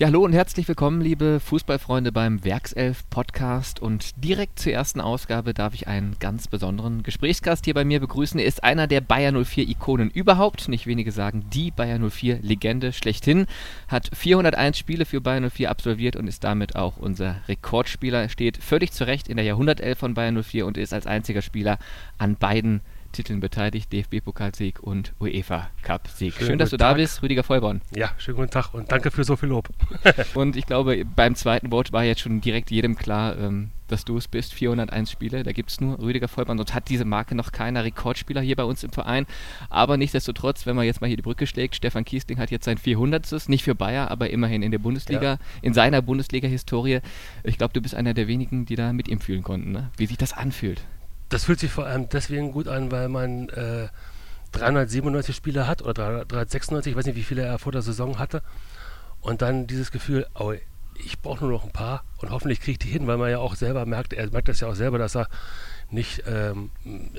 Ja, hallo und herzlich willkommen, liebe Fußballfreunde beim Werkself Podcast. Und direkt zur ersten Ausgabe darf ich einen ganz besonderen Gesprächsgast hier bei mir begrüßen. Er ist einer der Bayer 04 Ikonen überhaupt. Nicht wenige sagen die Bayer 04 Legende schlechthin. Hat 401 Spiele für Bayer 04 absolviert und ist damit auch unser Rekordspieler. Er steht völlig zu Recht in der Jahrhundertelf von Bayer 04 und ist als einziger Spieler an beiden Titeln beteiligt, DFB-Pokalsieg und UEFA-Cup-Sieg. Schön, dass du Tag. da bist, Rüdiger Vollborn. Ja, schönen guten Tag und danke für so viel Lob. und ich glaube, beim zweiten Wort war jetzt schon direkt jedem klar, ähm, dass du es bist. 401 Spiele, da gibt es nur Rüdiger Vollborn und hat diese Marke noch keiner Rekordspieler hier bei uns im Verein. Aber nichtsdestotrotz, wenn man jetzt mal hier die Brücke schlägt, Stefan Kiesling hat jetzt sein 400. Nicht für Bayer, aber immerhin in der Bundesliga, ja. in seiner Bundesliga-Historie. Ich glaube, du bist einer der wenigen, die da mit ihm fühlen konnten, ne? wie sich das anfühlt das fühlt sich vor allem deswegen gut an, weil man äh, 397 Spiele hat oder 396, ich weiß nicht, wie viele er vor der Saison hatte. Und dann dieses Gefühl, oh, ich brauche nur noch ein paar und hoffentlich kriege ich die hin, weil man ja auch selber merkt, er merkt das ja auch selber, dass er nicht ähm,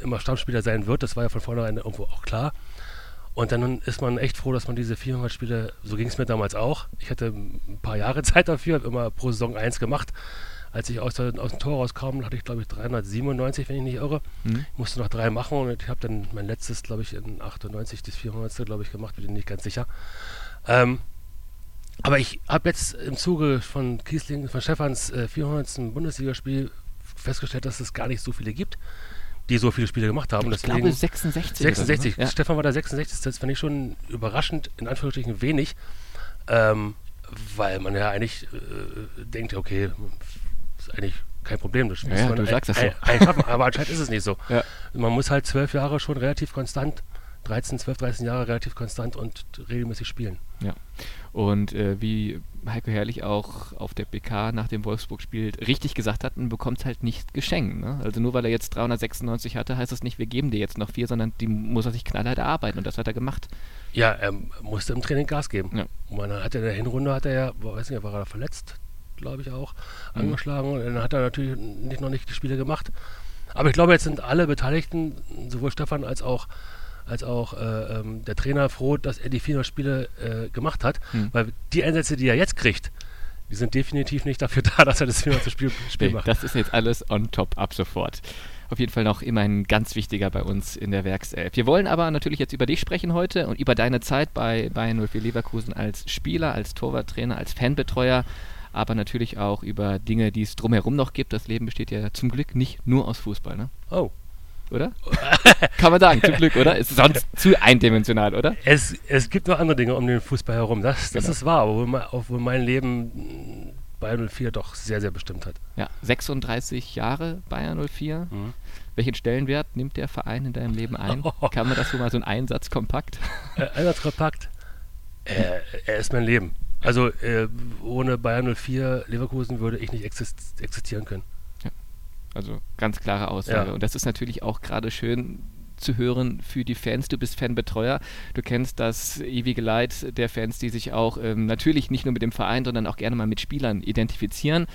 immer Stammspieler sein wird. Das war ja von vornherein irgendwo auch klar. Und dann ist man echt froh, dass man diese 400 Spiele, so ging es mir damals auch. Ich hatte ein paar Jahre Zeit dafür, habe immer pro Saison eins gemacht als ich aus, der, aus dem Tor rauskam, hatte ich glaube ich 397, wenn ich nicht irre. Mhm. Ich musste noch drei machen und ich habe dann mein letztes, glaube ich, in 98, das 400. glaube ich gemacht, bin ich nicht ganz sicher. Ähm, aber ich habe jetzt im Zuge von Kiesling, von Stefans äh, 400. Bundesligaspiel festgestellt, dass es gar nicht so viele gibt, die so viele Spiele gemacht haben. Ich Deswegen, glaube 66. 66. So, ne? Stefan war der 66. Das fand ich schon überraschend, in Anführungsstrichen wenig. Ähm, weil man ja eigentlich äh, denkt, okay, ist eigentlich kein Problem. Das ja, ja, du sagst das so. Einschaffen, aber anscheinend ist es nicht so. Ja. Man muss halt zwölf Jahre schon relativ konstant, 13, 12, 13 Jahre relativ konstant und regelmäßig spielen. Ja. Und äh, wie Heiko Herrlich auch auf der PK nach dem Wolfsburg-Spiel richtig gesagt hat, man bekommt es halt nicht geschenkt. Ne? Also nur weil er jetzt 396 hatte, heißt das nicht, wir geben dir jetzt noch vier, sondern die muss er sich knallhart erarbeiten und das hat er gemacht. Ja, er musste im Training Gas geben. Ja. Man hat ja in der Hinrunde hat er ja, weiß nicht, war er verletzt? Glaube ich, auch mhm. angeschlagen. Und dann hat er natürlich nicht, noch nicht die Spiele gemacht. Aber ich glaube, jetzt sind alle Beteiligten, sowohl Stefan als auch als auch äh, ähm, der Trainer froh, dass er die 400 Spiele äh, gemacht hat, mhm. weil die Einsätze, die er jetzt kriegt, die sind definitiv nicht dafür da, dass er das 400. Spiel, Spiel nee, macht. Das ist jetzt alles on top ab sofort. Auf jeden Fall noch immer ein ganz wichtiger bei uns in der Werkself. Wir wollen aber natürlich jetzt über dich sprechen heute und über deine Zeit bei Bayern 04 Leverkusen als Spieler, als Torwarttrainer, als Fanbetreuer aber natürlich auch über Dinge, die es drumherum noch gibt. Das Leben besteht ja zum Glück nicht nur aus Fußball, ne? Oh. Oder? Kann man sagen, zum Glück, oder? Ist sonst zu eindimensional, oder? Es, es gibt noch andere Dinge um den Fußball herum, das, das genau. ist wahr, obwohl, mein Leben Bayern 04 doch sehr, sehr bestimmt hat. Ja, 36 Jahre Bayern 04. Mhm. Welchen Stellenwert nimmt der Verein in deinem Leben ein? Kann man das so mal so ein Einsatz kompakt? Äh, Einsatz kompakt. Er, er ist mein Leben. Also äh, ohne Bayern 04 Leverkusen würde ich nicht existieren können. Ja. Also ganz klare Aussage. Ja. Und das ist natürlich auch gerade schön zu hören für die Fans. Du bist Fanbetreuer. Du kennst das ewige Leid der Fans, die sich auch ähm, natürlich nicht nur mit dem Verein, sondern auch gerne mal mit Spielern identifizieren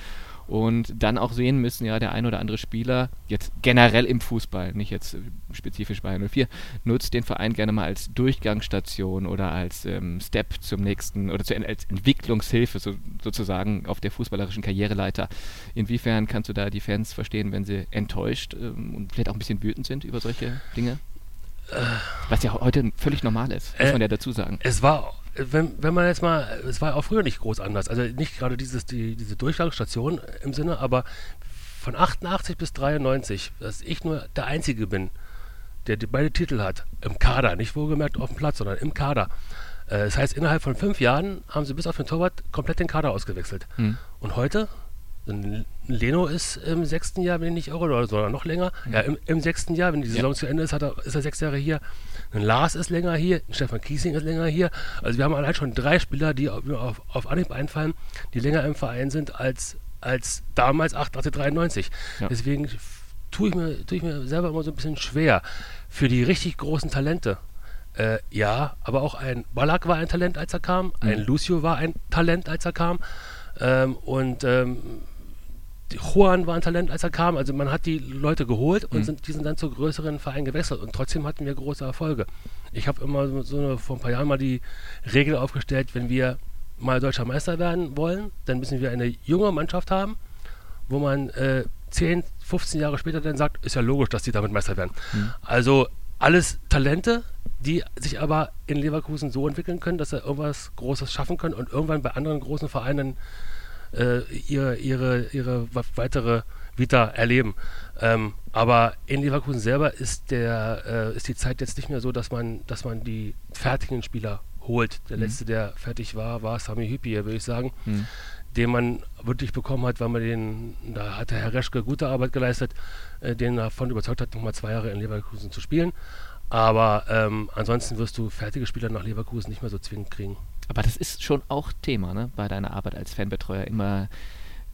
und dann auch sehen müssen, ja, der ein oder andere Spieler, jetzt generell im Fußball, nicht jetzt spezifisch bei 04, nutzt den Verein gerne mal als Durchgangsstation oder als ähm, Step zum nächsten oder zu, als Entwicklungshilfe so, sozusagen auf der fußballerischen Karriereleiter. Inwiefern kannst du da die Fans verstehen, wenn sie enttäuscht ähm, und vielleicht auch ein bisschen wütend sind über solche Dinge? Äh, Was ja heute völlig normal ist, muss äh, man ja dazu sagen. Es war wenn, wenn man jetzt mal, es war auch früher nicht groß anders, also nicht gerade dieses, die, diese Durchgangsstation im Sinne, aber von 88 bis 93, dass ich nur der Einzige bin, der beide Titel hat, im Kader, nicht wohlgemerkt auf dem Platz, sondern im Kader. Äh, das heißt, innerhalb von fünf Jahren haben sie bis auf den Torwart komplett den Kader ausgewechselt. Mhm. Und heute Leno ist im sechsten Jahr, wenn ich nicht irre, oder noch länger. Ja, im, im, sechsten Jahr, wenn die Saison ja. zu Ende ist, er, ist er sechs Jahre hier. Ein Lars ist länger hier, ein Stefan Kiesing ist länger hier. Also wir haben allein schon drei Spieler, die auf, auf, auf Anhieb einfallen, die länger im Verein sind als, als damals 1893. Ja. Deswegen tue ich, mir, tue ich mir selber immer so ein bisschen schwer. Für die richtig großen Talente. Äh, ja, aber auch ein Ballack war ein Talent, als er kam. Ein mhm. Lucio war ein Talent, als er kam. Ähm, und ähm, Juan war ein Talent, als er kam. Also man hat die Leute geholt und mhm. sind, die sind dann zu größeren Vereinen gewechselt. Und trotzdem hatten wir große Erfolge. Ich habe immer so, eine, vor ein paar Jahren mal die Regel aufgestellt, wenn wir mal deutscher Meister werden wollen, dann müssen wir eine junge Mannschaft haben, wo man äh, 10, 15 Jahre später dann sagt, ist ja logisch, dass die damit Meister werden. Mhm. Also alles Talente, die sich aber in Leverkusen so entwickeln können, dass sie irgendwas Großes schaffen können und irgendwann bei anderen großen Vereinen äh, ihre, ihre, ihre weitere Vita erleben. Ähm, aber in Leverkusen selber ist, der, äh, ist die Zeit jetzt nicht mehr so, dass man, dass man die fertigen Spieler holt. Der mhm. letzte, der fertig war, war Sami Hüppi, würde ich sagen, mhm. den man wirklich bekommen hat, weil man den, da hat der Herr Reschke gute Arbeit geleistet, äh, den davon überzeugt hat, nochmal zwei Jahre in Leverkusen zu spielen. Aber ähm, ansonsten wirst du fertige Spieler nach Leverkusen nicht mehr so zwingend kriegen. Aber das ist schon auch Thema, ne? Bei deiner Arbeit als Fanbetreuer immer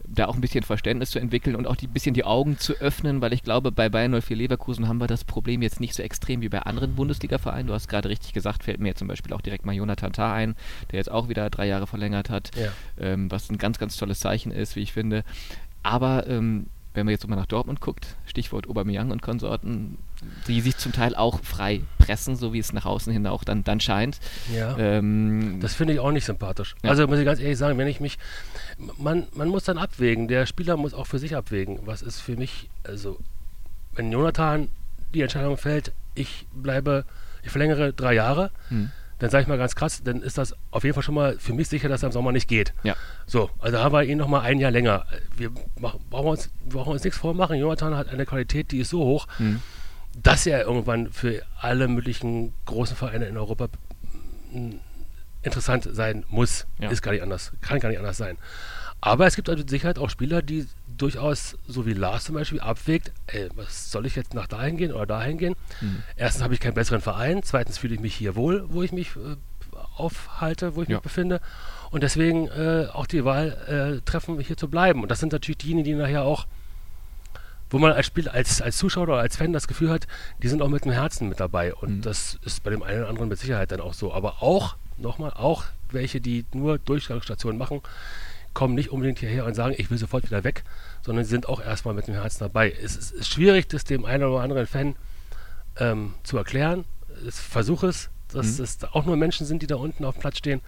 da auch ein bisschen Verständnis zu entwickeln und auch ein bisschen die Augen zu öffnen, weil ich glaube, bei Bayern 04 Leverkusen haben wir das Problem jetzt nicht so extrem wie bei anderen Bundesliga-Vereinen. Du hast gerade richtig gesagt, fällt mir zum Beispiel auch direkt mal Jonathan Tah ein, der jetzt auch wieder drei Jahre verlängert hat, ja. ähm, was ein ganz, ganz tolles Zeichen ist, wie ich finde. Aber ähm, wenn man jetzt mal nach Dortmund guckt, Stichwort Aubameyang und Konsorten, die sich zum Teil auch frei pressen, so wie es nach außen hin auch dann, dann scheint. Ja. Ähm, das finde ich auch nicht sympathisch. Ja. Also muss ich ganz ehrlich sagen, wenn ich mich, man, man muss dann abwägen, der Spieler muss auch für sich abwägen, was ist für mich, also wenn Jonathan die Entscheidung fällt, ich bleibe, ich verlängere drei Jahre, hm dann sage ich mal ganz krass, dann ist das auf jeden Fall schon mal für mich sicher, dass er im Sommer nicht geht. Ja. So, also haben wir ihn noch mal ein Jahr länger. Wir machen, brauchen, uns, brauchen uns nichts vormachen. Jonathan hat eine Qualität, die ist so hoch, mhm. Dass er irgendwann für alle möglichen großen Vereine in Europa interessant sein muss. Ja. Ist gar nicht anders, kann gar nicht anders sein. Aber es gibt also mit Sicherheit auch Spieler, die durchaus, so wie Lars zum Beispiel, abwägt, ey, was soll ich jetzt nach dahin gehen oder dahin gehen? Mhm. Erstens habe ich keinen besseren Verein, zweitens fühle ich mich hier wohl, wo ich mich äh, aufhalte, wo ich ja. mich befinde. Und deswegen äh, auch die Wahl äh, treffen, hier zu bleiben. Und das sind natürlich diejenigen, die nachher auch, wo man als Spiel, als, als Zuschauer oder als Fan das Gefühl hat, die sind auch mit dem Herzen mit dabei. Und mhm. das ist bei dem einen oder anderen mit Sicherheit dann auch so. Aber auch, nochmal, auch welche, die nur Durchgangsstationen machen, kommen nicht unbedingt hierher und sagen, ich will sofort wieder weg, sondern sie sind auch erstmal mit dem Herzen dabei. Es ist, ist schwierig, das dem einen oder anderen Fan ähm, zu erklären. Ich versuche es, dass mhm. es auch nur Menschen sind, die da unten auf dem Platz stehen,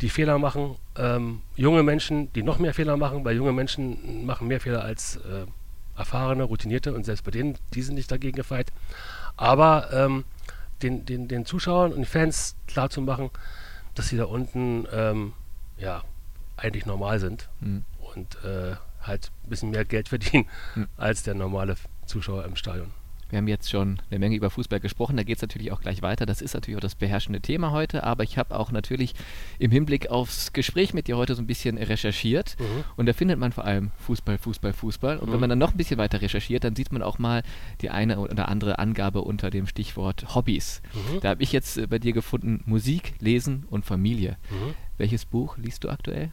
die Fehler machen. Ähm, junge Menschen, die noch mehr Fehler machen, weil junge Menschen machen mehr Fehler als äh, erfahrene, routinierte und selbst bei denen, die sind nicht dagegen gefeit. Aber ähm, den, den, den Zuschauern und den Fans klarzumachen, dass sie da unten ähm, ja, eigentlich normal sind mhm. und äh, halt ein bisschen mehr Geld verdienen mhm. als der normale Zuschauer im Stadion. Wir haben jetzt schon eine Menge über Fußball gesprochen, da geht es natürlich auch gleich weiter. Das ist natürlich auch das beherrschende Thema heute, aber ich habe auch natürlich im Hinblick aufs Gespräch mit dir heute so ein bisschen recherchiert mhm. und da findet man vor allem Fußball, Fußball, Fußball. Und mhm. wenn man dann noch ein bisschen weiter recherchiert, dann sieht man auch mal die eine oder andere Angabe unter dem Stichwort Hobbys. Mhm. Da habe ich jetzt äh, bei dir gefunden Musik, Lesen und Familie. Mhm. Welches Buch liest du aktuell?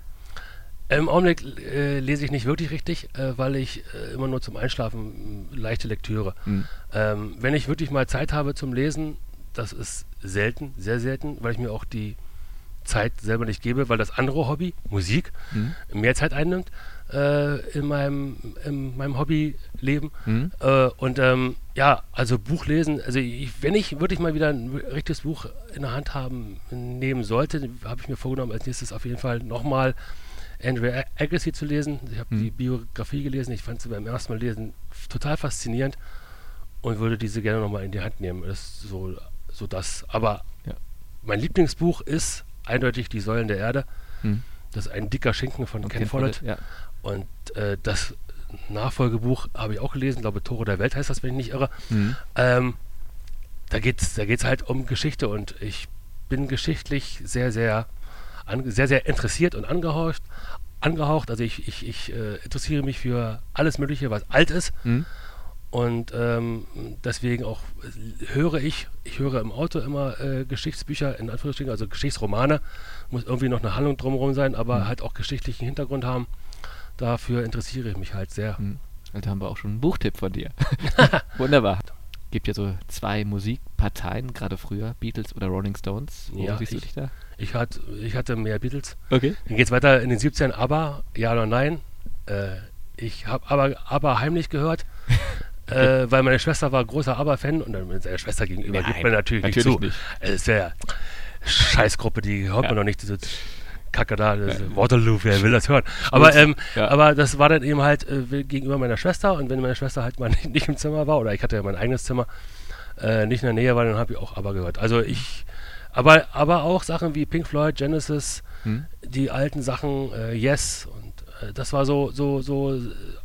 Im Augenblick äh, lese ich nicht wirklich richtig, äh, weil ich äh, immer nur zum Einschlafen leichte Lektüre. Mhm. Ähm, wenn ich wirklich mal Zeit habe zum Lesen, das ist selten, sehr selten, weil ich mir auch die Zeit selber nicht gebe, weil das andere Hobby, Musik, mhm. mehr Zeit einnimmt äh, in meinem, in meinem Hobbyleben. Mhm. Äh, und ähm, ja, also Buch lesen, also ich, wenn ich wirklich mal wieder ein richtiges Buch in der Hand haben nehmen sollte, habe ich mir vorgenommen, als nächstes auf jeden Fall nochmal mal Andrew Agassi zu lesen. Ich habe mhm. die Biografie gelesen. Ich fand sie beim ersten Mal lesen total faszinierend und würde diese gerne nochmal in die Hand nehmen. Das ist so, so das. Aber ja. mein Lieblingsbuch ist eindeutig Die Säulen der Erde. Mhm. Das ist ein dicker Schinken von Ken, Ken Follett. Ja. Und äh, das Nachfolgebuch habe ich auch gelesen. Ich glaube, Tore der Welt heißt das, wenn ich nicht irre. Mhm. Ähm, da geht es da geht's halt um Geschichte und ich bin geschichtlich sehr, sehr sehr, sehr interessiert und angehaucht. angehaucht. Also ich, ich, ich äh, interessiere mich für alles Mögliche, was alt ist. Mhm. Und ähm, deswegen auch höre ich, ich höre im Auto immer äh, Geschichtsbücher, in Anführungsstrichen, also Geschichtsromane. Muss irgendwie noch eine Handlung drumherum sein, aber mhm. halt auch geschichtlichen Hintergrund haben. Dafür interessiere ich mich halt sehr. Mhm. Also haben wir auch schon einen Buchtipp von dir. Wunderbar. Gibt ja so zwei Musikparteien, gerade früher, Beatles oder Rolling Stones. Wo ja, siehst ich, du dich da? Ich, hat, ich hatte mehr Beatles. Okay. Dann geht es weiter in den 17 aber, ja oder nein. Äh, ich habe aber, aber heimlich gehört, okay. äh, weil meine Schwester war großer Aber-Fan und dann mit seiner Schwester gegenüber nein, gibt man natürlich, natürlich nicht zu. Nicht. Es ist ja Scheißgruppe, die hört ja. man noch nicht. Kacke da, das Waterloo, wer will das hören? Aber, ähm, Ja. aber das war dann eben halt äh, gegenüber meiner Schwester und wenn meine Schwester halt mal nicht, nicht im Zimmer war oder ich hatte ja mein eigenes Zimmer, äh, nicht in der Nähe war, dann habe ich auch aber gehört. Also ich, aber, aber auch Sachen wie Pink Floyd, Genesis, Hm? die alten Sachen, äh, Yes und äh, das war so, so, so äh,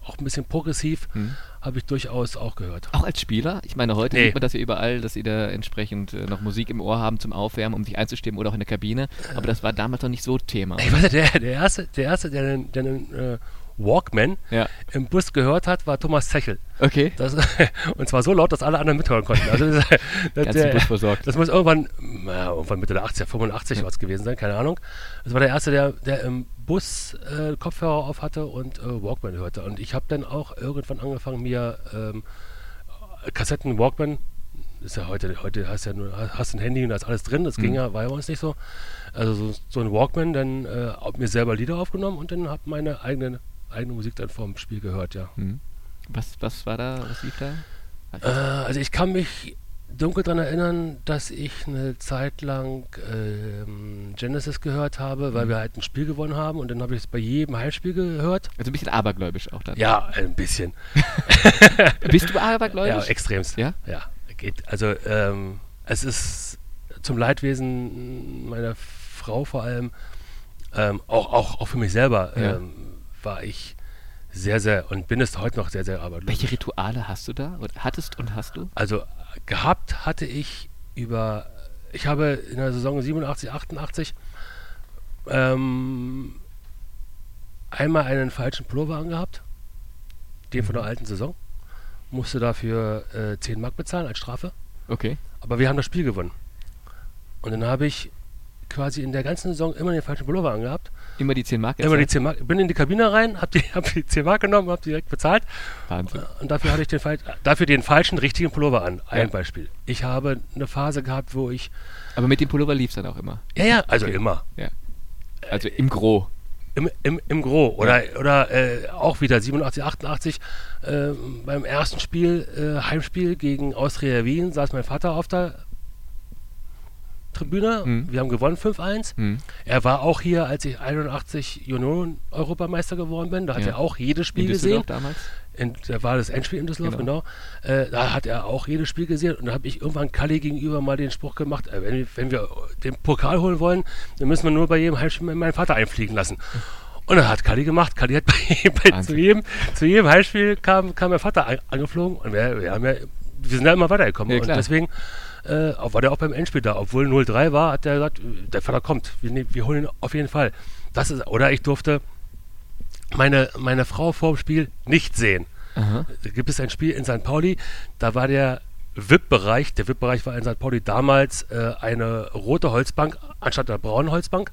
auch ein bisschen progressiv, Hm? habe ich durchaus auch gehört. Auch als Spieler? Ich meine, heute Nee. sieht man das ja überall, dass sie da entsprechend äh, noch Musik im Ohr haben zum Aufwärmen, um sich einzustimmen oder auch in der Kabine. Aber das war damals noch nicht so Thema. Ich weiß, der, der erste, der erste, der der äh, Walkman Ja. im Bus gehört hat, war Thomas Zechel. Okay. Das, und zwar so laut, dass alle anderen mithören konnten. Also das, das, Ganzen Bus versorgt. das muss irgendwann, na, irgendwann Mitte der 80er, 85 Ja. gewesen sein, keine Ahnung. Das war der erste, der, der im Bus äh, Kopfhörer auf hatte und äh, Walkman hörte. Und ich habe dann auch irgendwann angefangen, mir ähm, Kassetten Walkman, ist ja heute, heute hast ja nur, hast ein Handy und da ist alles drin, das ging Mhm. ja, war ja bei uns nicht so. Also so, so ein Walkman, dann äh, hab mir selber Lieder aufgenommen und dann habe meine eigene, eigene Musik dann vorm Spiel gehört, ja. Hm. Was, was war da? Was lief da? Äh, also ich kann mich dunkel daran erinnern, dass ich eine Zeit lang ähm, Genesis gehört habe, weil Mhm. wir halt ein Spiel gewonnen haben und dann habe ich es bei jedem Heimspiel gehört. Also ein bisschen abergläubisch auch dann. Ja, ein bisschen. Bist du Ja, abergläubisch? extremst. Ja? Ja, geht. Also ähm, es ist zum Leidwesen meiner Frau vor allem, ähm, auch, auch, auch für mich selber, Ja. War ich sehr, sehr und bin es heute noch sehr, sehr abergläubisch. Welche Rituale hast du da? Oder hattest und hast du? Also gehabt hatte ich über, ich habe in der Saison 87, 88 ähm, einmal einen falschen Pullover angehabt, den von der alten Saison, musste dafür äh, 10 Mark bezahlen als Strafe, Okay. aber wir haben das Spiel gewonnen. Und dann habe ich quasi in der ganzen Saison immer den falschen Pullover angehabt, Immer die 10 Mark immer die gezahlt? 10 Mark, bin in die Kabine rein, habe die, hab die 10 Mark genommen, habe direkt bezahlt Wahnsinn. und dafür hatte ich den, dafür den falschen, richtigen Pullover an. Ein Ja. Beispiel. Ich habe eine Phase gehabt, wo ich. Aber mit dem Pullover lief es dann auch immer. Ja, ja, also Okay. immer. Ja. Also im Gro. Im, im, im Gro. Oder, oder äh, auch wieder 87, 88. Äh, beim ersten Spiel, äh, Heimspiel gegen Austria Wien, saß mein Vater auf der Tribüne. Mhm. Wir haben gewonnen 5-1. Hm. Er war auch hier, als ich 81 Junioren-Europameister geworden bin. Da hat Ja. er auch jedes Spiel In gesehen. Düsseldorf damals? In, da war das Endspiel in Düsseldorf, Genau. genau. Äh, da hat er auch jedes Spiel gesehen und da habe ich irgendwann Kalle gegenüber mal den Spruch gemacht, äh, wenn, wir- wenn wir den Pokal holen wollen, dann müssen wir nur bei jedem Heimspiel meinen Vater einfliegen lassen. Und das hat Kalli gemacht. Kalli hat bei, bei, zu, jedem, zu jedem Heimspiel kam, kam mein Vater an, angeflogen und wir, wir, haben ja, wir sind ja immer weitergekommen. Ja, und deswegen äh, war der auch beim Endspiel da. Obwohl 0-3 war, hat er gesagt, der Vater kommt, wir, nehmen- wir holen ihn auf jeden Fall. Das ist, oder ich durfte meine, meine Frau vor dem Spiel nicht sehen. Aha. Da gibt es ein Spiel in St. Pauli, da war der VIP-Bereich, der VIP-Bereich war in St. Pauli damals äh, eine rote Holzbank anstatt einer braunen Holzbank.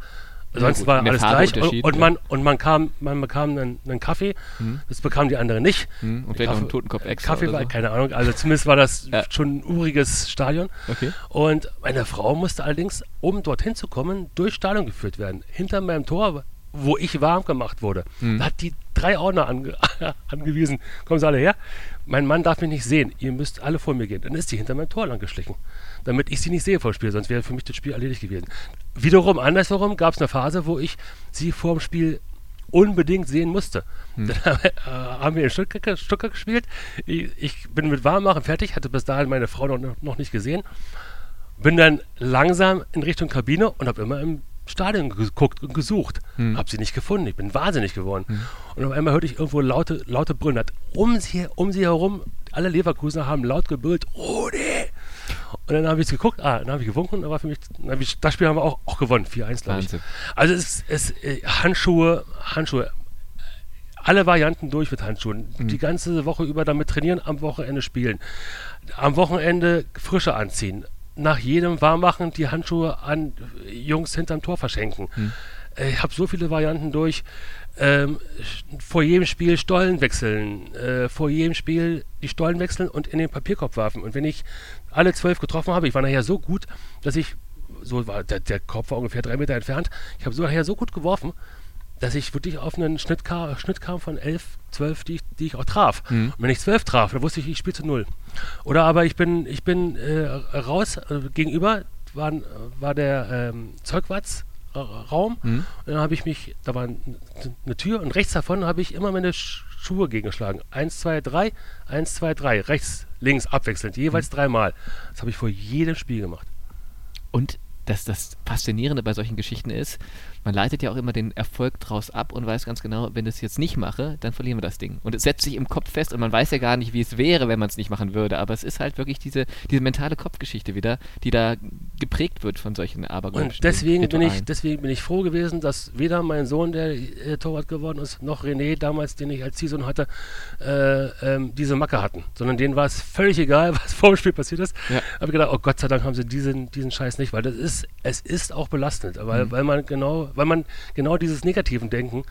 Sonst war alles gleich und, und, man, und man kam, man bekam einen, einen Kaffee, Hm. das bekamen die anderen nicht. Hm. Und vielleicht noch einen Totenkopf extra Kaffee war, so. keine Ahnung, also zumindest war das Ja. schon ein uriges Stadion. Okay. Und meine Frau musste allerdings, um dorthin zu kommen, durch Stadion geführt werden. Hinter meinem Tor, wo ich warm gemacht wurde. Mhm. Da hat die drei Ordner ange angewiesen. Kommen Sie alle her. Mein Mann darf mich nicht sehen. Ihr müsst alle vor mir gehen. Dann ist sie hinter meinem Tor lang geschlichen. Damit ich sie nicht sehe vor dem Spiel, sonst wäre für mich das Spiel erledigt gewesen. Wiederum, andersherum, gab es eine Phase, wo ich sie vor dem Spiel unbedingt sehen musste. Dann haben wir, äh, haben wir in Stuttgart, Stuttgart gespielt. Ich, ich bin mit Warmmachen fertig, hatte bis dahin meine Frau noch, noch nicht gesehen. Bin dann langsam in Richtung Kabine und habe immer im Stadion geguckt und gesucht. Hm. Habe sie nicht gefunden. Ich bin wahnsinnig geworden. Und auf einmal hörte ich irgendwo laute, laute Brüllen. Um sie, um sie herum, alle Leverkusener haben laut gebrüllt, Rudi! Und dann habe ich geguckt, ah, dann habe ich gewunken und da war für mich, dann ich, das Spiel haben wir auch, auch gewonnen, 4-1, glaube ich. Also es ist äh, Handschuhe, Handschuhe, alle Varianten durch mit Handschuhen. Mhm. Die ganze Woche über damit trainieren, am Wochenende spielen. Am Wochenende frische anziehen. Nach jedem Warmmachen die Handschuhe an Jungs hinterm Tor verschenken. Äh, Ich habe so viele Varianten durch. Ähm, vor jedem Spiel Stollen wechseln, äh, vor jedem Spiel die Stollen wechseln und in den Papierkorb werfen. Und wenn ich alle zwölf getroffen habe, ich war nachher so gut, dass ich, so war der, der Korb war ungefähr drei Meter entfernt, ich habe so nachher so gut geworfen, dass ich wirklich auf einen Schnitt kam, Schnitt kam von 11, 12, die ich, die ich auch traf. Mhm. Und wenn ich 12 traf, dann wusste ich, ich spiele zu null. Oder aber ich bin, ich bin äh, raus, äh, gegenüber war, war der ähm, Zeugwatz Raum. Mhm. Und dann habe ich mich, da war eine Tür und rechts davon habe ich immer meine Schuhe gegengeschlagen. Eins, zwei, drei, eins, zwei, drei. Rechts, links, abwechselnd, jeweils mhm. dreimal. Das habe ich vor jedem Spiel gemacht. Und dass das Faszinierende bei solchen Geschichten ist, man leitet ja auch immer den Erfolg draus ab und weiß ganz genau, wenn ich es jetzt nicht mache, dann verlieren wir das Ding. Und es setzt sich im Kopf fest und man weiß ja gar nicht, wie es wäre, wenn man es nicht machen würde. Aber es ist halt wirklich diese, diese mentale Kopfgeschichte wieder, die da geprägt wird von solchen Abergläubischen. Und deswegen bin, ich, deswegen bin ich froh gewesen, dass weder mein Sohn, der äh, Torwart geworden ist, noch René damals, den ich als Ziehsohn hatte, äh, ähm, diese Macke hatten. Sondern denen war es völlig egal, was vor dem Spiel passiert ist. Ja. Habe ich gedacht, oh Gott sei Dank haben sie diesen, diesen Scheiß nicht, weil das ist, es ist auch belastend, weil, mhm. weil man genau weil man genau dieses negativen Denken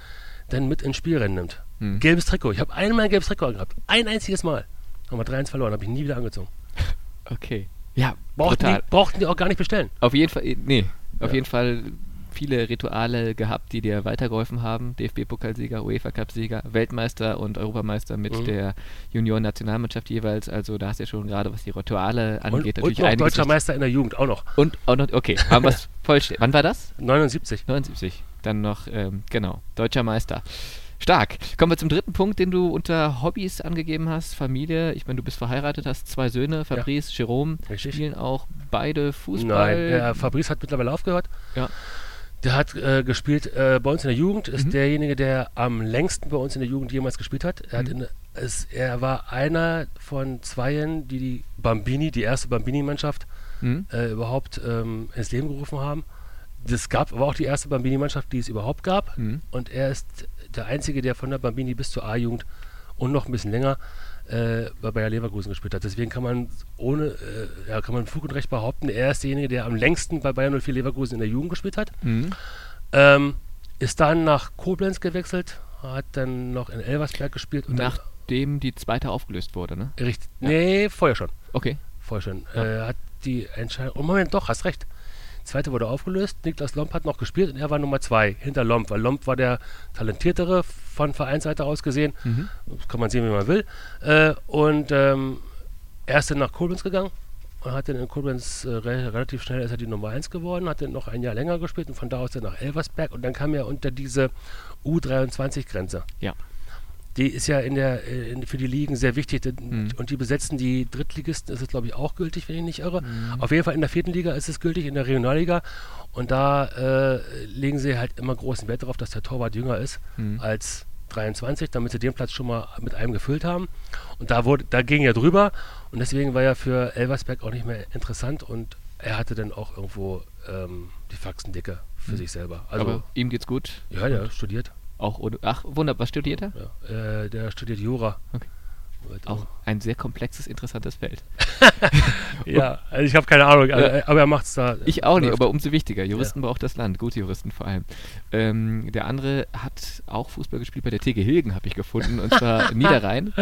dann mit ins Spiel nimmt. Hm. Gelbes Trikot. Ich habe einmal ein gelbes Trikot gehabt. Ein einziges Mal. Haben wir 3-1 verloren, habe ich nie wieder angezogen. Okay. Ja, brauchten die, brauchten die, auch gar nicht bestellen. Auf jeden Fall, nee, auf ja. jeden Fall viele Rituale gehabt, die dir weitergeholfen haben. DFB-Pokalsieger, UEFA-Cup-Sieger, Weltmeister und Europameister mit mhm. der Junioren-Nationalmannschaft jeweils. Also da hast du ja schon gerade, was die Rituale angeht, und, natürlich und noch deutscher Meister in der Jugend, auch noch. Und auch noch, okay, haben wir es vollständig. Wann war das? 79. 79. Dann noch, ähm, genau, deutscher Meister. Stark. Kommen wir zum dritten Punkt, den du unter Hobbys angegeben hast. Familie. Ich meine, du bist verheiratet, hast zwei Söhne, Fabrice, ja. Jerome. Richtig. Spielen auch beide Fußball. Nein, ja, Fabrice hat mittlerweile aufgehört. Ja. Der hat äh, gespielt äh, bei uns in der Jugend, ist mhm. derjenige, der am längsten bei uns in der Jugend jemals gespielt hat. Er, hat mhm. in, es, er war einer von zweien, die die Bambini, die erste Bambini-Mannschaft, mhm. äh, überhaupt ähm, ins Leben gerufen haben. Das gab aber auch die erste Bambini-Mannschaft, die es überhaupt gab. Mhm. Und er ist der Einzige, der von der Bambini bis zur A-Jugend und noch ein bisschen länger äh, bei Bayer Leverkusen gespielt hat. Deswegen kann man ohne, äh, ja, kann man Fug und Recht behaupten, er ist derjenige, der am längsten bei Bayern 04 Leverkusen in der Jugend gespielt hat. Mhm. Ähm, ist dann nach Koblenz gewechselt, hat dann noch in Elversberg gespielt. Und Nachdem die zweite aufgelöst wurde, ne? Richtig. Ja. Nee, vorher schon. Okay. Vorher schon. Ja. Äh, hat die Entscheidung. Oh, Moment, doch, hast recht zweite wurde aufgelöst. Niklas Lomp hat noch gespielt und er war Nummer zwei hinter Lomp, weil Lomp war der talentiertere von Vereinsseite aus gesehen. Mhm. Das kann man sehen, wie man will. Äh, und ähm, er ist dann nach Koblenz gegangen und hat dann in Koblenz äh, relativ schnell ist er die Nummer 1 geworden, hat dann noch ein Jahr länger gespielt und von da aus dann nach Elversberg und dann kam er unter diese U23-Grenze. Ja die ist ja in der, äh, in, für die Ligen sehr wichtig. Mhm. Und die besetzen die Drittligisten, ist es glaube ich auch gültig, wenn ich nicht irre. Mhm. Auf jeden Fall in der vierten Liga ist es gültig, in der Regionalliga. Und da äh, legen sie halt immer großen Wert darauf, dass der Torwart jünger ist mhm. als 23, damit sie den Platz schon mal mit einem gefüllt haben. Und da, wurde, da ging er drüber. Und deswegen war er für Elversberg auch nicht mehr interessant. Und er hatte dann auch irgendwo ähm, die Faxendicke für mhm. sich selber. Also, Aber ihm geht's gut. Ja, ja, studiert. Auch ohne, ach, wunderbar. Was studiert er? Ja, äh, der studiert Jura. Okay. Auch ein sehr komplexes, interessantes Feld. ja, also ich habe keine Ahnung, aber, ja. aber er macht es da. Ich auch nicht, aber umso wichtiger. Juristen ja. braucht das Land, gute Juristen vor allem. Ähm, der andere hat auch Fußball gespielt bei der TG Hilgen, habe ich gefunden, und zwar Niederrhein.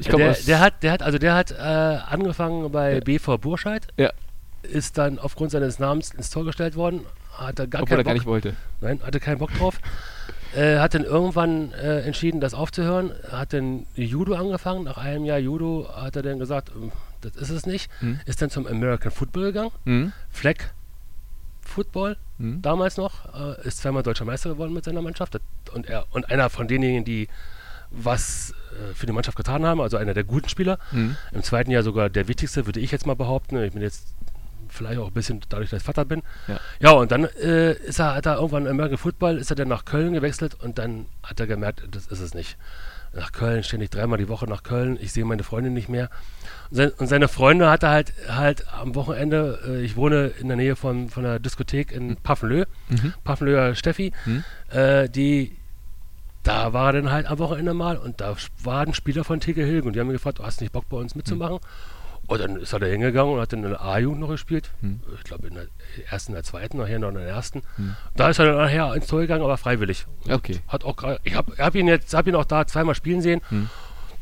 Ich der, der, hat, der hat, also der hat äh, angefangen bei ja. BV Burscheid. Ja. Ist dann aufgrund seines Namens ins Tor gestellt worden. Hat er gar Obwohl er gar nicht wollte. Nein, hatte keinen Bock drauf. Äh, hat dann irgendwann äh, entschieden, das aufzuhören. Hat dann Judo angefangen. Nach einem Jahr Judo hat er dann gesagt, ähm, das ist es nicht. Mhm. Ist dann zum American Football gegangen. Mhm. Fleck Football mhm. damals noch. Äh, ist zweimal deutscher Meister geworden mit seiner Mannschaft. Und, er, und einer von denjenigen, die was äh, für die Mannschaft getan haben, also einer der guten Spieler. Mhm. Im zweiten Jahr sogar der wichtigste, würde ich jetzt mal behaupten. Ich bin jetzt vielleicht auch ein bisschen dadurch, dass ich Vater bin. Ja, ja und dann äh, ist er, hat er irgendwann im American Football, ist er dann nach Köln gewechselt und dann hat er gemerkt, das ist es nicht. Nach Köln, ständig dreimal die Woche nach Köln, ich sehe meine Freundin nicht mehr. Und, sein, und seine Freunde hat er halt, halt am Wochenende, äh, ich wohne in der Nähe von, von der Diskothek in mhm. Paffenlö, mhm. Paffenlöher Steffi, mhm. äh, die da war er dann halt am Wochenende mal und da war ein Spieler von Tegel Hilgen und die haben mich gefragt, du hast nicht Bock bei uns mitzumachen? Mhm. Und dann ist er da hingegangen und hat in der A-Jugend noch gespielt. Hm. Ich glaube in der ersten, in der zweiten, nachher noch in der ersten. Hm. Da ist er dann nachher ins Tor gegangen, aber freiwillig. okay. Hat auch ich habe hab ihn jetzt, habe ihn auch da zweimal spielen sehen. Hm.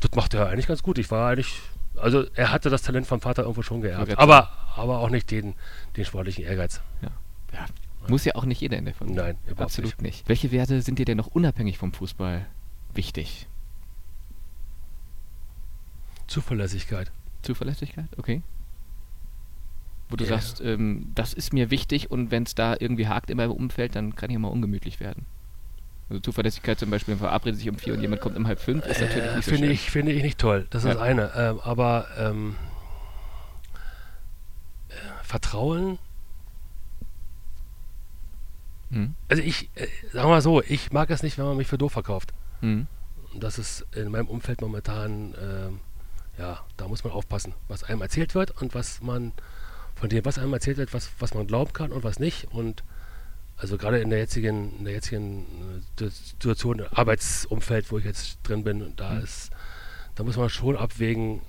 Das macht er eigentlich ganz gut. Ich war eigentlich, also er hatte das Talent vom Vater irgendwo schon geerbt. Aber, aber auch nicht den, den sportlichen Ehrgeiz. Ja. ja. Muss ja auch nicht jeder in der Familie. Nein, absolut nicht. nicht. Welche Werte sind dir denn noch unabhängig vom Fußball wichtig? Zuverlässigkeit. Zuverlässigkeit, okay. Wo du ja. sagst, ähm, das ist mir wichtig und wenn es da irgendwie hakt in meinem Umfeld, dann kann ich mal ungemütlich werden. Also Zuverlässigkeit zum Beispiel, man verabredet sich um vier und jemand kommt um halb fünf, ist natürlich äh, nicht so finde ich Finde ich nicht toll, das ist ja. das eine. Ähm, aber ähm, äh, Vertrauen hm. Also ich, äh, sagen wir mal so, ich mag es nicht, wenn man mich für doof verkauft. Hm. Das ist in meinem Umfeld momentan, äh, ja, da muss man aufpassen, was einem erzählt wird und was man, von dem, was einem erzählt wird, was, was man glauben kann und was nicht. Und also gerade in der jetzigen, in der jetzigen äh, Situation, Arbeitsumfeld, wo ich jetzt drin bin, da hm. ist, da muss man schon abwägen,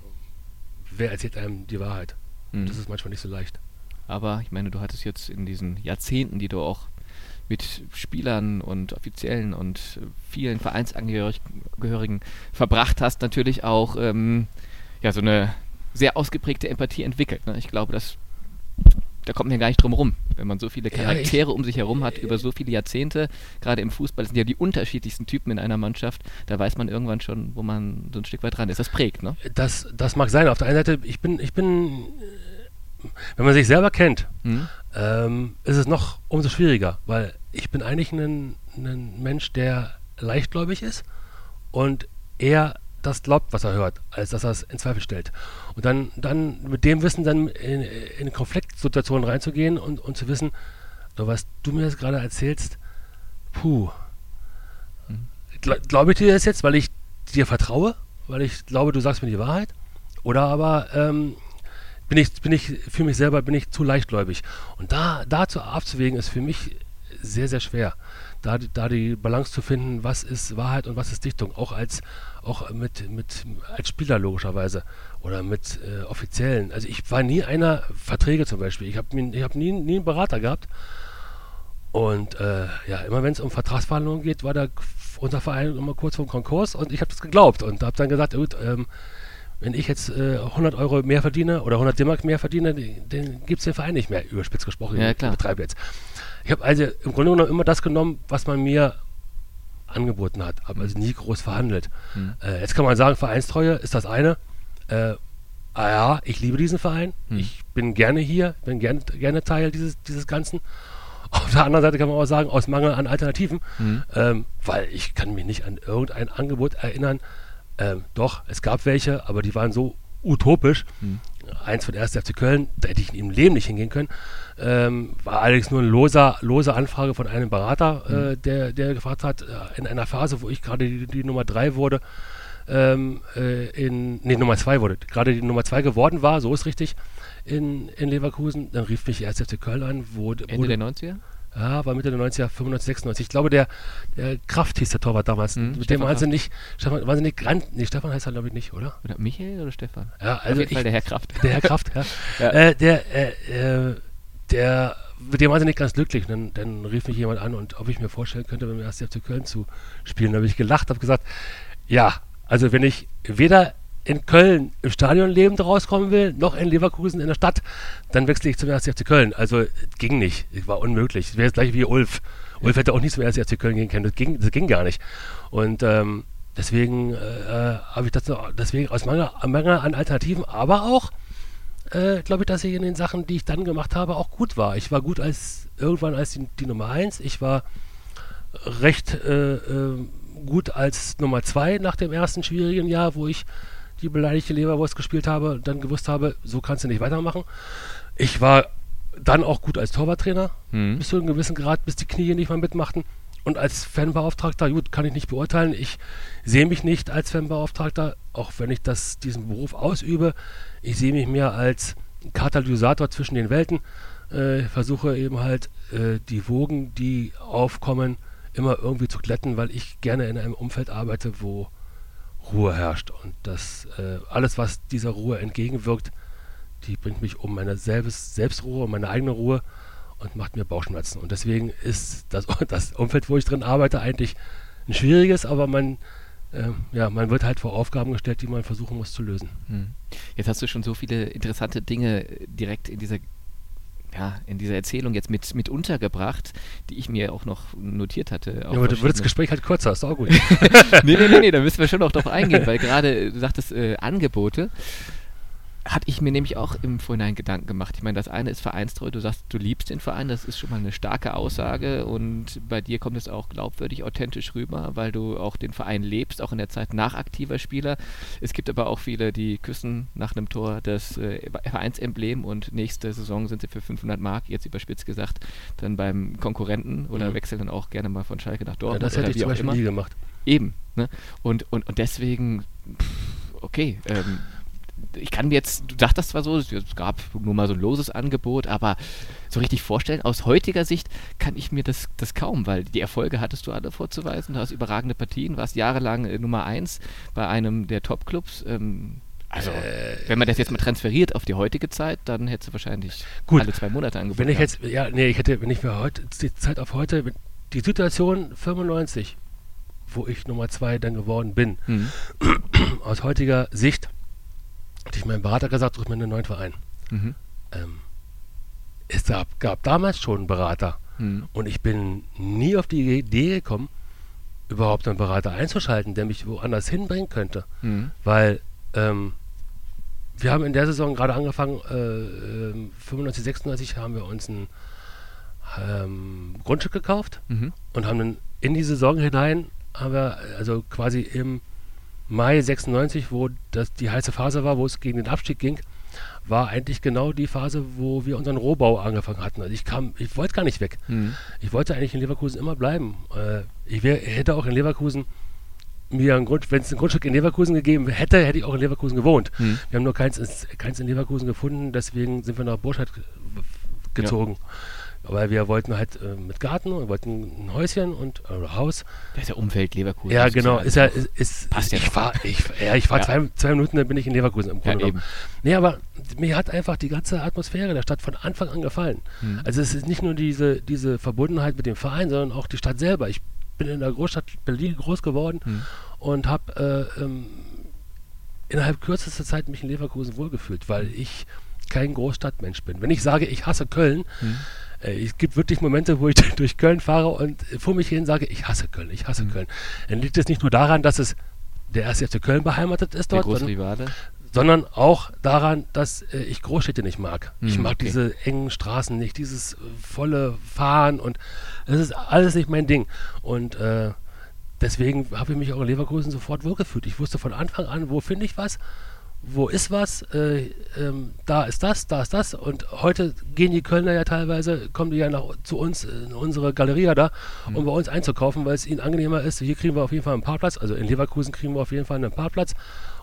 wer erzählt einem die Wahrheit. Hm. Das ist manchmal nicht so leicht. Aber ich meine, du hattest jetzt in diesen Jahrzehnten, die du auch mit Spielern und Offiziellen und vielen Vereinsangehörigen verbracht hast, natürlich auch ähm, ja, so eine sehr ausgeprägte Empathie entwickelt. Ne? Ich glaube, das, da kommt man ja gar nicht drum rum, wenn man so viele Charaktere ja, ich, um sich herum hat, über so viele Jahrzehnte, gerade im Fußball, das sind ja die unterschiedlichsten Typen in einer Mannschaft, da weiß man irgendwann schon, wo man so ein Stück weit dran ist. Das prägt, ne? Das, das mag sein. Auf der einen Seite, ich bin, ich bin wenn man sich selber kennt, mhm. ähm, ist es noch umso schwieriger, weil ich bin eigentlich ein, ein Mensch, der leichtgläubig ist und eher das glaubt, was er hört, als dass er es in Zweifel stellt. Und dann, dann mit dem Wissen dann in, in Konfliktsituationen reinzugehen und, und zu wissen, was du mir jetzt gerade erzählst, puh, mhm. glaube ich dir das jetzt, weil ich dir vertraue, weil ich glaube, du sagst mir die Wahrheit? Oder aber ähm, bin ich, bin ich für mich selber bin ich zu leichtgläubig. Und da, dazu abzuwägen, ist für mich sehr, sehr schwer. Da, da die Balance zu finden, was ist Wahrheit und was ist Dichtung, auch als auch mit, mit als Spieler logischerweise oder mit äh, Offiziellen. Also ich war nie einer Verträge zum Beispiel. Ich habe hab nie, nie einen Berater gehabt. Und äh, ja, immer wenn es um Vertragsverhandlungen geht, war da unser Verein immer kurz vor dem Konkurs und ich habe das geglaubt und habe dann gesagt, gut, ähm, wenn ich jetzt äh, 100 Euro mehr verdiene oder 100 D-Mark mehr verdiene, dann gibt es den Verein nicht mehr, überspitzt gesprochen. Ja, klar. Ich betreibe jetzt. Ich habe also im Grunde genommen immer das genommen, was man mir angeboten hat, habe also nie groß verhandelt. Mhm. Äh, jetzt kann man sagen, Vereinstreue ist das eine. Äh, ah ja, ich liebe diesen Verein, mhm. ich bin gerne hier, bin gerne, gerne Teil dieses, dieses Ganzen. Auf der anderen Seite kann man auch sagen, aus Mangel an Alternativen, mhm. ähm, weil ich kann mich nicht an irgendein Angebot erinnern, ähm, doch, es gab welche, aber die waren so utopisch. Hm. Eins von 1. FC Köln, da hätte ich im Leben nicht hingehen können. Ähm, war allerdings nur eine lose, lose Anfrage von einem Berater, äh, hm. der, der gefragt hat, äh, in einer Phase, wo ich gerade die, die, Nummer 3 wurde, ähm, äh, in, nee, Nummer 2 wurde, gerade die Nummer 2 geworden war, so ist richtig, in, in Leverkusen, dann rief mich 1. FC Köln an. Wo, Ende wo, der 90er? Ja, war Mitte der 90er, 95, 96. Ich glaube, der, der Kraft hieß der Torwart damals. Mhm, mit Stefan dem waren sie nicht, Stefan, waren sie nicht Grand, nee, Stefan heißt er glaube ich nicht, oder? Oder Michael oder Stefan? Ja, also Auf jeden ich, Fall der Herr Kraft. Der Herr Kraft, ja. ja. Äh, der, äh, äh, der, mit dem war sie nicht ganz glücklich. Dann, dann, rief mich jemand an und ob ich mir vorstellen könnte, wir erst FC Köln zu spielen. Da habe ich gelacht, habe gesagt, ja, also wenn ich weder in Köln im Stadion lebend rauskommen will, noch in Leverkusen in der Stadt, dann wechsle ich zum 1. FC Köln. Also ging nicht. Es war unmöglich. Es wäre das gleiche wie Ulf. Ulf hätte auch nicht zum 1. FC Köln gehen können. Das ging, das ging gar nicht. Und ähm, deswegen äh, habe ich das deswegen aus Mangel, Mangel an Alternativen, aber auch äh, glaube ich, dass ich in den Sachen, die ich dann gemacht habe, auch gut war. Ich war gut als irgendwann als die, die Nummer 1. Ich war recht äh, äh, gut als Nummer 2 nach dem ersten schwierigen Jahr, wo ich die beleidigte Leberwurst gespielt habe, dann gewusst habe, so kannst du nicht weitermachen. Ich war dann auch gut als Torwarttrainer, mhm. bis zu einem gewissen Grad, bis die Knie nicht mal mitmachten. Und als Fanbeauftragter, gut, kann ich nicht beurteilen. Ich sehe mich nicht als Fanbeauftragter, auch wenn ich das, diesen Beruf ausübe. Ich sehe mich mehr als Katalysator zwischen den Welten. Äh, versuche eben halt äh, die Wogen, die aufkommen, immer irgendwie zu glätten, weil ich gerne in einem Umfeld arbeite, wo Ruhe herrscht. Und das äh, alles, was dieser Ruhe entgegenwirkt, die bringt mich um meine Selbst, Selbstruhe, um meine eigene Ruhe und macht mir Bauchschmerzen. Und deswegen ist das, das Umfeld, wo ich drin arbeite, eigentlich ein schwieriges, aber man, äh, ja, man wird halt vor Aufgaben gestellt, die man versuchen muss zu lösen. Hm. Jetzt hast du schon so viele interessante Dinge direkt in dieser ja, in dieser Erzählung jetzt mit, mit untergebracht, die ich mir auch noch notiert hatte. Ja, aber wird das Gespräch halt kürzer, ist auch gut. nee, nee, nee, nee, da müssen wir schon noch drauf eingehen, weil gerade, du sagtest, äh, Angebote. Hatte ich mir nämlich auch im Vorhinein Gedanken gemacht. Ich meine, das eine ist vereinstreu, du sagst, du liebst den Verein, das ist schon mal eine starke Aussage und bei dir kommt es auch glaubwürdig, authentisch rüber, weil du auch den Verein lebst, auch in der Zeit nach aktiver Spieler. Es gibt aber auch viele, die küssen nach einem Tor das äh, Vereinsemblem und nächste Saison sind sie für 500 Mark, jetzt überspitzt gesagt, dann beim Konkurrenten oder mhm. wechseln dann auch gerne mal von Schalke nach Dortmund. Ja, das hätte ich zum Beispiel nie gemacht. Eben. Ne? Und, und, und deswegen, okay, ähm, ich kann mir jetzt, du sagtest zwar so, es gab nur mal so ein loses Angebot, aber so richtig vorstellen, aus heutiger Sicht kann ich mir das, das kaum, weil die Erfolge hattest du alle vorzuweisen, du hast überragende Partien, warst jahrelang äh, Nummer eins bei einem der Top-Clubs. Ähm, also, äh, wenn man das jetzt mal transferiert auf die heutige Zeit, dann hättest du wahrscheinlich gut, alle zwei Monate angeboten. Wenn ich jetzt, ja, nee, ich hätte, wenn ich mir heute, die Zeit auf heute, die Situation 95, wo ich Nummer zwei dann geworden bin, mhm. aus heutiger Sicht, ich meinem Berater gesagt, such mir einen neuen Verein. Mhm. Ähm, es gab, gab, damals schon einen Berater. Mhm. Und ich bin nie auf die Idee gekommen, überhaupt einen Berater einzuschalten, der mich woanders hinbringen könnte. Mhm. Weil ähm, wir haben in der Saison gerade angefangen, äh, 95, 96 haben wir uns ein ähm, Grundstück gekauft mhm. und haben dann in die Saison hinein, haben wir also quasi im Mai 96, wo das die heiße Phase war, wo es gegen den Abstieg ging, war eigentlich genau die Phase, wo wir unseren Rohbau angefangen hatten. Also ich kam, ich wollte gar nicht weg. Mhm. Ich wollte eigentlich in Leverkusen immer bleiben. Äh, ich wär, hätte auch in Leverkusen mir ein Grund, wenn es ein Grundstück in Leverkusen gegeben hätte, hätte ich auch in Leverkusen gewohnt. Mhm. Wir haben nur keins, keins in Leverkusen gefunden, deswegen sind wir nach Burscheid gezogen. Ja. Weil wir wollten halt äh, mit Garten und wollten ein Häuschen und äh, Haus. Das ist ja Umfeld Leverkusen. Ja, genau. Ist ja, ist, ist, Passt ja ich fahr, ich, ja, ich fahre ja. zwei, zwei, Minuten, dann bin ich in Leverkusen im Grunde ja, genommen. Nee, aber mir hat einfach die ganze Atmosphäre der Stadt von Anfang an gefallen. Mhm. Also es ist nicht nur diese, diese Verbundenheit mit dem Verein, sondern auch die Stadt selber. Ich bin in der Großstadt Berlin groß geworden mhm. und habe äh, ähm, innerhalb kürzester Zeit mich in Leverkusen wohlgefühlt, weil ich kein Großstadtmensch bin. Wenn ich sage, ich hasse Köln, äh, es gibt wirklich Momente, wo ich durch Köln fahre und vor mich hin sage, ich hasse Köln, ich hasse mhm. Köln. Dann liegt es nicht nur daran, dass es der erste FC Köln beheimatet ist dort, sondern, sondern, auch daran, dass äh, ich Großstädte nicht mag. Mhm, ich mag okay. diese engen Straßen nicht, dieses äh, volle Fahren und das ist alles nicht mein Ding. Und äh, deswegen habe ich mich auch in Leverkusen sofort wohlgefühlt. Ich wusste von Anfang an, wo finde ich was wo ist was, äh, ähm, da ist das, da ist das. Und heute gehen die Kölner ja teilweise, kommen die ja nach, zu uns in unsere Galeria da, um mhm. bei uns einzukaufen, weil es ihnen angenehmer ist. Hier kriegen wir auf jeden Fall einen Parkplatz, also in Leverkusen kriegen wir auf jeden Fall einen Parkplatz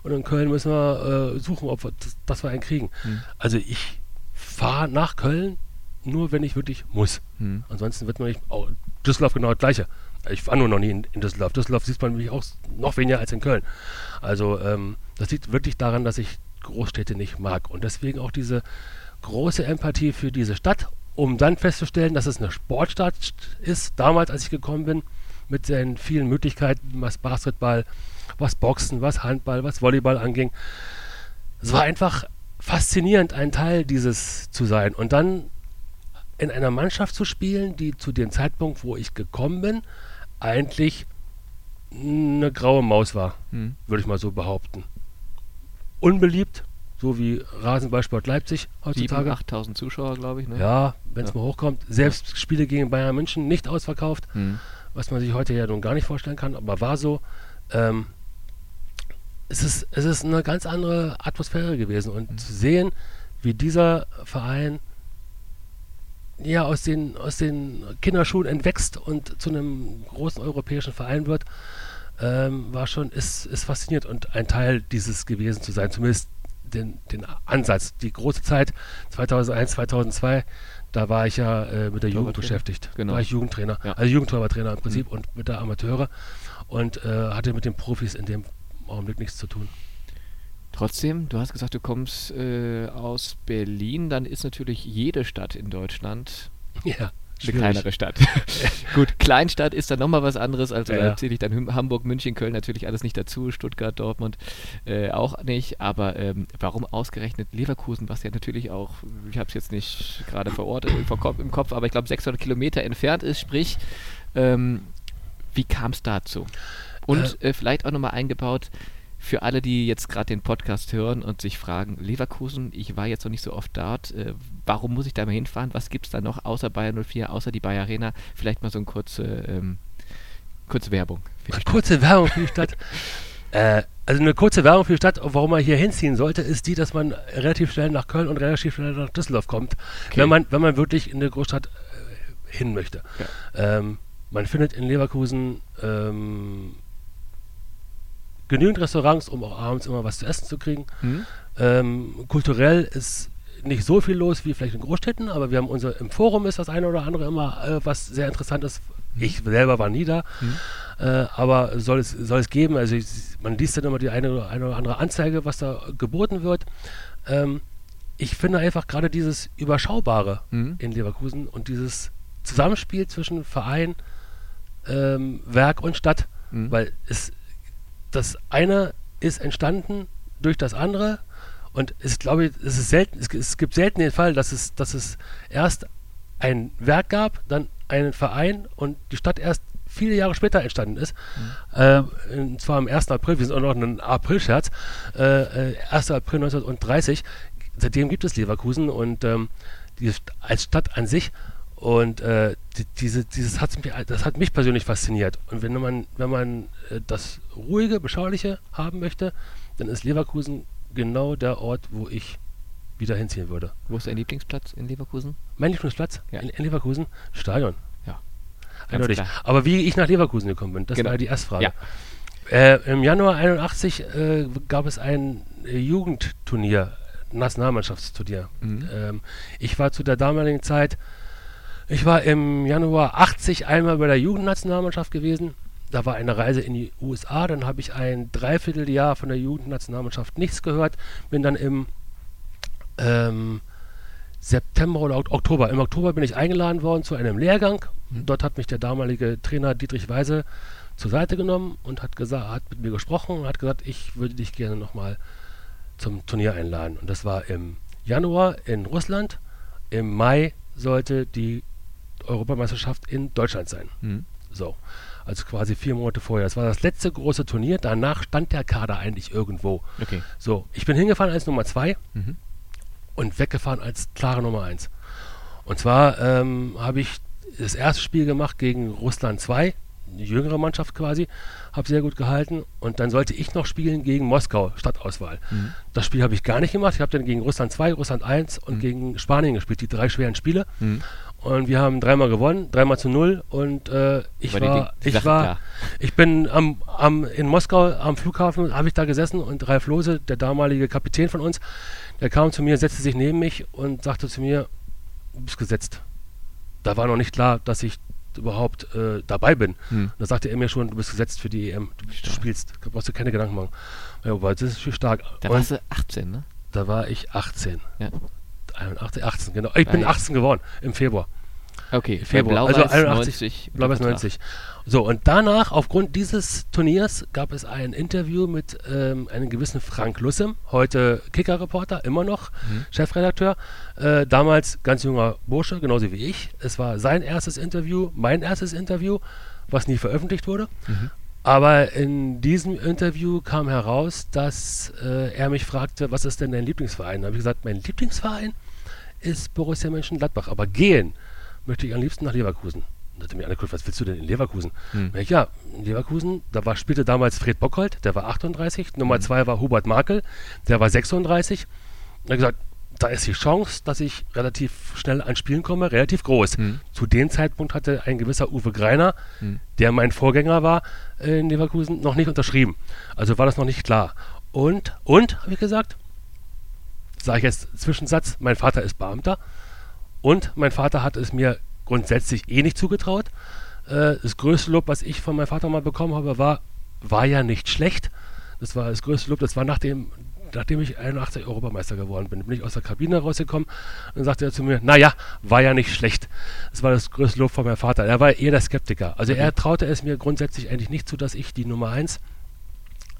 und in Köln müssen wir äh, suchen, ob wir das, dass wir einen kriegen. Mhm. Also ich fahre nach Köln nur, wenn ich wirklich muss. Mhm. Ansonsten wird man nicht, oh, Düsseldorf genau das gleiche. Ich war nur noch nie in, in Düsseldorf. Düsseldorf sieht man nämlich auch noch weniger als in Köln. Also ähm, das liegt wirklich daran, dass ich Großstädte nicht mag. Und deswegen auch diese große Empathie für diese Stadt, um dann festzustellen, dass es eine Sportstadt ist. Damals, als ich gekommen bin, mit seinen vielen Möglichkeiten, was Basketball, was Boxen, was Handball, was Volleyball anging. Es war einfach faszinierend, ein Teil dieses zu sein. Und dann in einer Mannschaft zu spielen, die zu dem Zeitpunkt, wo ich gekommen bin, eigentlich eine graue Maus war, hm. würde ich mal so behaupten. Unbeliebt, so wie Rasenballsport Leipzig heutzutage. 8000 Zuschauer, glaube ich. Ne? Ja, wenn es ja. mal hochkommt. Selbst ja. Spiele gegen Bayern München nicht ausverkauft, hm. was man sich heute ja nun gar nicht vorstellen kann, aber war so. Ähm, es, ist, es ist eine ganz andere Atmosphäre gewesen und hm. zu sehen, wie dieser Verein ja aus den, aus den Kinderschuhen entwächst und zu einem großen europäischen Verein wird, ähm, war schon, ist, ist fasziniert und ein Teil dieses gewesen zu sein, zumindest den, den Ansatz. Die große Zeit 2001, 2002, da war ich ja äh, mit der Jugend beschäftigt. Genau. War ich Jugendtrainer, ja. also Jugendtorwarttrainer im Prinzip mhm. und mit der Amateure und äh, hatte mit den Profis in dem Augenblick nichts zu tun. Trotzdem, du hast gesagt, du kommst äh, aus Berlin, dann ist natürlich jede Stadt in Deutschland ja, eine kleinere Stadt. Gut, Kleinstadt ist dann nochmal was anderes, also ja, da zähle ich dann Hamburg, München, Köln natürlich alles nicht dazu, Stuttgart, Dortmund äh, auch nicht, aber ähm, warum ausgerechnet Leverkusen, was ja natürlich auch, ich habe es jetzt nicht gerade vor Ort im Kopf, aber ich glaube 600 Kilometer entfernt ist, sprich, ähm, wie kam es dazu? Und äh, äh, vielleicht auch nochmal eingebaut, für alle, die jetzt gerade den Podcast hören und sich fragen, Leverkusen, ich war jetzt noch nicht so oft dort, äh, warum muss ich da mal hinfahren? Was gibt es da noch außer Bayern 04, außer die Bayer Arena? Vielleicht mal so eine kurze, ähm, kurze Werbung. kurze Werbung für die Stadt. äh, also eine kurze Werbung für die Stadt, warum man hier hinziehen sollte, ist die, dass man relativ schnell nach Köln und relativ schnell nach Düsseldorf kommt, okay. wenn, man, wenn man wirklich in eine Großstadt äh, hin möchte. Ja. Ähm, man findet in Leverkusen ähm, genügend Restaurants, um auch abends immer was zu essen zu kriegen. Mhm. Ähm, kulturell ist nicht so viel los wie vielleicht in Großstädten, aber wir haben unser im Forum ist das eine oder andere immer äh, was sehr interessantes. Mhm. Ich selber war nie da, mhm. äh, aber soll es, soll es geben. Also ich, man liest dann immer die eine, eine oder andere Anzeige, was da geboten wird. Ähm, ich finde einfach gerade dieses Überschaubare mhm. in Leverkusen und dieses Zusammenspiel zwischen Verein, ähm, Werk und Stadt, mhm. weil es das eine ist entstanden durch das andere und es glaube ich, es ist selten, es, es, gibt selten den Fall, dass es, dass es erst ein Werk gab, dann einen Verein und die Stadt erst viele Jahre später entstanden ist. Mhm. Äh, und zwar am 1. April, wir sind auch noch ein April-Scherz, äh, 1. Äh, April 1930. Seitdem gibt es Leverkusen und ähm, die, als Stadt an sich und äh, die, diese, dieses hat mich, das hat mich persönlich fasziniert. Und wenn man, wenn man äh, das ruhige, beschauliche haben möchte, dann ist Leverkusen genau der Ort, wo ich wieder hinziehen würde. Wo ist dein Lieblingsplatz in Leverkusen? Mein Lieblingsplatz ja. in, in, Leverkusen? Stadion. Ja. Eindeutig. Aber wie ich nach Leverkusen gekommen bin, das genau. war die Erstfrage. Ja. Äh, Im Januar 81 äh, gab es ein äh, Jugendturnier, Nationalmannschaftsturnier. Mhm. Ähm, ich war zu der damaligen Zeit ich war im Januar 80 einmal bei der Jugendnationalmannschaft gewesen. Da war eine Reise in die USA. Dann habe ich ein Dreivierteljahr von der Jugendnationalmannschaft nichts gehört. Bin dann im ähm, September oder Oktober. Im Oktober bin ich eingeladen worden zu einem Lehrgang. Mhm. Dort hat mich der damalige Trainer Dietrich Weise zur Seite genommen und hat gesagt, hat mit mir gesprochen und hat gesagt, ich würde dich gerne nochmal zum Turnier einladen. Und das war im Januar in Russland. Im Mai sollte die Europameisterschaft in Deutschland sein. Mhm. So. Also quasi vier Monate vorher. Das war das letzte große Turnier. Danach stand der Kader eigentlich irgendwo. Okay. So, ich bin hingefahren als Nummer zwei mhm. und weggefahren als klare Nummer eins. Und zwar ähm, habe ich das erste Spiel gemacht gegen Russland 2, die jüngere Mannschaft quasi, habe sehr gut gehalten und dann sollte ich noch spielen gegen Moskau, Stadtauswahl. Mhm. Das Spiel habe ich gar nicht gemacht. Ich habe dann gegen Russland 2, Russland 1 und mhm. gegen Spanien gespielt, die drei schweren Spiele. Mhm. Und wir haben dreimal gewonnen, dreimal zu null. Und äh, ich war, war die, die ich war, klar. ich bin am, am, in Moskau am Flughafen, habe ich da gesessen und Ralf Lose, der damalige Kapitän von uns, der kam zu mir, setzte sich neben mich und sagte zu mir, du bist gesetzt. Da war noch nicht klar, dass ich überhaupt äh, dabei bin. Hm. Da sagte er mir schon, du bist gesetzt für die EM, du, du spielst, da brauchst du keine Gedanken machen. Ja, aber das ist viel stark. Da warst du 18, ne? Da war ich 18. Ja. 81, 18, genau. Ich bin 18 geworden im Februar. Okay, Februar. Also 81, Blau-Weiß 90. So, und danach, aufgrund dieses Turniers, gab es ein Interview mit ähm, einem gewissen Frank Lussem, heute Kicker-Reporter, immer noch mhm. Chefredakteur. Äh, damals ganz junger Bursche, genauso wie ich. Es war sein erstes Interview, mein erstes Interview, was nie veröffentlicht wurde. Mhm. Aber in diesem Interview kam heraus, dass äh, er mich fragte, was ist denn dein Lieblingsverein? Da habe ich gesagt, mein Lieblingsverein ist Borussia Mönchengladbach. Aber gehen möchte ich am liebsten nach Leverkusen. Und da hat er mir angeguckt, was willst du denn in Leverkusen? Hm. Ich, ja, in Leverkusen, da war, spielte damals Fred Bockhold, der war 38. Nummer 2 hm. war Hubert Markel, der war 36. Und er hat gesagt, da ist die Chance, dass ich relativ schnell an Spielen komme, relativ groß. Hm. Zu dem Zeitpunkt hatte ein gewisser Uwe Greiner, hm. der mein Vorgänger war in Leverkusen, noch nicht unterschrieben. Also war das noch nicht klar. Und, und, habe ich gesagt, sage ich jetzt Zwischensatz, mein Vater ist Beamter und mein Vater hat es mir grundsätzlich eh nicht zugetraut. Äh, das größte Lob, was ich von meinem Vater mal bekommen habe, war, war ja nicht schlecht. Das war das größte Lob, das war nach dem, nachdem ich 81 Europameister geworden bin. Bin ich aus der Kabine rausgekommen und sagte er zu mir, naja, war ja nicht schlecht. Das war das größte Lob von meinem Vater. Er war eher der Skeptiker. Also er traute es mir grundsätzlich eigentlich nicht zu, dass ich die Nummer 1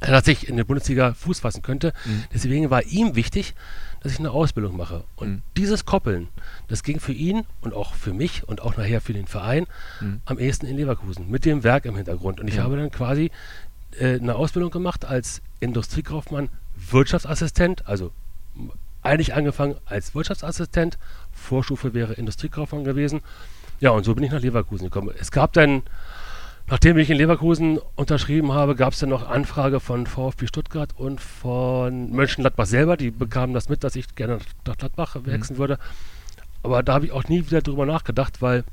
dass ich in der Bundesliga Fuß fassen könnte. Mhm. Deswegen war ihm wichtig, dass ich eine Ausbildung mache. Und mhm. dieses Koppeln, das ging für ihn und auch für mich und auch nachher für den Verein mhm. am ehesten in Leverkusen mit dem Werk im Hintergrund. Und ich habe dann quasi äh, eine Ausbildung gemacht als Industriekaufmann, Wirtschaftsassistent, also eigentlich angefangen als Wirtschaftsassistent, Vorstufe wäre Industriekaufmann gewesen. Ja, und so bin ich nach Leverkusen gekommen. Es gab dann, nachdem ich in Leverkusen unterschrieben habe, gab es dann noch Anfrage von VfB Stuttgart und von Mönchengladbach selber. Die bekamen das mit, dass ich gerne nach Gladbach mhm. wechseln mhm. würde. Aber da habe ich auch nie wieder drüber nachgedacht, weil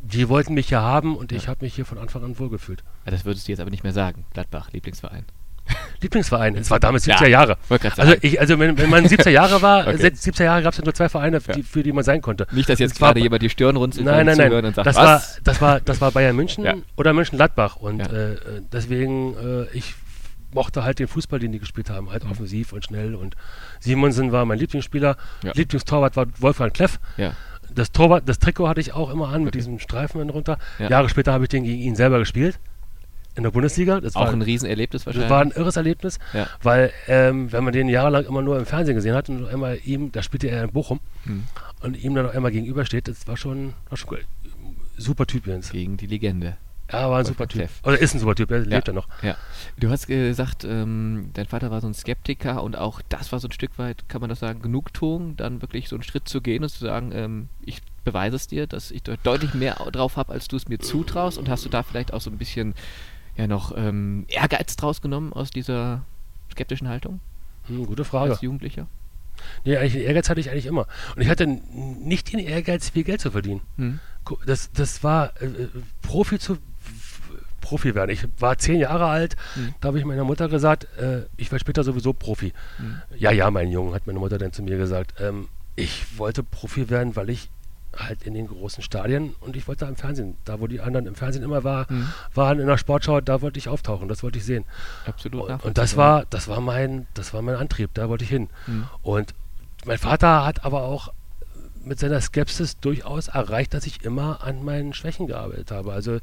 die wollten mich ja haben und ja. ich habe mich hier von Anfang an wohlgefühlt. Ja, das würdest du jetzt aber nicht mehr sagen. Gladbach, Lieblingsverein. Lieblingsverein. Es war damals 70er ja, Jahre. Also, ich, also wenn, wenn man 70er Jahre war, okay. 70er Jahre gab es ja nur zwei Vereine, die, für die man sein konnte. Nicht, dass jetzt gerade jemand die Stirn runzelt nein, nein, nein. und sagt, das was? War, das, war, das war Bayern München ja. oder München-Gladbach. Und äh, deswegen, äh, ich mochte halt den Fußball, den die gespielt haben, halt mhm. offensiv und schnell. Und Simonsen war mein Lieblingsspieler. Lieblingstorwart war Wolfgang Kleff. Das, Torwart, das Trikot hatte ich auch immer an mit okay. diesem Streifen drunter. Jahre später habe ich den gegen ihn selber gespielt in der Bundesliga. Das auch war, ein Riesenerlebnis wahrscheinlich. Das war ein irres Erlebnis, ja. weil ähm, wenn man den jahrelang immer nur im Fernsehen gesehen hat und einmal ihm, da spielte er in Bochum hm. und ihm dann noch einmal gegenübersteht, das war schon, war schon cool. Super Typ Jens. Gegen die Legende. Ja, war ein super Typ. Oder ist ein super Typ, er ja. lebt ja noch. Ja. Du hast gesagt, ähm, dein Vater war so ein Skeptiker und auch das war so ein Stück weit, kann man das sagen, Genugtuung, dann wirklich so einen Schritt zu gehen und zu sagen, ähm, ich beweise es dir, dass ich deutlich mehr drauf habe, als du es mir zutraust und hast du da vielleicht auch so ein bisschen ja noch ähm, Ehrgeiz draus genommen aus dieser skeptischen Haltung? Hm, gute Frage. Als Jugendlicher? Nee, eigentlich, Ehrgeiz hatte ich eigentlich immer. Und ich hatte nicht den Ehrgeiz, viel Geld zu verdienen. Hm. Das, das war äh, äh, Profi zu Profi werden. Ich war zehn Jahre alt, hm. da habe ich meiner Mutter gesagt, äh, ich werde später sowieso Profi. Hm. Ja, ja, mein Junge, hat meine Mutter dann zu mir gesagt. Ähm, ich wollte Profi werden, weil ich halt in den großen Stadien und ich wollte da im Fernsehen, da wo die anderen im Fernsehen immer war, mhm. waren in der Sportschau, da wollte ich auftauchen, das wollte ich sehen. Absolut. Und, und das war, das war mein, das war mein Antrieb, da wollte ich hin. Mhm. Und mein Vater hat aber auch mit seiner Skepsis durchaus erreicht, dass ich immer an meinen Schwächen gearbeitet habe. Also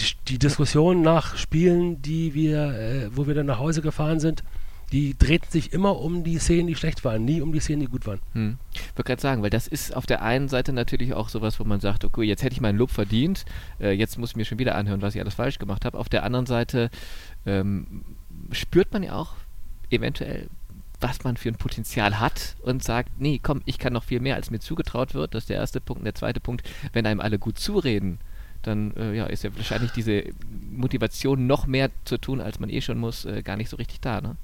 die, die Diskussion nach Spielen, die wir, äh, wo wir dann nach Hause gefahren sind, die drehten sich immer um die Szenen, die schlecht waren, nie um die Szenen, die gut waren. Hm. Ich wollte gerade sagen, weil das ist auf der einen Seite natürlich auch sowas, wo man sagt, okay, jetzt hätte ich meinen Lob verdient, äh, jetzt muss ich mir schon wieder anhören, was ich alles falsch gemacht habe. Auf der anderen Seite ähm, spürt man ja auch eventuell, was man für ein Potenzial hat und sagt, nee, komm, ich kann noch viel mehr, als mir zugetraut wird. Das ist der erste Punkt. Und der zweite Punkt, wenn einem alle gut zureden, dann äh, ja, ist ja wahrscheinlich diese Motivation noch mehr zu tun, als man eh schon muss, äh, gar nicht so richtig da. Ne?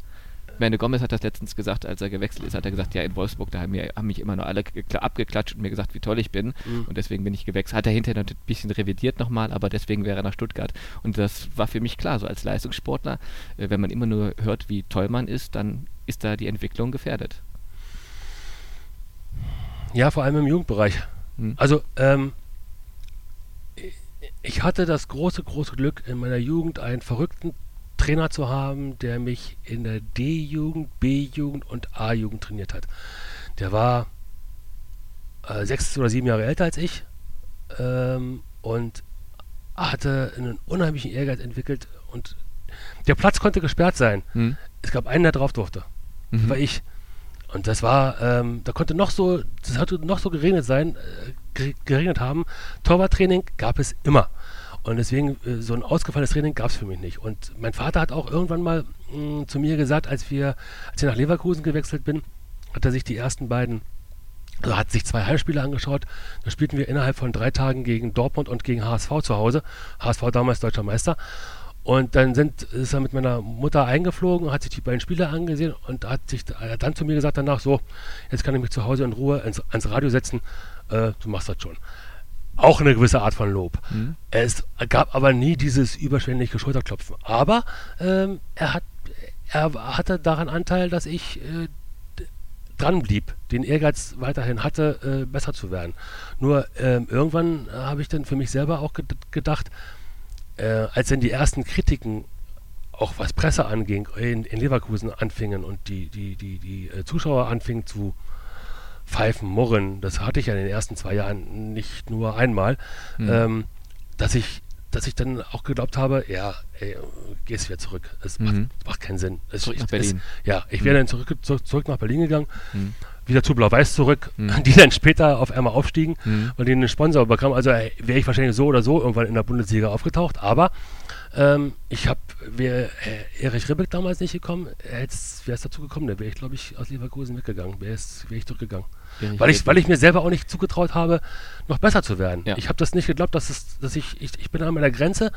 Meine, Gomez hat das letztens gesagt, als er gewechselt ist, hat er gesagt, ja, in Wolfsburg, da haben, wir, haben mich immer nur alle abgeklatscht und mir gesagt, wie toll ich bin. Mhm. Und deswegen bin ich gewechselt. Hat er hinterher ein bisschen revidiert nochmal, aber deswegen wäre er nach Stuttgart. Und das war für mich klar, so als Leistungssportler, äh, wenn man immer nur hört, wie toll man ist, dann ist da die Entwicklung gefährdet. Ja, vor allem im Jugendbereich. Mhm. Also, ähm, ich hatte das große, große Glück, in meiner Jugend einen verrückten Trainer zu haben, der mich in der D-Jugend, B-Jugend und A-Jugend trainiert hat. Der war äh, sechs oder sieben Jahre älter als ich ähm, und hatte einen unheimlichen Ehrgeiz entwickelt und der Platz konnte gesperrt sein. Hm. Es gab einen, der drauf durfte. Mhm. Das war ich. Und das war, ähm, da konnte noch so, das hatte noch so geregnet sein, äh, geregnet haben. Torwarttraining gab es immer. Und deswegen, äh, so ein ausgefallenes Training gab es für mich nicht. Und mein Vater hat auch irgendwann mal mh, mm, zu mir gesagt, als wir, als ich nach Leverkusen gewechselt bin, hat er sich die ersten beiden, also hat sich zwei Heimspiele angeschaut. Da spielten wir innerhalb von drei Tagen gegen Dortmund und gegen HSV zu Hause. HSV damals deutscher Meister. Und dann sind, ist er mit meiner Mutter eingeflogen, hat sich die beiden Spiele angesehen und hat sich hat dann zu mir gesagt danach so, jetzt kann ich mich zu Hause in Ruhe ins, ans Radio setzen, äh, du machst das schon auch eine gewisse Art von Lob. Mhm. Es gab aber nie dieses überschwängliche Schulterklopfen. Aber ähm, er, hat, er hatte daran Anteil, dass ich äh, dran blieb, den Ehrgeiz weiterhin hatte, äh, besser zu werden. Nur ähm, irgendwann äh, habe ich dann für mich selber auch gedacht, äh, als dann die ersten Kritiken auch was Presse anging, in, in Leverkusen anfingen und die, die, die, die äh, Zuschauer anfingen zu Pfeifen, Murren, das hatte ich ja in den ersten zwei Jahren nicht nur einmal, mhm. ähm, dass ich dass ich dann auch geglaubt habe, ja, ey, gehst wieder zurück. Es mhm. macht, macht, keinen Sinn. Es, zurück nach Berlin. Es, ja, ich wäre mhm. dann zurück, zurück, zurück, nach Berlin gegangen, mhm. wieder zu Blau-Weiß zurück, mhm. die dann später auf einmal aufstiegen mhm. und die einen Sponsor bekamen. Also wäre ich wahrscheinlich so oder so irgendwann in der Bundesliga aufgetaucht, aber Ähm, ich habe, wäre äh, Erich Ribbeck damals nicht gekommen, wäre es dazu gekommen, da wäre ich, glaube ich, aus Leverkusen weggegangen, wäre wär ich zurückgegangen. Weil ich, weil ich mir selber auch nicht zugetraut habe, noch besser zu werden. Ja. Ich habe das nicht geglaubt, dass, es, dass ich, ich, ich bin an meiner Grenze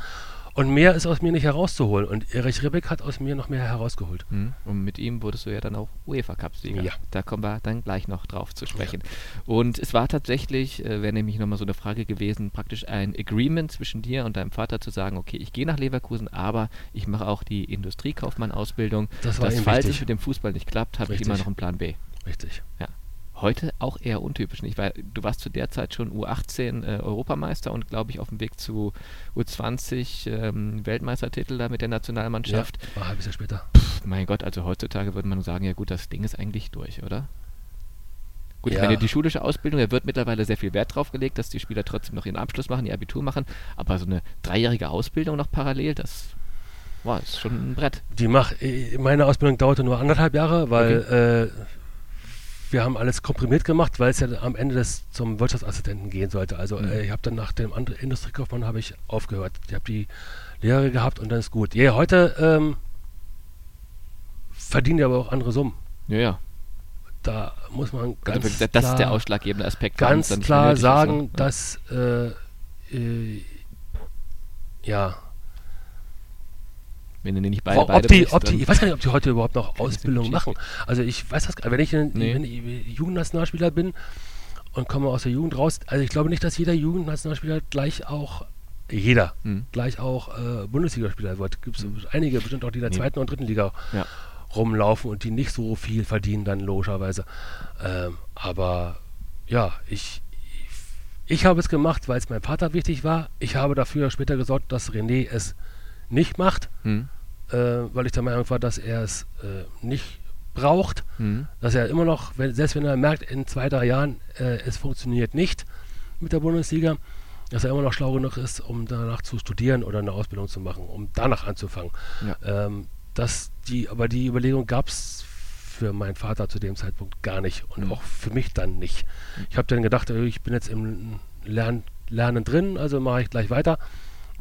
und mehr ist aus mir nicht herauszuholen. Und Erich Ribbeck hat aus mir noch mehr herausgeholt. Mhm. Und mit ihm wurdest du ja dann auch UEFA-Cup-Sieger. Ja. Da kommen wir dann gleich noch drauf zu sprechen. Ja. Und es war tatsächlich, äh, wäre nämlich nochmal so eine Frage gewesen, praktisch ein Agreement zwischen dir und deinem Vater zu sagen, okay, ich gehe nach Leverkusen, aber ich mache auch die Industriekaufmann-Ausbildung. Das war das, falls es mit dem Fußball nicht klappt, habe ich immer noch einen Plan B. Richtig. Ja heute auch eher untypisch. Nicht? Weil du warst zu der Zeit schon U18 äh, Europameister und glaube ich auf dem Weg zu U20 ähm, Weltmeistertitel da mit der Nationalmannschaft. Ja, war ein halbes Jahr später. Pff, mein Gott, also heutzutage würde man sagen, ja gut, das Ding ist eigentlich durch, oder? Gut, ja. ich meine, die schulische Ausbildung, da wird mittlerweile sehr viel Wert drauf gelegt, dass die Spieler trotzdem noch ihren Abschluss machen, ihr Abitur machen, aber so eine dreijährige Ausbildung noch parallel, das wow, ist schon ein Brett. Die mach, äh, meine Ausbildung dauerte nur anderthalb Jahre, weil okay. äh, wir haben alles komprimiert gemacht, weil es ja am Ende des, zum Wirtschaftsassistenten gehen sollte. Also mhm. äh, ich habe dann nach dem Industriekaufmann habe ich aufgehört. Ich habe die Lehre gehabt und dann ist gut. Ja, yeah, heute ähm, verdienen ja aber auch andere Summen. Ja, ja. Da muss man ganz also, Das klar, ist der ausschlaggebende Aspekt. Ganz klar sagen, ist, dass äh, äh, ja, wenn du nicht beide, ob, beide die, bist, ob die, Ich weiß gar nicht, ob die heute überhaupt noch Ausbildung machen. Also ich weiß das, wenn ich, nee. wenn ich Jugendnationalspieler bin und komme aus der Jugend raus, also ich glaube nicht, dass jeder Jugendnationalspieler gleich auch jeder hm. gleich auch äh, Bundesligaspieler wird. Gibt es hm. einige, bestimmt auch die der zweiten und dritten Liga ja. rumlaufen und die nicht so viel verdienen dann logischerweise. Ähm, aber ja, ich, ich habe es gemacht, weil es meinem Vater wichtig war. Ich habe dafür später gesorgt, dass René es nicht macht. Hm äh, weil ich der Meinung war, dass er es äh, nicht braucht, mhm. dass er immer noch, wenn, selbst wenn er merkt, in zwei, drei Jahren, äh, es funktioniert nicht mit der Bundesliga, dass er immer noch schlau genug ist, um danach zu studieren oder eine Ausbildung zu machen, um danach anzufangen. Ja. Ähm, dass die, aber die Überlegung gab es für meinen Vater zu dem Zeitpunkt gar nicht und mhm. auch für mich dann nicht. Ich habe dann gedacht, ich bin jetzt im Lern, Lernen drin, also mache ich gleich weiter.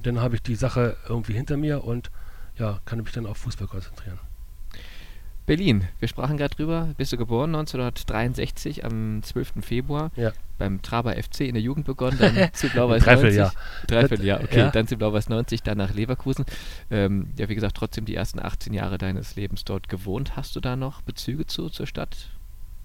Dann habe ich die Sache irgendwie hinter mir und ja, kann mich dann auf Fußball konzentrieren. Berlin, wir sprachen gerade drüber. Bist du geboren 1963 am 12. Februar ja. beim Traber FC in der Jugend begonnen, dann zu Blau-Weiß 90. Jahr. Dreivierteljahr, okay, ja. dann zu Blau-Weiß 90, dann nach Leverkusen. Ähm, ja, wie gesagt, trotzdem die ersten 18 Jahre deines Lebens dort gewohnt. Hast du da noch Bezüge zu, zur Stadt?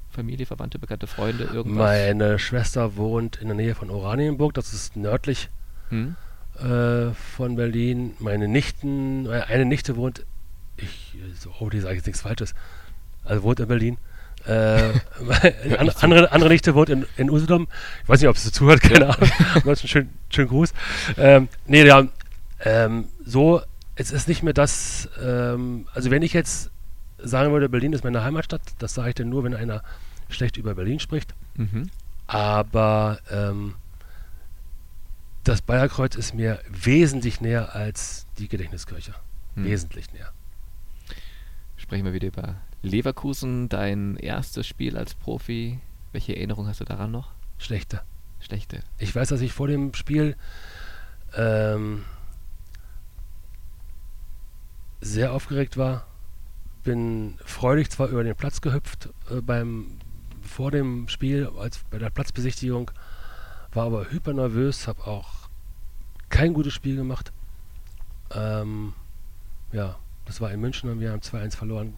Familie, Verwandte, bekannte Freunde, irgendwas? Meine Schwester wohnt in der Nähe von Oranienburg, das ist nördlich. Hm äh, von Berlin. Meine Nichten, äh, eine Nichte wohnt, ich, so, oh, die sage jetzt nichts Falsches, also wohnt in Berlin. Äh, andere, andere Nichte wohnt in, in Usedom. Ich weiß nicht, ob sie zuhört, keine Ahnung. Ansonsten schön, schönen Gruß. Ähm, nee, ja, ähm, so, es ist nicht mehr das, ähm, also wenn ich jetzt sagen würde, Berlin ist meine Heimatstadt, das sage ich dann nur, wenn einer schlecht über Berlin spricht. Mhm. Aber ähm, das Bayerkreuz ist mir wesentlich näher als die Gedächtniskirche. Hm. Wesentlich näher. Sprechen wir wieder über Leverkusen, dein erstes Spiel als Profi. Welche Erinnerung hast du daran noch? Schlechte. Schlechte. Ich weiß, dass ich vor dem Spiel ähm, sehr aufgeregt war. Bin freudig zwar über den Platz gehüpft äh, beim vor dem Spiel, als bei der Platzbesichtigung, war aber hyper nervös, habe auch kein gutes Spiel gemacht. Ähm, ja, das war in München und wir haben 2-1 verloren.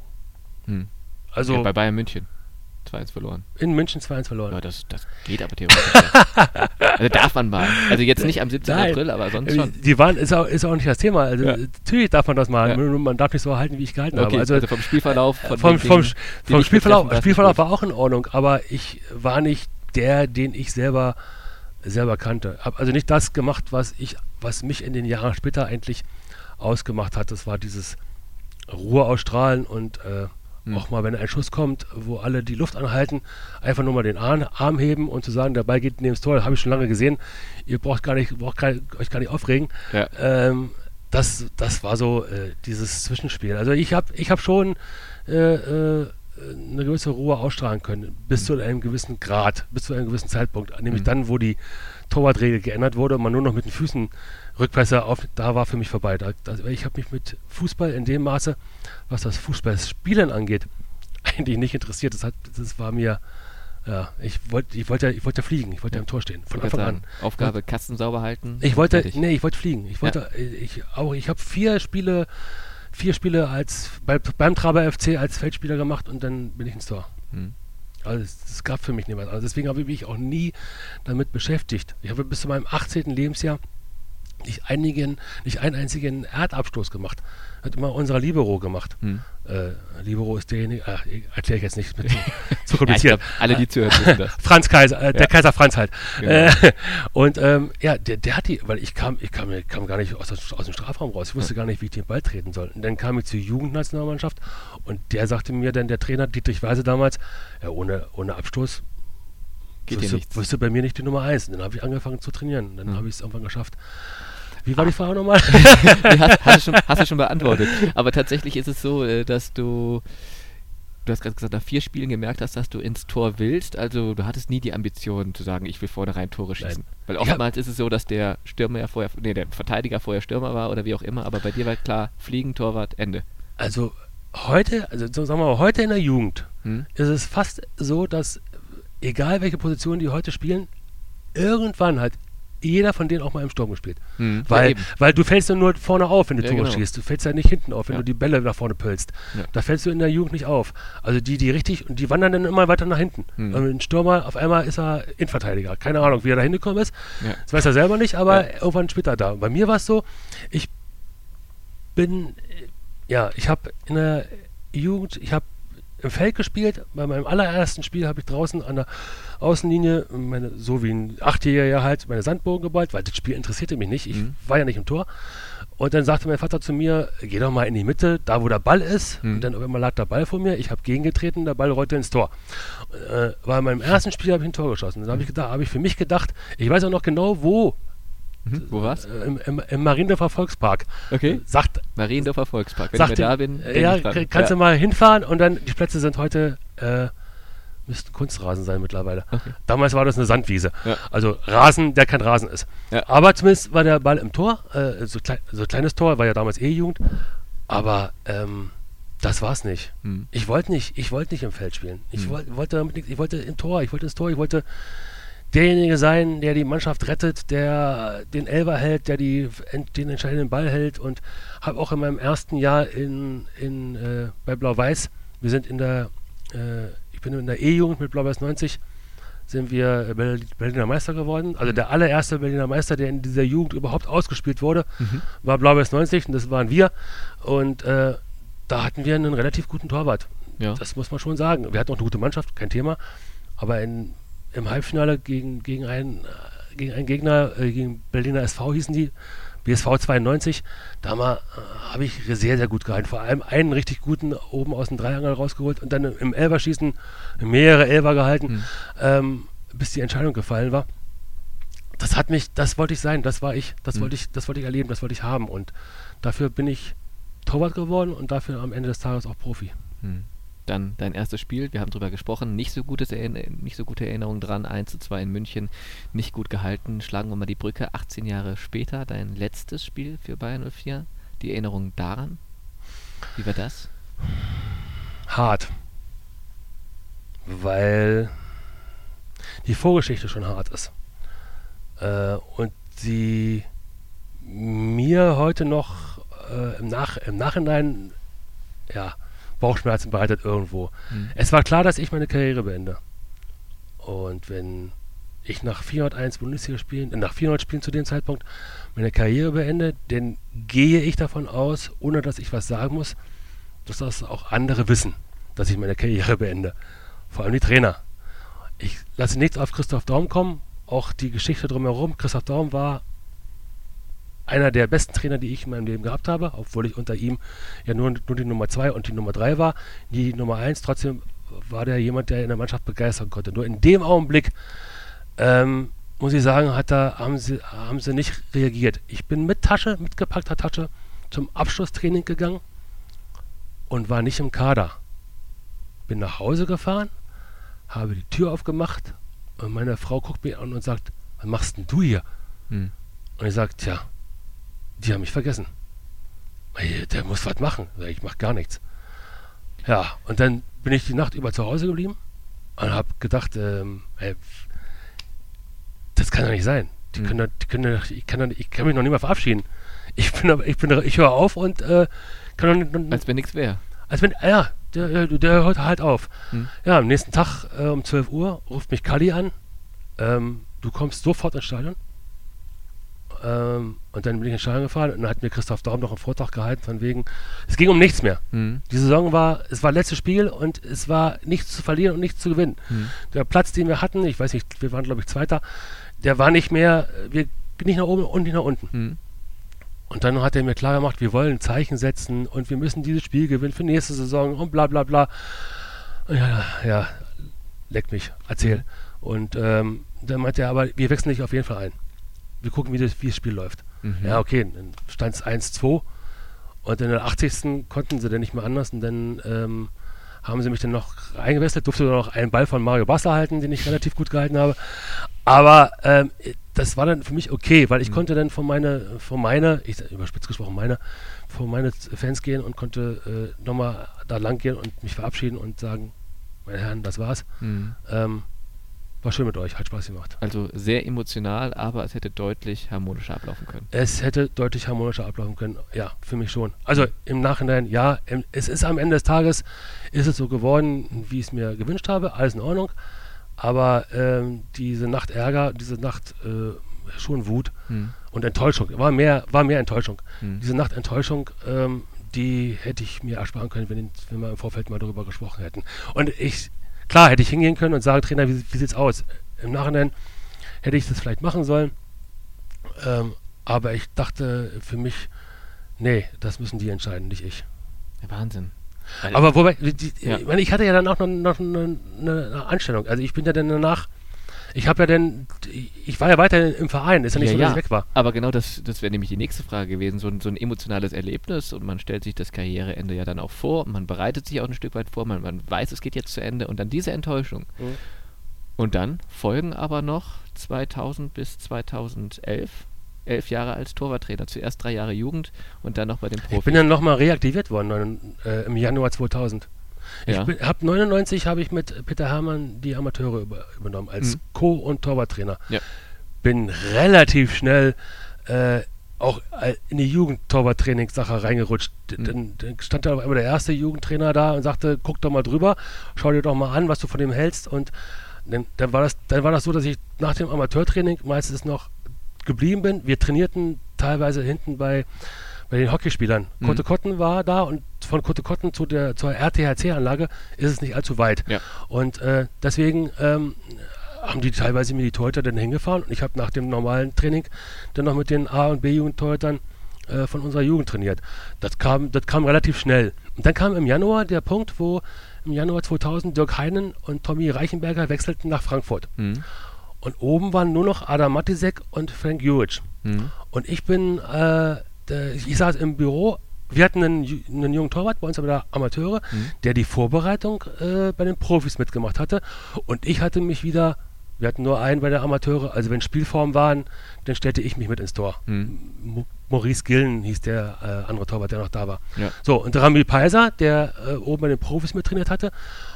Hm. Also ja, bei Bayern München 2-1 verloren. In München 2-1 verloren. Ja, das, das geht aber theoretisch. also darf man mal. Also jetzt nicht am 17. Nein. April, aber sonst schon. Die waren, ist auch, ist auch nicht das Thema. Also ja. natürlich darf man das mal. Ja. Man darf nicht so halten, wie ich gehalten okay, habe. Also, also vom Spielverlauf. Von vom, vom, Dingen, vom Spielverlauf, Spielverlauf war auch in Ordnung, aber ich war nicht der, den ich selber selber kannte. Habe also nicht das gemacht, was ich, was mich in den Jahren später eigentlich ausgemacht hat. Das war dieses Ruhe ausstrahlen und äh, mhm. auch mal, wenn ein Schuss kommt, wo alle die Luft anhalten, einfach nur mal den Arm, Arm heben und zu sagen, der Ball geht neben das Tor, das habe ich schon lange gesehen. Ihr braucht gar nicht, braucht gar, euch gar nicht aufregen. Ja. Ähm, das, das war so äh, dieses Zwischenspiel. Also ich habe ich hab schon äh, äh eine gewisse Ruhe ausstrahlen können, bis zu einem gewissen Grad, bis zu einem gewissen Zeitpunkt. Nämlich mhm. dann, wo die Torwartregel geändert wurde und man nur noch mit den Füßen Rückpässe auf, da war für mich vorbei. Da, da, ich habe mich mit Fußball in dem Maße, was das Fußballspielen angeht, eigentlich nicht interessiert. Das, hat, das war mir, ja, ich wollte ich wollte, ich wollte fliegen, ich wollte ja. im Tor stehen, von Anfang an. Aufgabe, Kasten sauber halten. Ich wollte, fertig. nee, ich wollte fliegen. Ich wollte, ja. ich, auch, ich habe vier Spiele, vier Spiele als, bei, beim Traber FC als Feldspieler gemacht und dann bin ich ins Tor. Hm. Also es gab für mich niemand. Also deswegen habe ich mich auch nie damit beschäftigt. Ich habe bis zu meinem 18. Lebensjahr nicht, einigen, nicht einen einzigen Erdabstoß gemacht. Hat immer unser Libero gemacht. Hm. Äh, Libero ist derjenige, ach, erkläre ich jetzt nicht mit zu, kompliziert. ja, glaub, alle, die zuhören, wissen das. Franz Kaiser, äh, ja. der Kaiser Franz halt. Genau. Äh, und ähm, ja, der, der hat die, weil ich kam, ich kam, kam gar nicht aus, aus dem Strafraum raus. Ich wusste hm. gar nicht, wie ich den Ball treten soll. Und dann kam ich zur Jugendnationalmannschaft und der sagte mir dann, der Trainer Dietrich Weise damals, ja, ohne, ohne Abstoß Geht wirst, du, wirst du bei mir nicht die Nummer 1. Und dann habe ich angefangen zu trainieren. Dann hm. habe ich es irgendwann geschafft. Wie war die Frage nochmal? hast, hast, du schon, hast du schon beantwortet. Aber tatsächlich ist es so, äh, dass du, du hast gerade gesagt, nach vier Spielen gemerkt hast, dass du ins Tor willst. Also du hattest nie die Ambition zu sagen, ich will vorne rein Tore schießen. Nein. Weil oftmals ja. ist es so, dass der Stürmer ja vorher, nee, der Verteidiger vorher Stürmer war oder wie auch immer. Aber bei dir war klar, Fliegen, Torwart, Ende. Also heute, also sagen wir mal, heute in der Jugend hm? ist es fast so, dass egal welche Position die heute spielen, irgendwann halt jeder von denen auch mal im Sturm gespielt. Mhm. Weil, ja, weil du fällst ja nur vorne auf, wenn du ja, Tore genau. schießt. Du fällst ja nicht hinten auf, wenn ja. du die Bälle nach vorne pölst. Da fällst du in der Jugend nicht auf. Also die, die richtig, und die wandern dann immer weiter nach hinten. Mhm. Und ein Stürmer, auf einmal ist er Innenverteidiger. Keine Ahnung, wie er da hingekommen ist. Das weiß er selber nicht, aber irgendwann später da. Bei mir war es so, ich bin, ja, ich habe in der Jugend, ich habe im Feld gespielt. Bei meinem allerersten Spiel habe ich draußen an der Außenlinie, meine, so wie ein Achtjähriger halt, meine Sandbogen geballt, weil das Spiel interessierte mich nicht. Ich mhm. war ja nicht im Tor. Und dann sagte mein Vater zu mir, geh doch mal in die Mitte, da wo der Ball ist. Mhm. Und dann irgendwann lag der Ball vor mir. Ich habe gegengetreten, der Ball rollte ins Tor. Äh, war in meinem ersten Spiel habe ich ein Tor geschossen. Dann habe ich, gedacht, hab ich für mich gedacht, ich weiß auch noch genau, wo Mhm. Wo war's? Äh, Im, im, Im Mariendorfer Volkspark. Okay. Sagt, Mariendorfer Volkspark. Wenn sagt ich da bin, ja, kannst ja. du mal hinfahren und dann, die Plätze sind heute, äh, müssten Kunstrasen sein mittlerweile. Okay. Damals war das eine Sandwiese. Ja. Also Rasen, der kein Rasen ist. Ja. Aber zumindest war der Ball im Tor, äh, so, klei so kleines Tor, war ja damals eh Jugend. Aber ähm, das war's nicht. Hm. Ich wollte nicht, ich wollte nicht im Feld spielen. Ich hm. wollte, wollte damit nichts, ich wollte im Tor, ich wollte ins Tor, ich wollte derjenige sein, der die Mannschaft rettet, der den Elber hält, der die, den entscheidenden Ball hält und habe auch in meinem ersten Jahr in, in, äh, bei Blau-Weiß, wir sind in der, äh, ich bin in der E-Jugend mit Blau-Weiß 90, sind wir Berliner Meister geworden. Also der allererste Berliner Meister, der in dieser Jugend überhaupt ausgespielt wurde, mhm. war Blau-Weiß 90 und das waren wir. Und äh, da hatten wir einen relativ guten Torwart. Ja. Das muss man schon sagen. Wir hatten auch eine gute Mannschaft, kein Thema. Aber in im Halbfinale gegen, gegen, einen, äh, gegen einen Gegner, äh, gegen Berliner SV hießen die, BSV 92, da äh, habe ich sehr, sehr gut gehalten. Vor allem einen richtig guten oben aus dem Dreiangel rausgeholt und dann im Elberschießen mehrere Elber gehalten, hm. ähm, bis die Entscheidung gefallen war. Das hat mich, das wollte ich sein, das war ich, das hm. wollte ich, das wollte ich erleben, das wollte ich haben und dafür bin ich Torwart geworden und dafür am Ende des Tages auch Profi. Hm dann dein erstes Spiel, wir haben drüber gesprochen, nicht so, gutes nicht so gute Erinnerung dran, 1 zu 2 in München, nicht gut gehalten. Schlagen wir mal die Brücke, 18 Jahre später, dein letztes Spiel für Bayern 04, die Erinnerung daran? Wie war das? Hart. Weil die Vorgeschichte schon hart ist. Äh, und sie mir heute noch äh, im, Nach im Nachhinein ja, Bauchschmerzen bereitet irgendwo. Mhm. Es war klar, dass ich meine Karriere beende. Und wenn ich nach 401 Bundesliga-Spielen, äh, nach 400 Spielen zu dem Zeitpunkt meine Karriere beende, dann gehe ich davon aus, ohne dass ich was sagen muss, dass das auch andere wissen, dass ich meine Karriere beende. Vor allem die Trainer. Ich lasse nichts auf Christoph Daum kommen. Auch die Geschichte drumherum. Christoph Daum war einer der besten Trainer, die ich in meinem Leben gehabt habe, obwohl ich unter ihm ja nur, nur die Nummer 2 und die Nummer 3 war, die Nummer 1. Trotzdem war der jemand, der in der Mannschaft begeistern konnte. Nur in dem Augenblick, ähm, muss ich sagen, hat da, haben, sie, haben sie nicht reagiert. Ich bin mit Tasche, mitgepackter Tasche, zum Abschlusstraining gegangen und war nicht im Kader bin nach Hause gefahren, habe die Tür aufgemacht und meine Frau guckt mich an und sagt, was machst denn du hier? Hm. Und ich sage, tja, die haben mich vergessen. Der muss was machen. Ich mach gar nichts. Ja, und dann bin ich die Nacht über zu Hause geblieben und habe gedacht, ähm, ey, das kann doch nicht sein. Die Hm. können, die können, ich, kann ich kann mich noch nicht mal verabschieden. Ich bin, ich bin, ich höre auf und äh, kann nicht, Als wenn nichts wäre. als wenn, ja, der, der, der hört halt auf. Hm. Ja, am nächsten Tag äh, um 12 Uhr ruft mich Kali an. Ähm, du kommst sofort ins Stadion. Ähm, und dann bin ich ins Stadion gefahren und dann hat mir Christoph Daum noch einen Vortrag gehalten von wegen, es ging um nichts mehr. Hm. Die Saison war, es war letztes Spiel und es war nichts zu verlieren und nichts zu gewinnen. Hm. Der Platz, den wir hatten, ich weiß nicht, wir waren glaube ich Zweiter, der war nicht mehr, wir nicht nach oben und nicht nach unten. Hm. Und dann hat er mir klar gemacht, wir wollen ein Zeichen setzen und wir müssen dieses Spiel gewinnen für nächste Saison und bla bla bla. Ja, ja, leck mich, erzähl. Und ähm, dann meinte er, aber wir wechseln dich auf jeden Fall ein. Wir gucken, wie das, wie das Spiel läuft. Mhm. Ja, okay, dann stand es 1-2 und in der 80. konnten sie dann nicht mehr anders und dann ähm, haben sie mich dann noch eingewechselt, durfte dann noch einen Ball von Mario Basler halten, den ich relativ gut gehalten habe. Aber ähm, das war dann für mich okay, weil ich Mhm. konnte dann von meine, von meine, ich überspitzt gesprochen, meine, von meine Fans gehen und konnte äh, nochmal da lang gehen und mich verabschieden und sagen, meine Herren, das war's. Hm. Ähm, war schön mit euch, hat Spaß gemacht. Also sehr emotional, aber es hätte deutlich harmonischer ablaufen können. Es hätte deutlich harmonischer ablaufen können. Ja, für mich schon. Also im Nachhinein, ja, es ist am Ende des Tages, ist es so geworden, wie ich es mir gewünscht habe. Alles in Ordnung. Aber ähm, diese Nacht Ärger, diese Nacht äh, schon Wut Hm. und Enttäuschung, war mehr, war mehr Enttäuschung. Hm. Diese Nacht Enttäuschung, ähm, die hätte ich mir ersparen können, wenn, wenn wir im Vorfeld mal darüber gesprochen hätten. Und ich, klar, hätte ich hingehen können und sagen, Trainer, wie, wie sieht's aus? Im Nachhinein hätte ich das vielleicht machen sollen. Ähm, aber ich dachte für mich, nee, das müssen die entscheiden, nicht ich. Wahnsinn. Aber wobei, die, Ja. ich, meine, ich hatte ja dann auch noch, noch eine, eine Anstellung. Also ich bin ja dann danach, ich habe ja dann, ich war ja weiter im Verein, ist ja nicht Ja, so, dass ja. ich weg war. Aber genau das, das wäre nämlich die nächste Frage gewesen. So ein, so ein emotionales Erlebnis und man stellt sich das Karriereende ja dann auch vor. Man bereitet sich auch ein Stück weit vor. Man, man weiß, es geht jetzt zu Ende und dann diese Enttäuschung. Mhm. Und dann folgen aber noch 2000 bis 2011 elf Jahre als Torwarttrainer. Zuerst drei Jahre Jugend und dann noch bei den Ich Profis. bin dann nochmal reaktiviert worden äh, im Januar 2000. Ich Ja. bin, hab 99 habe ich mit Peter Hermann die Amateure über, übernommen als Mhm. Co- und Torwarttrainer. Ja. Bin relativ schnell äh, auch äh, in die Jugendtorwarttrainingssache reingerutscht. Mhm. Dann, dann stand da auf einmal der erste Jugendtrainer da und sagte, guck doch mal drüber, schau dir doch mal an, was du von dem hältst. Und dann, dann, war das, dann war das so, dass ich nach dem Amateurtraining meistens noch geblieben bin. Wir trainierten teilweise hinten bei, bei den Hockeyspielern. Mhm. Kotte Kotten war da und von Kotte Kotten zu der, zur RTHC-Anlage ist es nicht allzu weit. Ja. Und äh, deswegen ähm, haben die teilweise mir die Torhüter dann hingefahren und ich habe nach dem normalen Training dann noch mit den A- und B-Jugendtorhütern äh, von unserer Jugend trainiert. Das kam, das kam relativ schnell. Und dann kam im Januar der Punkt, wo im Januar 2000 Dirk Heinen und Tommy Reichenberger wechselten nach Frankfurt. Mhm. Und oben waren nur noch Adam Matisek und Frank Juric. Mhm. Und ich bin, äh, der, ich saß im Büro, wir hatten einen, einen jungen Torwart bei uns aber der Amateure, Mhm. der die Vorbereitung äh, bei den Profis mitgemacht hatte. Und ich hatte mich wieder, wir hatten nur einen bei der Amateure, also wenn Spielformen waren, dann stellte ich mich mit ins Tor. Mhm. Maurice Gillen hieß der äh, andere Torwart, der noch da war. Ja. So, und Rami Peiser, der äh, oben bei den Profis mittrainiert hatte,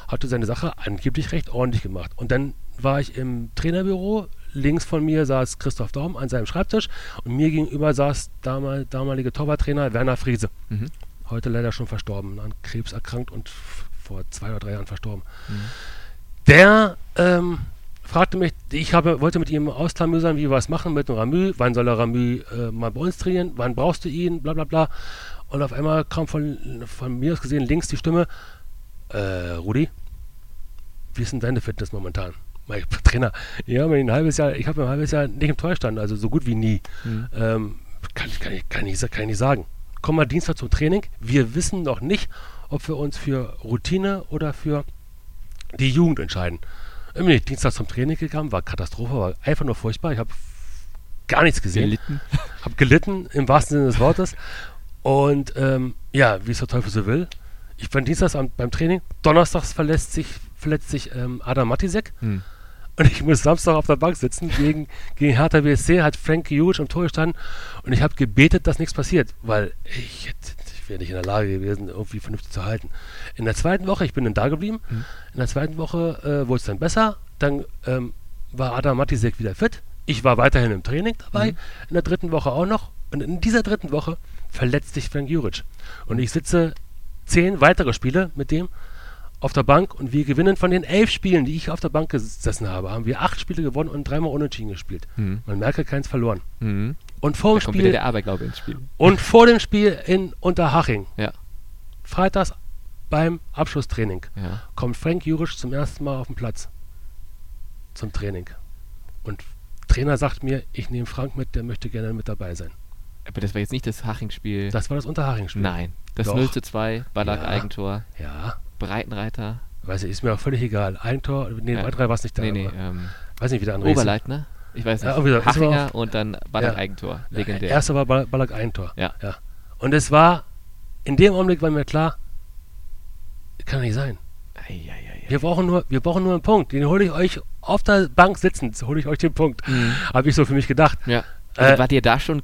hatte seine Sache angeblich recht ordentlich gemacht. Und dann war ich im Trainerbüro. Links von mir saß Christoph Daum an seinem Schreibtisch und mir gegenüber saß damal, damalige Torwarttrainer Werner Friese. Mhm. Heute leider schon verstorben, an Krebs erkrankt und vor zwei oder drei Jahren verstorben. Mhm. Der ähm, fragte mich, ich habe, wollte mit ihm ausklamüsern, wie wir was machen mit dem Ramü, wann soll der Ramü äh, mal bei uns trainieren, wann brauchst du ihn, bla bla bla. Und auf einmal kam von, von mir aus gesehen links die Stimme, äh, Rudi, wie ist denn deine Fitness momentan? Mein Trainer, ja, ein halbes Jahr, ich habe ein halbes Jahr nicht im Tor gestanden, also so gut wie nie. Mhm. Ähm, kann, ich- kann, ich, kann, ich, kann ich nicht sagen. Komm mal Dienstag zum Training. Wir wissen noch nicht, ob wir uns für Routine oder für die Jugend entscheiden. Nee, Dienstag zum Training gegangen, war Katastrophe, war einfach nur furchtbar. Ich habe gar nichts gesehen. Gelitten. Habe gelitten, im wahrsten Sinne des Wortes. Und ähm, ja, wie es der Teufel so will. Ich war dienstags am, beim Training, donnerstags verletzt sich, verletzt sich ähm, Adam Matisek. Hm. Und ich muss Samstag auf der Bank sitzen. Gegen, gegen Hertha BSC hat Frank Juric am Tor gestanden. Und ich habe gebetet, dass nichts passiert. Weil ich, ich wäre nicht in der Lage gewesen, irgendwie vernünftig zu halten. In der zweiten Woche, ich bin dann da geblieben. Mhm. In der zweiten Woche äh, wurde es dann besser. Dann ähm, war Adam Matisek wieder fit. Ich war weiterhin im Training dabei. Mhm. In der dritten Woche auch noch. Und in dieser dritten Woche verletzt sich Frank Juric. Und ich sitze zehn weitere Spiele mit dem auf der Bank und wir gewinnen von den elf Spielen, die ich auf der Bank gesessen habe, haben wir acht Spiele gewonnen und dreimal unentschieden gespielt. Mhm. Man merke keins verloren. Mhm. Und vor Da dem Spiel der Aberglaube ins Spiel. und vor dem Spiel in Unterhaching, Ja. freitags beim Abschlusstraining, Ja. kommt Frank Juric zum ersten Mal auf den Platz zum Training. Und Trainer sagt mir, ich nehme Frank mit, der möchte gerne mit dabei sein. Aber das war jetzt nicht das Haching-Spiel. Das war das Unterhaching-Spiel. Nein. Das Doch. 0 zu 2, Ballack Ja. Eigentor, Ja, Breitenreiter. weiß ich, ist mir auch völlig egal. Eigentor, nee, Ja. ja. drei war es nicht da. nee, nee, ähm, weiß nicht, wie der andere. Oberleitner. Ich weiß Ja, nicht. Ist aber Hachinger und dann Ballack Ja. Eigentor. Ja, Legendär. Erster war Ball- Ballack Eigentor. Ja. ja. Und es war, in dem Augenblick war mir klar, kann nicht sein. Ei, ei, ei, ei. Wir brauchen nur, wir brauchen nur einen Punkt. Den hole ich euch auf der Bank sitzend, hole ich euch den Punkt. Mhm. Habe ich so für mich gedacht. Ja. Also Äh, war dir da schon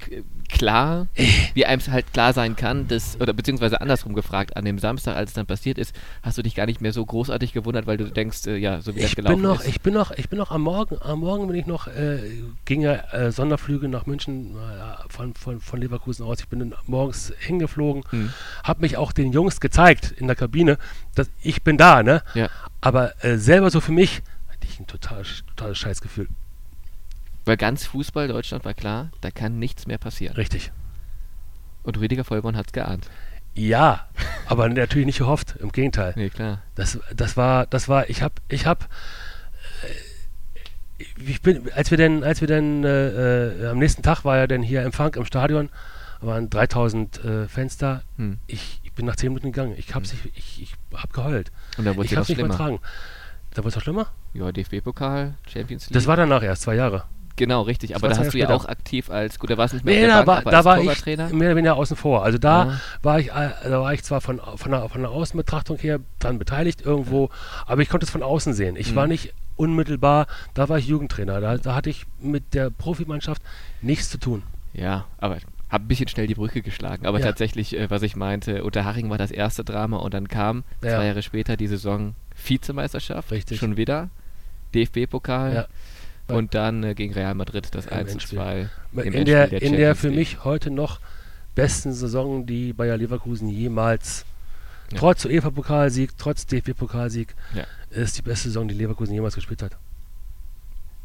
klar, wie einem es halt klar sein kann, dass, oder beziehungsweise andersrum gefragt, an dem Samstag, als es dann passiert ist, hast du dich gar nicht mehr so großartig gewundert, weil du denkst, äh, ja, so wie das Ich gelaufen bin noch, ist. ich bin noch, ich bin noch am Morgen, am Morgen bin ich noch, äh, ging ja äh, Sonderflüge nach München äh, von, von, von Leverkusen aus. Ich bin dann morgens hingeflogen, Hm. habe mich auch den Jungs gezeigt in der Kabine, dass ich bin da, ne? Ja. Aber äh, selber so für mich hatte ich ein total, totales Scheißgefühl. Weil ganz Fußball Deutschland war klar, da kann nichts mehr passieren. Richtig. Und Rüdiger Vollborn hat es geahnt. Ja, aber natürlich nicht gehofft, im Gegenteil. Nee, klar. Das, das war, das war, ich hab, ich hab, äh, ich bin, als wir denn, als wir denn, äh, äh, am nächsten Tag war ja dann hier Empfang im Stadion, waren 3000 äh, da. Hm. Ich, ich bin nach 10 Minuten gegangen. Ich hab's nicht, ich, ich hab geheult. Und dann wurde Ich hab's nicht schlimmer. übertragen. Da wurde es noch schlimmer? Ja, DFB-Pokal, Champions League. Das war danach erst, zwei Jahre. Genau, richtig. Aber da hast du ja auch aktiv als, gut, da war es nicht mehr Nee, der da Bank, war, da war ich mehr oder weniger außen vor. Also da Ja. war ich, da war ich zwar von, von, der, von der Außenbetrachtung her dran beteiligt irgendwo, aber ich konnte es von außen sehen. Ich Mhm. war nicht unmittelbar, da war ich Jugendtrainer. Da, da hatte ich mit der Profimannschaft nichts zu tun. Ja, aber habe ein bisschen schnell die Brücke geschlagen. Aber Ja. tatsächlich, äh, was ich meinte, Unterhaching war das erste Drama und dann kam Ja. zwei Jahre später die Saison Vizemeisterschaft. Richtig. Schon wieder. DFB-Pokal. Ja. Und dann äh, gegen Real Madrid das Im 1 zu Endspiel. 2. im in Endspiel der, in der für League. mich heute noch besten Saison, die Bayer Leverkusen jemals, Ja. trotz UEFA-Pokalsieg, trotz DFB-Pokalsieg, Ja. ist die beste Saison, die Leverkusen jemals gespielt hat.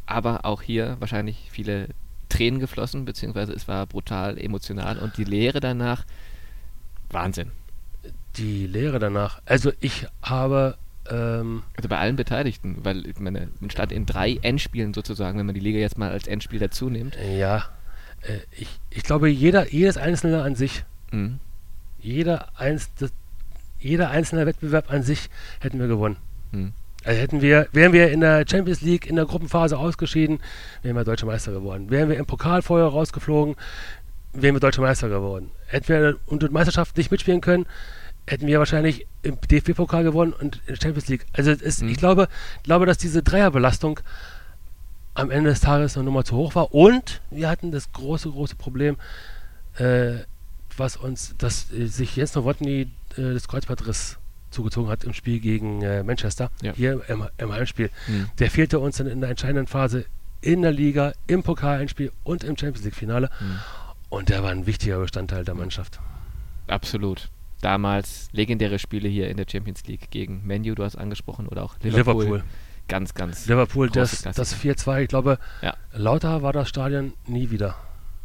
Aber auch hier wahrscheinlich viele Tränen geflossen, beziehungsweise es war brutal emotional und die Lehre danach, Wahnsinn. Die Lehre danach. Also ich habe ähm, Also bei allen Beteiligten, weil ich meine, man stand in drei Endspielen sozusagen, wenn man die Liga jetzt mal als Endspiel dazu nimmt. Ja, äh, ich, ich glaube, jeder, jedes Einzelne an sich, Mhm. jeder, eins, das, jeder einzelne Wettbewerb an sich hätten wir gewonnen. Mhm. Also hätten wir, wären wir in der Champions League in der Gruppenphase ausgeschieden, wären wir Deutscher Meister geworden. Wären wir im Pokal vorher rausgeflogen, wären wir Deutscher Meister geworden. Hätten wir unter Meisterschaft nicht mitspielen können, hätten wir wahrscheinlich im DFB-Pokal gewonnen und in der Champions League. Also es, Mhm. ich glaube, glaube, dass diese Dreierbelastung am Ende des Tages eine Nummer zu hoch war. Und wir hatten das große, große Problem, äh, was uns, dass äh, sich Jens Nowotny äh, das Kreuzbandriss zugezogen hat im Spiel gegen äh, Manchester, Ja. hier im, im Heimspiel. Mhm. Der fehlte uns dann in der entscheidenden Phase in der Liga, im Pokaleinspiel und im Champions League-Finale. Mhm. Und der war ein wichtiger Bestandteil der Mannschaft. Absolut. Damals legendäre Spiele hier in der Champions League gegen Menu, du hast angesprochen, oder auch Liverpool. Liverpool. Ganz, ganz. Liverpool, das, Klassiker. das 4-2, ich glaube, Ja. lauter war das Stadion nie wieder.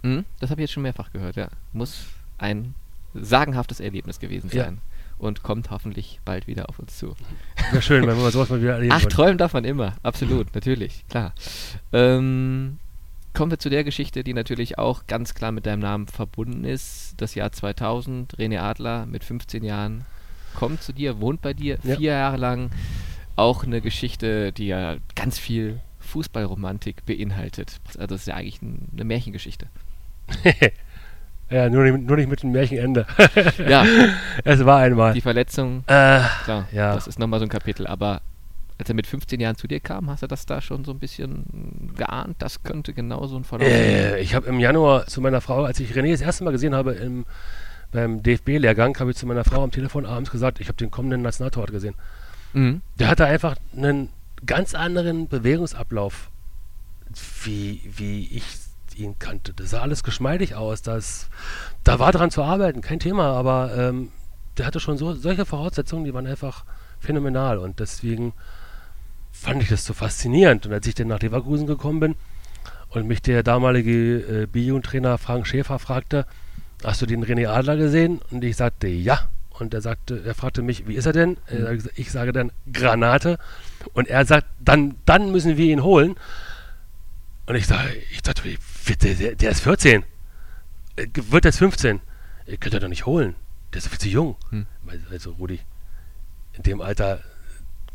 Mhm, das habe ich jetzt schon mehrfach gehört, ja. Muss ein sagenhaftes Erlebnis gewesen Ja. sein. Und kommt hoffentlich bald wieder auf uns zu. Wäre schön, wenn wir sowas mal wieder erleben Ach, träumen darf man immer. Absolut, natürlich, klar. Ähm, kommen wir zu der Geschichte, die natürlich auch ganz klar mit deinem Namen verbunden ist. Das Jahr 2000, René Adler mit 15 Jahren kommt zu dir, wohnt bei dir Ja. vier Jahre lang. Auch eine Geschichte, die ja ganz viel Fußballromantik beinhaltet. Also das ist ja eigentlich ein, eine Märchengeschichte. Ja, nur nicht, nur nicht mit dem Märchenende. ja. Es war einmal. Die Verletzung, Äh, klar, ja. das ist nochmal so ein Kapitel. Aber als er mit 15 Jahren zu dir kam, hast du das da schon so ein bisschen geahnt? Das könnte genau so ein Verlauf äh, ich habe im Januar zu meiner Frau, als ich René das erste Mal gesehen habe im, beim DFB-Lehrgang, habe ich zu meiner Frau am Telefon abends gesagt, ich habe den kommenden Nationaltorwart gesehen. Mhm. Der hatte einfach einen ganz anderen Bewegungsablauf, wie, wie ich ihn kannte. Das sah alles geschmeidig aus. Das, da war dran zu arbeiten, kein Thema, aber ähm, der hatte schon so, solche Voraussetzungen, die waren einfach phänomenal und deswegen fand ich das so faszinierend. Und als ich dann nach Leverkusen gekommen bin und mich der damalige äh, B-Jugendtrainer Frank Schäfer fragte, hast du den René Adler gesehen? Und ich sagte, ja. Und er sagte, er fragte mich, wie ist er denn? Äh, Ich sage dann, Granate. Und er sagt, dann, dann müssen wir ihn holen. Und ich sage, ich dachte, der, der ist 14. Äh, Wird jetzt 15. Ihr könnt ihr doch nicht holen. Der ist viel zu jung. Hm. Also, Rudi, in dem Alter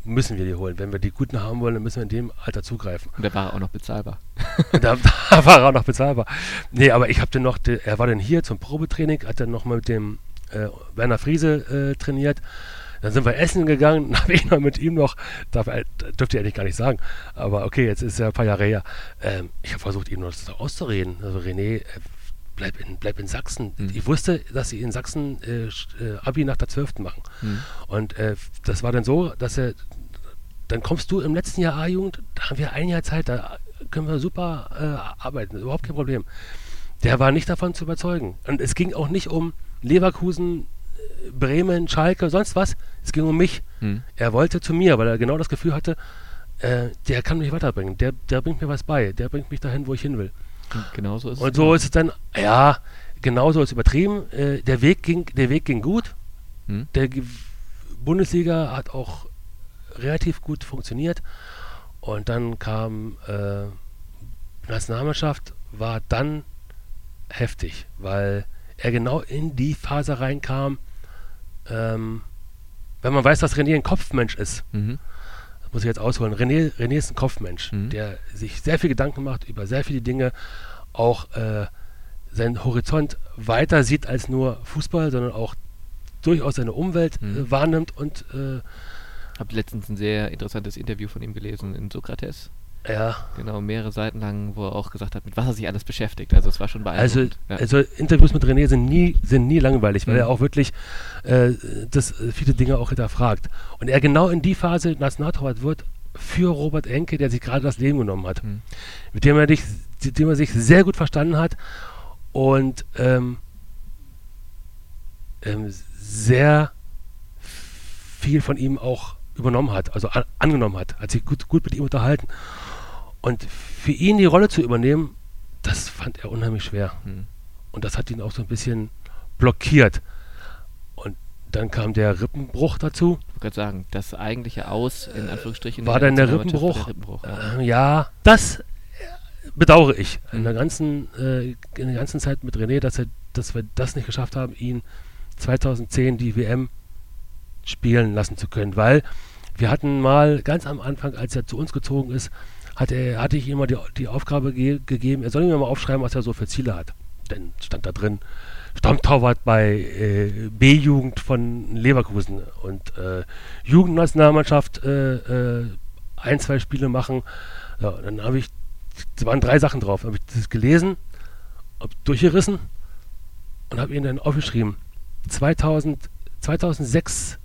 müssen wir die holen. Wenn wir die Guten haben wollen, dann müssen wir in dem Alter zugreifen. Und da war auch noch bezahlbar. Da, da war er auch noch bezahlbar. Nee, aber ich habe den noch, de- er war dann hier zum Probetraining, hat dann noch mal mit dem äh, Werner Friese äh, trainiert. Dann sind wir essen gegangen, dann habe ich noch mit ihm noch, darf, er- dürfte ich eigentlich gar nicht sagen, aber okay, jetzt ist er ein paar Jahre her. Ähm, ich habe versucht, ihm noch das auszureden. Also René, äh, bleib in, bleib in Sachsen. Mhm. Ich wusste, dass sie in Sachsen äh, äh, Abi nach der 12. machen. Mhm. Und äh, das war dann so, dass er, dann kommst du im letzten Jahr A-Jugend, da haben wir ein Jahr Zeit, da können wir super äh, arbeiten, überhaupt kein Problem. Der war nicht davon zu überzeugen. Und es ging auch nicht um Leverkusen, äh, Bremen, Schalke, sonst was. Es ging um mich. Mhm. Er wollte zu mir, weil er genau das Gefühl hatte, äh, der kann mich weiterbringen. Der, der bringt mir was bei. Der bringt mich dahin, wo ich hin will. Und genauso ist Und es. so ist es dann, ja, genauso ist übertrieben. Äh, der, Weg ging, der Weg ging gut. Mhm. Der Bundesliga hat auch relativ gut funktioniert. Und dann kam äh, Nationalmannschaft, war dann heftig, weil er genau in die Phase reinkam. Ähm, wenn man weiß, dass René ein Kopfmensch ist, Mhm. das muss ich jetzt ausholen. René, René ist ein Kopfmensch, Mhm. der sich sehr viel Gedanken macht über sehr viele Dinge, auch äh, seinen Horizont weiter sieht als nur Fußball, sondern auch durchaus seine Umwelt Mhm. äh, wahrnimmt und äh, Hab letztens ein sehr interessantes Interview von ihm gelesen in Sokrates. ja, Genau, mehrere Seiten lang, wo er auch gesagt hat, mit was er sich alles beschäftigt. Also es war schon also, beeindruckend. ja. also Interviews mit René sind nie, sind nie langweilig, weil Mhm. er auch wirklich äh, das, äh, viele Dinge auch hinterfragt. Und er genau in die Phase Nationaltorwart wird für Robert Enke, der sich gerade das Leben genommen hat. Mhm. mit dem er, dich, mit dem er sich sehr gut verstanden hat und ähm, ähm, sehr viel von ihm auch übernommen hat, also an, angenommen hat, hat sich gut, gut mit ihm unterhalten. Und für ihn die Rolle zu übernehmen, das fand er unheimlich schwer. Mhm. Und das hat ihn auch so ein bisschen blockiert. Und dann kam der Rippenbruch dazu. Ich wollte gerade sagen, das eigentliche Aus, in Anführungsstrichen. War der dann der Rippenbruch? Der Rippenbruch ja. Äh, ja, das bedauere ich in Mhm. der ganzen, äh, in der ganzen Zeit mit René, dass, er, dass wir das nicht geschafft haben, ihn 2010 die WM spielen lassen zu können, weil wir hatten mal ganz am Anfang, als er zu uns gezogen ist, hat er, hatte ich ihm mal die, die Aufgabe ge gegeben, er soll mir mal aufschreiben, was er so für Ziele hat. Denn stand da drin, Stammtorwart bei äh, B-Jugend von Leverkusen und äh, Jugendnationalmannschaft äh, äh, ein, zwei Spiele machen. Ja, dann habe ich, es waren drei Sachen drauf, habe ich das gelesen, hab durchgerissen und habe ihn dann aufgeschrieben. 2000, 2006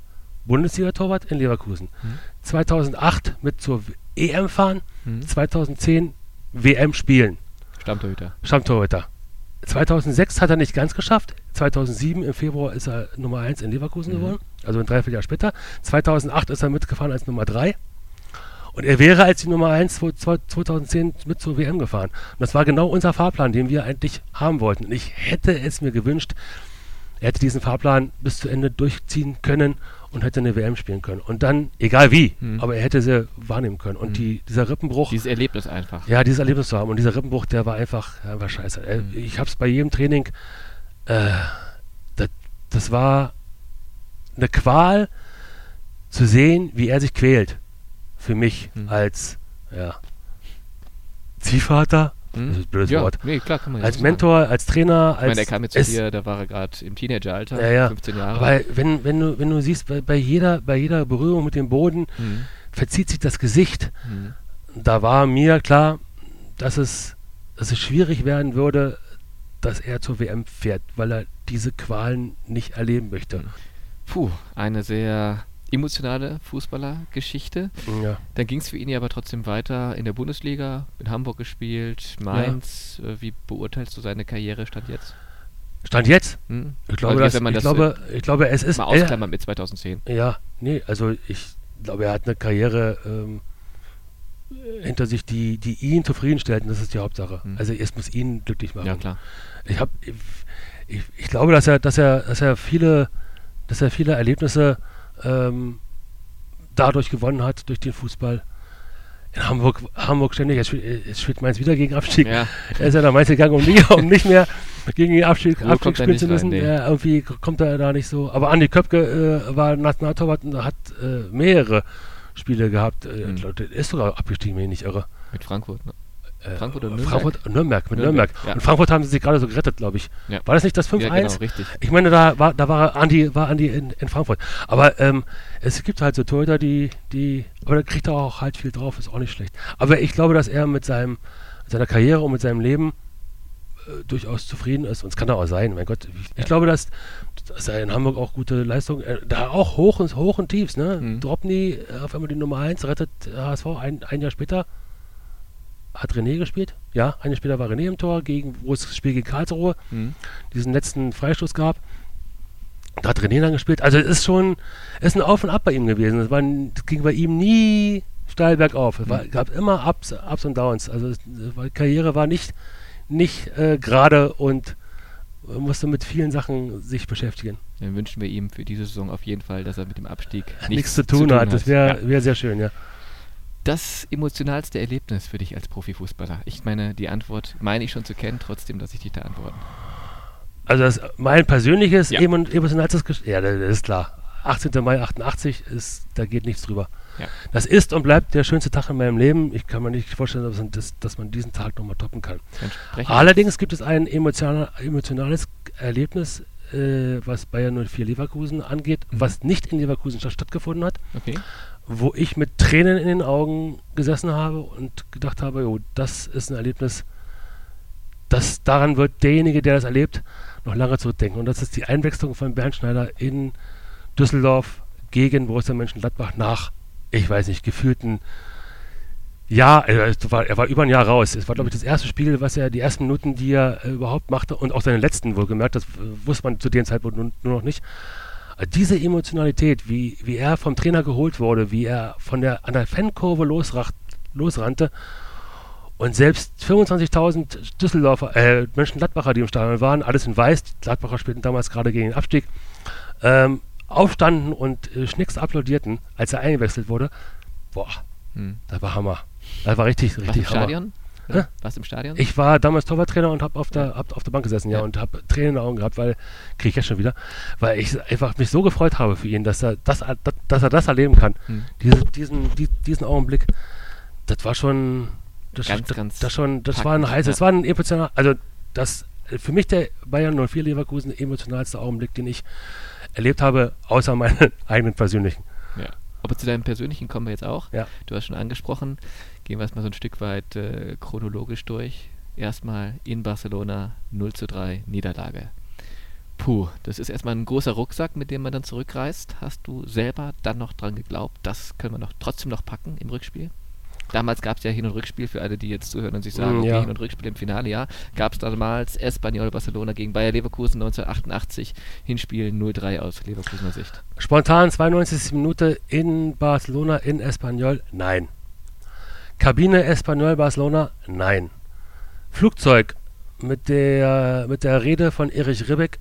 Bundesliga-Torwart in Leverkusen. Mhm. 2008 mit zur EM fahren, Mhm. 2010 WM spielen. Stammtorhüter. Stammtorhüter. 2006 hat er nicht ganz geschafft. 2007 im Februar ist er Nummer 1 in Leverkusen Mhm. geworden, also ein Dreivierteljahr später. 2008 ist er mitgefahren als Nummer 3. Und er wäre als die Nummer 1 zwo- zwo- 2010 mit zur WM gefahren. Und das war genau unser Fahrplan, den wir eigentlich haben wollten. Und ich hätte es mir gewünscht, er hätte diesen Fahrplan bis zu Ende durchziehen können und hätte eine WM spielen können. Und dann, egal wie, Mhm. aber er hätte sie wahrnehmen können. Und Mhm. die, dieser Rippenbruch, Dieses Erlebnis einfach. ja, dieses Erlebnis zu haben. Und dieser Rippenbruch, der war einfach, der war scheiße. Mhm. Ich habe es bei jedem Training, äh, das, das war eine Qual zu sehen, wie er sich quält. Für mich Mhm. als ja, Ziehvater Hm? Das ist ein blödes ja, Wort. Nee, klar, kann man als Mentor, als Trainer, als. Ich meine, der kam jetzt zu dir, da war er gerade im Teenageralter, ja, ja. 15 Jahre. Aber wenn, wenn, du, wenn du siehst, bei, bei, jeder, bei jeder Berührung mit dem Boden mhm. verzieht sich das Gesicht. Mhm. Da war mir klar, dass es, dass es schwierig werden würde, dass er zur WM fährt, weil er diese Qualen nicht erleben möchte. Mhm. Puh, eine sehr emotionale Fußballergeschichte. Ja. Dann ging es für ihn ja aber trotzdem weiter in der Bundesliga, in Hamburg gespielt, Mainz. Ja. Äh, wie beurteilst du seine Karriere Stand jetzt? Stand jetzt? Hm? Ich, glaube, dass, ich, glaube, ich glaube, es ist. Mal ausklammern mit 2010. Ja, nee, also ich glaube, er hat eine Karriere ähm, hinter sich, die, die ihn zufriedenstellt und das ist die Hauptsache. Hm. Also es muss ihn glücklich machen. Ja, klar. Ich, hab, ich, ich, ich glaube, dass er, dass er, dass er viele, dass er viele Erlebnisse ähm, dadurch gewonnen hat, durch den Fußball. In Hamburg, Hamburg ständig, jetzt spielt, jetzt spielt Mainz wieder gegen Abstieg. Ja. Er ist ja nach Mainz gegangen, um nicht, um nicht mehr gegen den Abstieg, Abstieg spielen zu müssen. Rein, nee. ja, irgendwie kommt er da nicht so. Aber Andi Köpke äh, war Nationaltorwart und hat äh, mehrere Spiele gehabt. Äh, mhm. ist sogar abgestiegen, wenn ich nicht irre. Mit Frankfurt, ne? Äh, Frankfurt oder Nürnberg? Frankfurt, Nürnberg, mit Nürnberg. Nürnberg. Ja. Und Frankfurt haben sie sich gerade so gerettet, glaube ich. Ja. War das nicht das 5-1? Ja, genau, richtig. Ich meine, da war, da war Andi, war Andi in, in Frankfurt. Aber ähm, es gibt halt so Torhüter, die, die, aber da kriegt er auch halt viel drauf, ist auch nicht schlecht. Aber ich glaube, dass er mit seinem, seiner Karriere und mit seinem Leben äh, durchaus zufrieden ist. Und es kann er auch sein, mein Gott. Ich, ich glaube, dass, dass er in Hamburg auch gute Leistungen, äh, da auch hoch und, hoch und tiefs, ne? Mhm. Dropny äh, auf einmal die Nummer 1, rettet HSV ein, ein Jahr später hat René gespielt. Ja, ein Jahr später war René im Tor, gegen, wo es das Spiel gegen Karlsruhe mhm. diesen letzten Freistoß gab. Da hat René dann gespielt. Also es ist schon, es ist ein Auf und Ab bei ihm gewesen. Es, war, es ging bei ihm nie steil bergauf. Es war, mhm. gab immer Ups, Ups und Downs. Also es, die Karriere war nicht, nicht äh, gerade und musste mit vielen Sachen sich beschäftigen. Dann wünschen wir ihm für diese Saison auf jeden Fall, dass er mit dem Abstieg nichts, nichts zu, tun zu tun hat. Das wäre ja. wär sehr schön, ja das emotionalste Erlebnis für dich als Profifußballer? Ich meine, die Antwort meine ich schon zu kennen, trotzdem, dass ich dich da antworten. Also das, mein persönliches ja. emotionalstes Gesch Ja, das ist klar. 18. Mai 88 ist, da geht nichts drüber. Ja. Das ist und bleibt der schönste Tag in meinem Leben. Ich kann mir nicht vorstellen, dass, das, dass man diesen Tag nochmal toppen kann. Allerdings gibt es ein emotional, emotionales Erlebnis, äh, was Bayern 04 Leverkusen angeht, mhm. was nicht in Leverkusen stattgefunden hat. Okay wo ich mit Tränen in den Augen gesessen habe und gedacht habe, jo, das ist ein Erlebnis, das daran wird derjenige, der das erlebt, noch lange zurückdenken. Und das ist die Einwechslung von Bernd Schneider in Düsseldorf gegen Borussia Mönchengladbach nach, ich weiß nicht, gefühlten ja, er war, er war über ein Jahr raus. Es war, glaube ich, das erste Spiel, was er, die ersten Minuten, die er äh, überhaupt machte und auch seine letzten wohlgemerkt, das äh, wusste man zu dem Zeitpunkt nur, nur noch nicht diese Emotionalität, wie, wie er vom Trainer geholt wurde, wie er von der, an der Fankurve losracht, losrannte und selbst 25.000 Düsseldorfer, äh, Mönchengladbacher, die im Stadion waren, alles in Weiß, die Gladbacher spielten damals gerade gegen den Abstieg, ähm, aufstanden und äh, schnicks applaudierten, als er eingewechselt wurde. Boah, hm. das war Hammer. Das war richtig, richtig Hammer. Stadion? Ja? Warst du im Stadion? Ich war damals Torwarttrainer und habe auf der, hab auf der Bank gesessen, ja, ja und habe Tränen in den Augen gehabt, weil, kriege ich jetzt schon wieder, weil ich einfach mich so gefreut habe für ihn, dass er das, dass er das erleben kann. Hm. Diese, diesen, die, diesen Augenblick, das war schon, das, ganz, das, ganz das schon, das war ein heißes, ja. das war ein emotionaler, also das, für mich der Bayern 04 Leverkusen emotionalste Augenblick, den ich erlebt habe, außer meinen eigenen persönlichen. Ja. Aber zu deinem persönlichen kommen wir jetzt auch. Ja. Du hast schon angesprochen, Gehen wir erstmal so ein Stück weit äh, chronologisch durch. Erstmal in Barcelona 0 zu 3 Niederlage. Puh, das ist erstmal ein großer Rucksack, mit dem man dann zurückreist. Hast du selber dann noch dran geglaubt, das können wir noch trotzdem noch packen im Rückspiel? Damals gab es ja Hin- und Rückspiel für alle, die jetzt zuhören und sich sagen, mm, ja. okay, Hin- und Rückspiel im Finale, ja. Gab es damals Espanyol Barcelona gegen Bayer Leverkusen 1988, Hinspiel 0-3 aus Leverkusener Sicht. Spontan 92. Minute in Barcelona in Espanyol, nein. Kabine Espanyol Barcelona? Nein. Flugzeug mit der, mit der Rede von Erich Ribbeck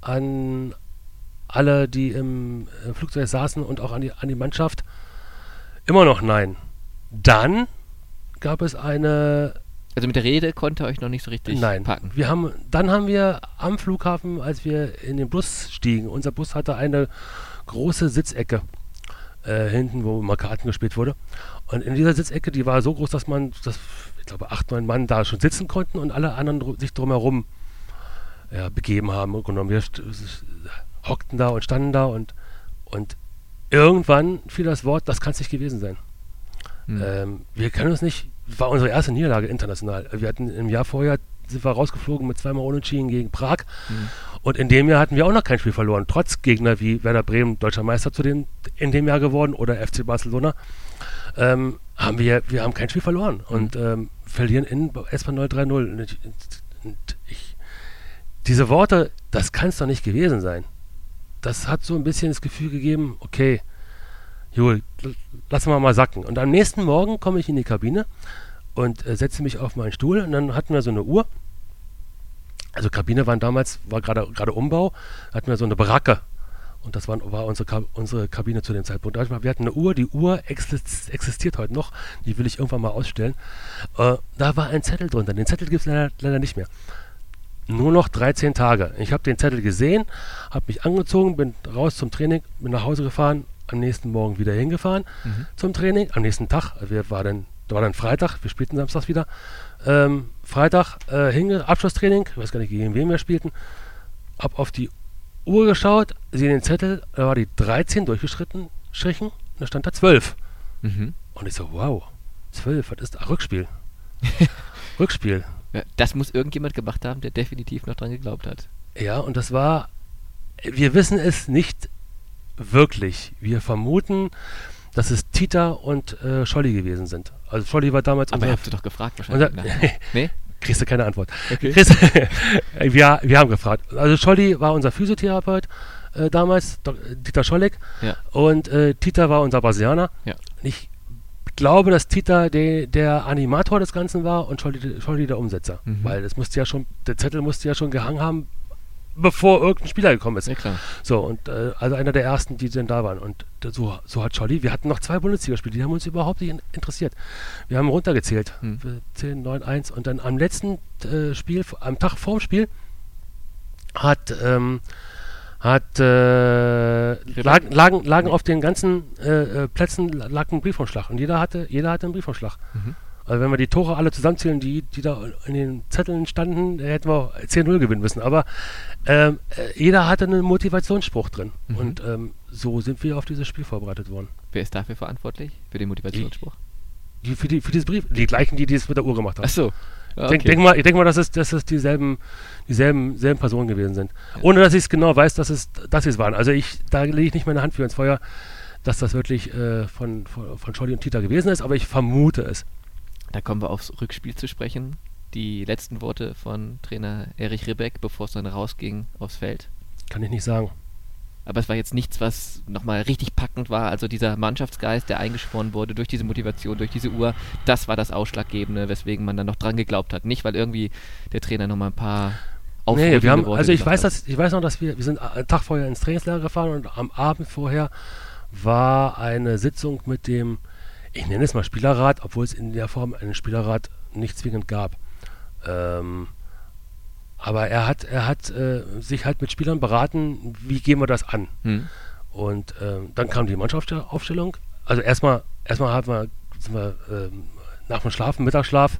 an alle, die im Flugzeug saßen und auch an die, an die Mannschaft? Immer noch nein. Dann gab es eine. Also mit der Rede konnte euch noch nicht so richtig nein. packen. Wir haben, dann haben wir am Flughafen, als wir in den Bus stiegen, unser Bus hatte eine große Sitzecke äh, hinten, wo mal Karten gespielt wurde. Und in dieser Sitzecke, die war so groß, dass man, dass, ich glaube, acht, neun Mann da schon sitzen konnten und alle anderen dr sich drumherum ja, begeben haben. Und wir hockten da und standen da und, und irgendwann fiel das Wort, das kann es nicht gewesen sein. Hm. Ähm, wir können uns nicht, war unsere erste Niederlage international. Wir hatten im Jahr vorher sind wir rausgeflogen mit zweimal Unentschieden gegen Prag. Hm. Und in dem Jahr hatten wir auch noch kein Spiel verloren, trotz Gegner wie Werder Bremen, deutscher Meister zu dem, in dem Jahr geworden oder FC Barcelona. Ähm, haben wir, wir haben kein Spiel verloren und ähm, verlieren in Espanyol 3-0. Und ich, und ich, diese Worte, das kann es doch nicht gewesen sein. Das hat so ein bisschen das Gefühl gegeben, okay, Jo, lassen wir mal sacken. Und am nächsten Morgen komme ich in die Kabine und äh, setze mich auf meinen Stuhl und dann hatten wir so eine Uhr. Also Kabine waren damals, war gerade Umbau, hatten wir so eine Baracke. Und das war, war unsere, unsere Kabine zu dem Zeitpunkt. Wir hatten eine Uhr, die Uhr existiert heute noch, die will ich irgendwann mal ausstellen. Äh, da war ein Zettel drunter. Den Zettel gibt es leider, leider nicht mehr. Nur noch 13 Tage. Ich habe den Zettel gesehen, habe mich angezogen, bin raus zum Training, bin nach Hause gefahren, am nächsten Morgen wieder hingefahren mhm. zum Training. Am nächsten Tag, wir war dann, war dann Freitag, wir spielten samstags wieder. Ähm, Freitag äh, hinge, Abschlusstraining, ich weiß gar nicht, gegen wen wir spielten. Hab auf die Uhr geschaut, sehe den Zettel, da war die 13 durchgeschritten, strichen, und da stand da 12. Mhm. Und ich so, wow, 12, was ist da? Rückspiel. Rückspiel. Ja, das muss irgendjemand gemacht haben, der definitiv noch dran geglaubt hat. Ja, und das war, wir wissen es nicht wirklich. Wir vermuten, dass es Tita und äh, Scholli gewesen sind. Also Scholli war damals Aber ihr habt doch gefragt wahrscheinlich. Unser, nee? Kriegst du keine Antwort. Okay. Kriegst, wir, wir haben gefragt. Also Scholli war unser Physiotherapeut äh, damals, Dieter Scholleck. Ja. Und äh, Tita war unser Brasilianer. Ja. Ich glaube, dass Tita de, der Animator des Ganzen war und Scholli, Scholli der Umsetzer. Mhm. Weil das musste ja schon, der Zettel musste ja schon gehangen haben, bevor irgendein Spieler gekommen ist. Ja, klar. So, und äh, also einer der ersten, die denn da waren. Und so, so hat Scholli, wir hatten noch zwei Bundesligaspiele, die haben uns überhaupt nicht interessiert. Wir haben runtergezählt. Hm. 10, 9, 1. Und dann am letzten äh, Spiel, am Tag vorm Spiel, hat, ähm, hat äh, lagen, lagen, lagen auf den ganzen äh, äh, Plätzen lag ein Briefumschlag. Und jeder hatte, jeder hatte einen Briefumschlag. Mhm. Also wenn wir die Tore alle zusammenzählen, die, die da in den Zetteln standen, hätten wir 10-0 gewinnen müssen. Aber ähm, äh, jeder hatte einen Motivationsspruch drin. Mhm. Und ähm, so sind wir auf dieses Spiel vorbereitet worden. Wer ist dafür verantwortlich? Für den Motivationsspruch? Die, die für, die, für dieses Brief. Die gleichen, die, die es mit der Uhr gemacht haben. Ach so. Okay. denk, mal, ich denke mal, dass es, dass es dieselben, dieselben, dieselben Personen gewesen sind. Ja. Ohne dass ich es genau weiß, dass es, dass es waren. Also ich, da lege ich nicht meine Hand für ins Feuer, dass das wirklich äh, von, von, von Scholli und Tita gewesen ist, aber ich vermute es. Da kommen wir aufs Rückspiel zu sprechen. Die letzten Worte von Trainer Erich Ribbeck, bevor es dann rausging aufs Feld. Kann ich nicht sagen. Aber es war jetzt nichts, was nochmal richtig packend war. Also dieser Mannschaftsgeist, der eingeschworen wurde durch diese Motivation, durch diese Uhr, das war das Ausschlaggebende, weswegen man dann noch dran geglaubt hat. Nicht, weil irgendwie der Trainer nochmal ein paar nee, wir haben, Also ich weiß, dass, ich weiß noch, dass wir, wir sind einen Tag vorher ins Trainingslager gefahren und am Abend vorher war eine Sitzung mit dem ich nenne es mal Spielerrat, obwohl es in der Form einen Spielerrat nicht zwingend gab. Ähm, aber er hat, er hat äh, sich halt mit Spielern beraten, wie gehen wir das an. Hm. Und ähm, dann kam die Mannschaftsaufstellung. Also erstmal, erstmal haben wir, sind wir ähm, nach dem Schlafen, Mittagsschlaf,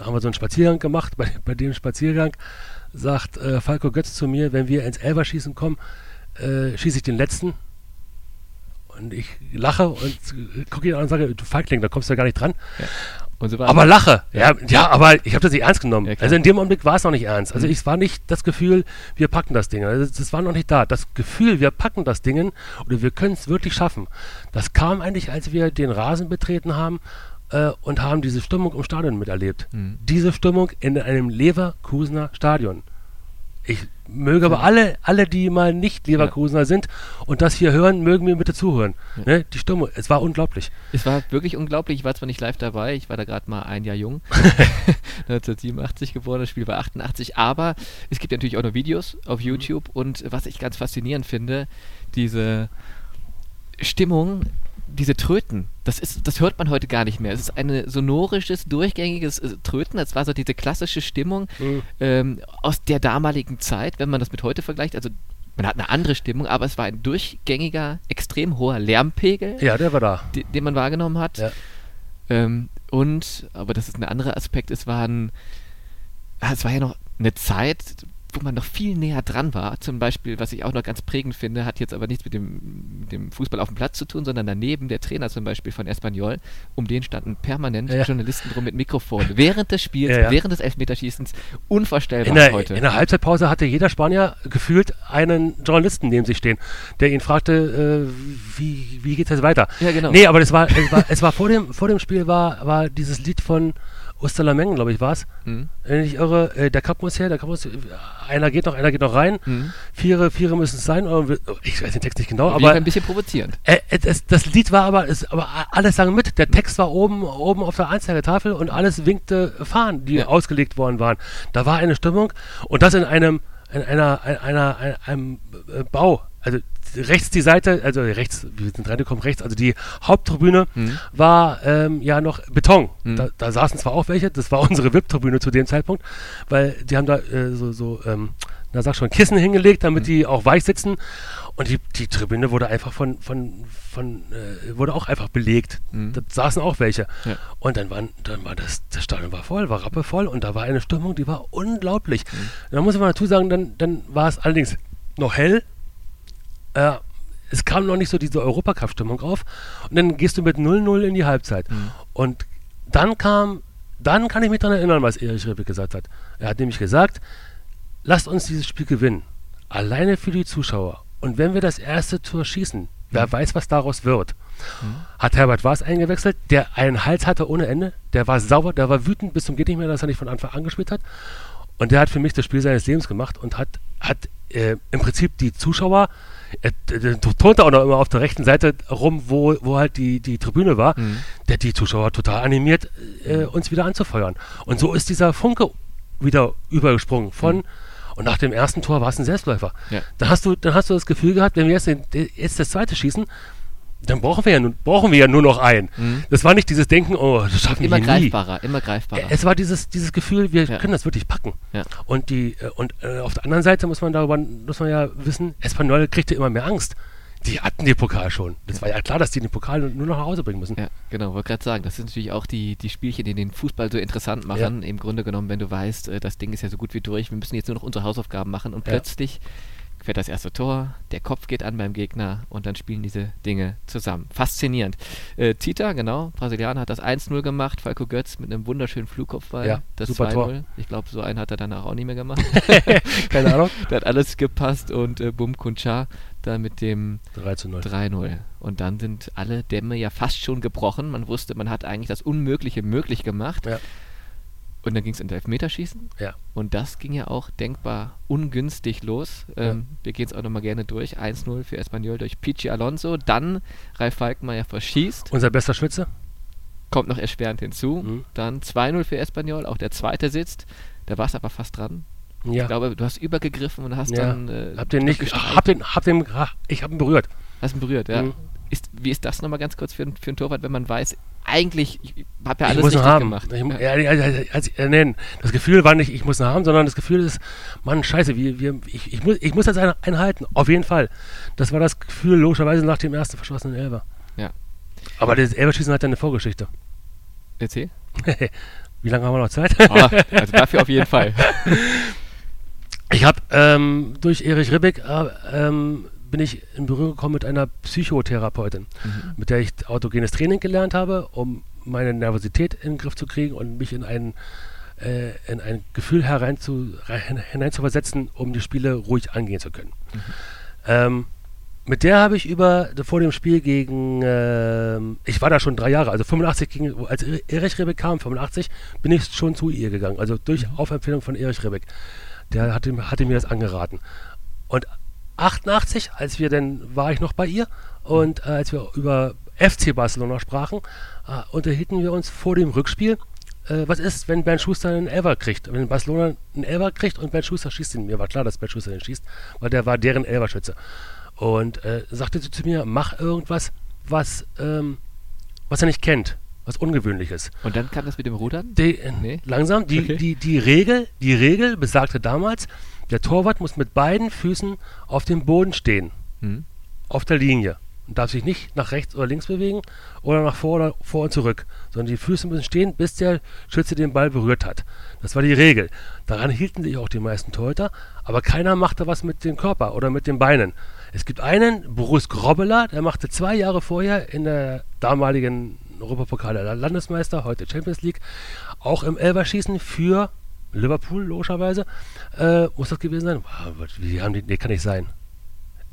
haben wir so einen Spaziergang gemacht. Bei, bei dem Spaziergang sagt äh, Falco Götz zu mir, wenn wir ins Elberschießen kommen, äh, schieße ich den letzten und ich lache und gucke ihn an und sage, du Feigling, da kommst du ja gar nicht dran. Ja. So aber lache. Ja, ja, aber ich habe das nicht ernst genommen. Ja, also in dem Augenblick war es noch nicht ernst. Also mhm. es war nicht das Gefühl, wir packen das Ding. Also das war noch nicht da. Das Gefühl, wir packen das Ding oder wir können es wirklich schaffen. Das kam eigentlich, als wir den Rasen betreten haben äh, und haben diese Stimmung im Stadion miterlebt. Mhm. Diese Stimmung in einem Leverkusener Stadion. Ich möge aber alle, alle, die mal nicht Leverkusener sind und das hier hören, mögen mir bitte zuhören. Ne? Die Stimme, es war unglaublich. Es war wirklich unglaublich. Ich war zwar nicht live dabei, ich war da gerade mal ein Jahr jung. 1987 geboren, das Spiel war 88, aber es gibt natürlich auch noch Videos auf mhm. YouTube und was ich ganz faszinierend finde, diese Stimmung diese Tröten, das ist, das hört man heute gar nicht mehr. Es ist ein sonorisches, durchgängiges äh, Tröten. Das war so diese klassische Stimmung mhm. ähm, aus der damaligen Zeit, wenn man das mit heute vergleicht. Also man hat eine andere Stimmung, aber es war ein durchgängiger, extrem hoher Lärmpegel, Ja, der war da. die, den man wahrgenommen hat. Ja. Ähm, und, aber das ist ein anderer Aspekt, es waren, ah, es war ja noch eine Zeit, wo man noch viel näher dran war. Zum Beispiel, was ich auch noch ganz prägend finde, hat jetzt aber nichts mit dem, mit dem Fußball auf dem Platz zu tun, sondern daneben der Trainer zum Beispiel von Espanyol, um den standen permanent Ja. Journalisten drum mit Mikrofon. Während des Spiels, Ja, ja. während des Elfmeterschießens, unvorstellbar In der, heute. in der Halbzeitpause hatte jeder Spanier gefühlt einen Journalisten neben sich stehen, der ihn fragte, äh, wie, wie geht es jetzt weiter? Ja, genau. Nee, aber das war, es war, es war vor, dem, vor dem Spiel war, war dieses Lied von Osterlamengen, glaube ich, war es. Hm? Wenn ich irre, äh, der Cup muss her, der Cup muss, einer geht noch, einer geht noch rein. Hm? Viere, Viere müssen es sein. Oder, ich weiß den Text nicht genau, Aber aber ein bisschen provozierend. äh, es, das Lied war aber, es, aber alles sang mit. Der Text war oben, oben auf der Anzeigetafel und alles winkte Fahnen, die Ja. ausgelegt worden waren. Da war eine Stimmung und das in einem, in einer, einer, einer, ein- einem äh, Bau. Also rechts die Seite, also rechts, wir sind reingekommen, rechts, also die Haupttribüne Mhm. war ähm, ja noch Beton. Mhm. Da, da saßen zwar auch welche, das war unsere VIP-Tribüne zu dem Zeitpunkt, weil die haben da äh, so, so ähm, na sag schon, Kissen hingelegt, damit die auch weich sitzen. Und die, die Tribüne wurde einfach von, von, von äh, wurde auch einfach belegt. Mhm. Da saßen auch welche. Ja. Und dann, waren, dann war das, das Stadion war voll, war rappevoll und da war eine Stimmung, die war unglaublich. Da muss man dazu sagen, dann, dann war es allerdings noch hell. Äh, es kam noch nicht so diese Europacup-Stimmung auf. Und dann gehst du mit 0-0 in die Halbzeit. Und dann kam, dann kann ich mich daran erinnern, was Erich Ribbeck gesagt hat. Er hat nämlich gesagt, lasst uns dieses Spiel gewinnen. Alleine für die Zuschauer. Und wenn wir das erste Tor schießen, wer weiß, was daraus wird. Hat Herbert Waas eingewechselt, der einen Hals hatte ohne Ende. Der war sauer, der war wütend bis zum geht nicht mehr, dass er nicht von Anfang an gespielt hat. Und der hat für mich das Spiel seines Lebens gemacht und hat, hat äh, im Prinzip die Zuschauer, er äh, turnte auch noch immer auf der rechten Seite rum, wo, wo halt die, die Tribüne war, Mhm. der hat die Zuschauer total animiert, äh, uns wieder anzufeuern. Und so ist dieser Funke wieder übergesprungen von und nach dem ersten Tor war es ein Selbstläufer. Ja. Dann hast du, dann hast du das Gefühl gehabt, wenn wir jetzt, den, jetzt das zweite schießen, dann brauchen wir ja, nun, brauchen wir ja nur noch einen. Mhm. Das war nicht dieses Denken, oh, das schaffen Immer wir nie. greifbarer, immer greifbarer. Es war dieses, dieses Gefühl, wir Ja. können das wirklich packen. Ja. Und die äh, und äh, auf der anderen Seite muss man darüber muss man ja wissen, Espanyol kriegte immer mehr Angst. Die hatten den Pokal schon. Das war ja klar, dass die den Pokal nur noch nach Hause bringen müssen. Ja, genau, wollte gerade sagen, das sind natürlich auch die, die Spielchen, die den Fußball so interessant machen. Im Grunde genommen, wenn du weißt, äh, das Ding ist ja so gut wie durch, wir müssen jetzt nur noch unsere Hausaufgaben machen und Ja. plötzlich fährt das erste Tor, der Kopf geht an beim Gegner und dann spielen diese Dinge zusammen. Faszinierend. Äh, Tita, genau, Brasilianer, hat das 1-0 gemacht, Falco Götz mit einem wunderschönen Flugkopfball, Ja, das super Tor. 2-0. Ich glaube, so einen hat er danach auch nicht mehr gemacht. Keine Ahnung. da hat alles gepasst und äh, Bum Kuncha dann mit dem 3 zu 0. 3-0. Und dann sind alle Dämme ja fast schon gebrochen. Man wusste, man hat eigentlich das Unmögliche möglich gemacht. Ja. Und dann ging es in Elfmeterschießen. Ja. Und das ging ja auch denkbar ungünstig los. Ähm, Wir gehen es auch nochmal gerne durch. 1-0 für Espanyol durch Pichi Alonso. Dann Ralf Falkmeier verschießt. Unser bester Schütze? Kommt noch erschwerend hinzu. Mhm. Dann 2-0 für Espanyol. Auch der zweite sitzt. Da war es aber fast dran. Ja. Ich glaube, du hast übergegriffen und hast ja. dann. Äh, hab den nicht, hab den, hab den, ich hab ihn berührt. Hast ihn berührt, ja. Mhm. Ist, wie ist das nochmal ganz kurz für, für einen Torwart, wenn man weiß, eigentlich, ich habe ja alles richtig haben. gemacht. Ich, ja. ja, ja, äh, nein, das Gefühl war nicht, ich muss ihn haben, sondern das Gefühl ist, Mann, scheiße, wir, wir, ich, ich, muss, ich muss jetzt einen, einen halten, auf jeden Fall. Das war das Gefühl, logischerweise nach dem ersten verschossenen Elber. Ja. Aber das Elberschießen hat ja eine Vorgeschichte. Erzähl. Wie lange haben wir noch Zeit? Ah, also dafür auf jeden Fall. Ich habe ähm, durch Erich Ribbeck äh, ähm, bin ich in Berührung gekommen mit einer Psychotherapeutin, Mhm. mit der ich autogenes Training gelernt habe, um meine Nervosität in den Griff zu kriegen und mich in ein, äh, in ein Gefühl herein zu, hineinzuversetzen, um die Spiele ruhig angehen zu können. Ähm, mit der habe ich über vor dem Spiel gegen, ähm, ich war da schon drei Jahre, also 85 gegen, als Erich Ribbeck kam, 85, bin ich schon zu ihr gegangen, also durch Aufempfehlung von Erich Ribbeck. Der hatte, hatte mir das angeraten. Und 88, als wir dann, war ich noch bei ihr und äh, als wir über FC Barcelona sprachen, äh, unterhielten wir uns vor dem Rückspiel, äh, was ist, wenn Bernd Schuster einen Elfer kriegt? Wenn Barcelona einen Elfer kriegt und Bernd Schuster schießt ihn. Mir war klar, dass Bernd Schuster den schießt, weil der war deren Elferschütze. Und äh, sagte sie zu mir, mach irgendwas, was, ähm, was er nicht kennt. was Ungewöhnliches. Und dann kam das mit dem Rudern? Die, nee. Langsam, die, okay. die, die, Regel, die Regel besagte damals, der Torwart muss mit beiden Füßen auf dem Boden stehen. Hm. Auf der Linie. Und darf sich nicht nach rechts oder links bewegen oder nach vor oder vor und zurück. Sondern die Füße müssen stehen, bis der Schütze den Ball berührt hat. Das war die Regel. Daran hielten sich auch die meisten Torhüter, aber keiner machte was mit dem Körper oder mit den Beinen. Es gibt einen, Boris Grobbeler, der machte zwei Jahre vorher in der damaligen Europapokal der Landesmeister, heute Champions League, auch im Elberschießen für Liverpool, logischerweise, äh, muss das gewesen sein. Wie haben die, nee, kann nicht sein.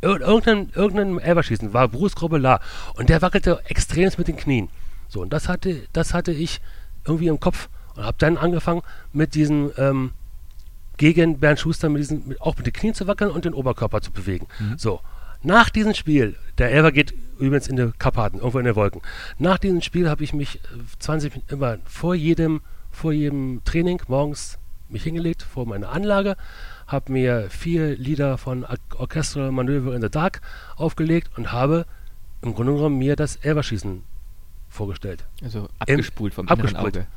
Irgendein, irgendein Elberschießen war Bruce Grobbelar und der wackelte extrem mit den Knien. So, und das hatte, das hatte ich irgendwie im Kopf und habe dann angefangen mit diesen ähm, gegen Bernd Schuster mit diesen, mit, auch mit den Knien zu wackeln und den Oberkörper zu bewegen. Mhm. So, nach diesem Spiel, der Elver geht übrigens in die Karpaten, irgendwo in den Wolken. Nach diesem Spiel habe ich mich 20 äh, Minuten immer vor jedem, vor jedem Training morgens mich hingelegt vor meine Anlage, habe mir vier Lieder von Orchestral Manöver in the Dark aufgelegt und habe im Grunde genommen mir das Elverschießen vorgestellt. Also abgespult Im, vom abgespult. Auge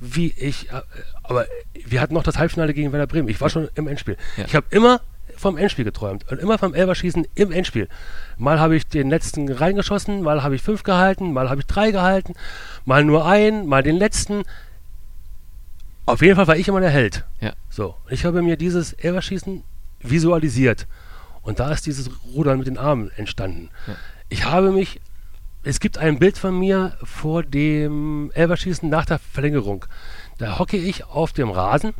wie ich, äh, aber wir hatten noch das Halbfinale gegen Werder Bremen. Ich war schon im Endspiel. Ja. Ich habe immer vom Endspiel geträumt und immer vom Elberschießen im Endspiel. Mal habe ich den letzten reingeschossen, mal habe ich fünf gehalten, mal habe ich drei gehalten, mal nur einen, mal den letzten. Auf jeden Fall war ich immer der Held. Ja. So, ich habe mir dieses Elberschießen visualisiert und da ist dieses Rudern mit den Armen entstanden. Ja. Ich habe mich es gibt ein Bild von mir vor dem Elberschießen nach der Verlängerung. Da hocke ich auf dem Rasen.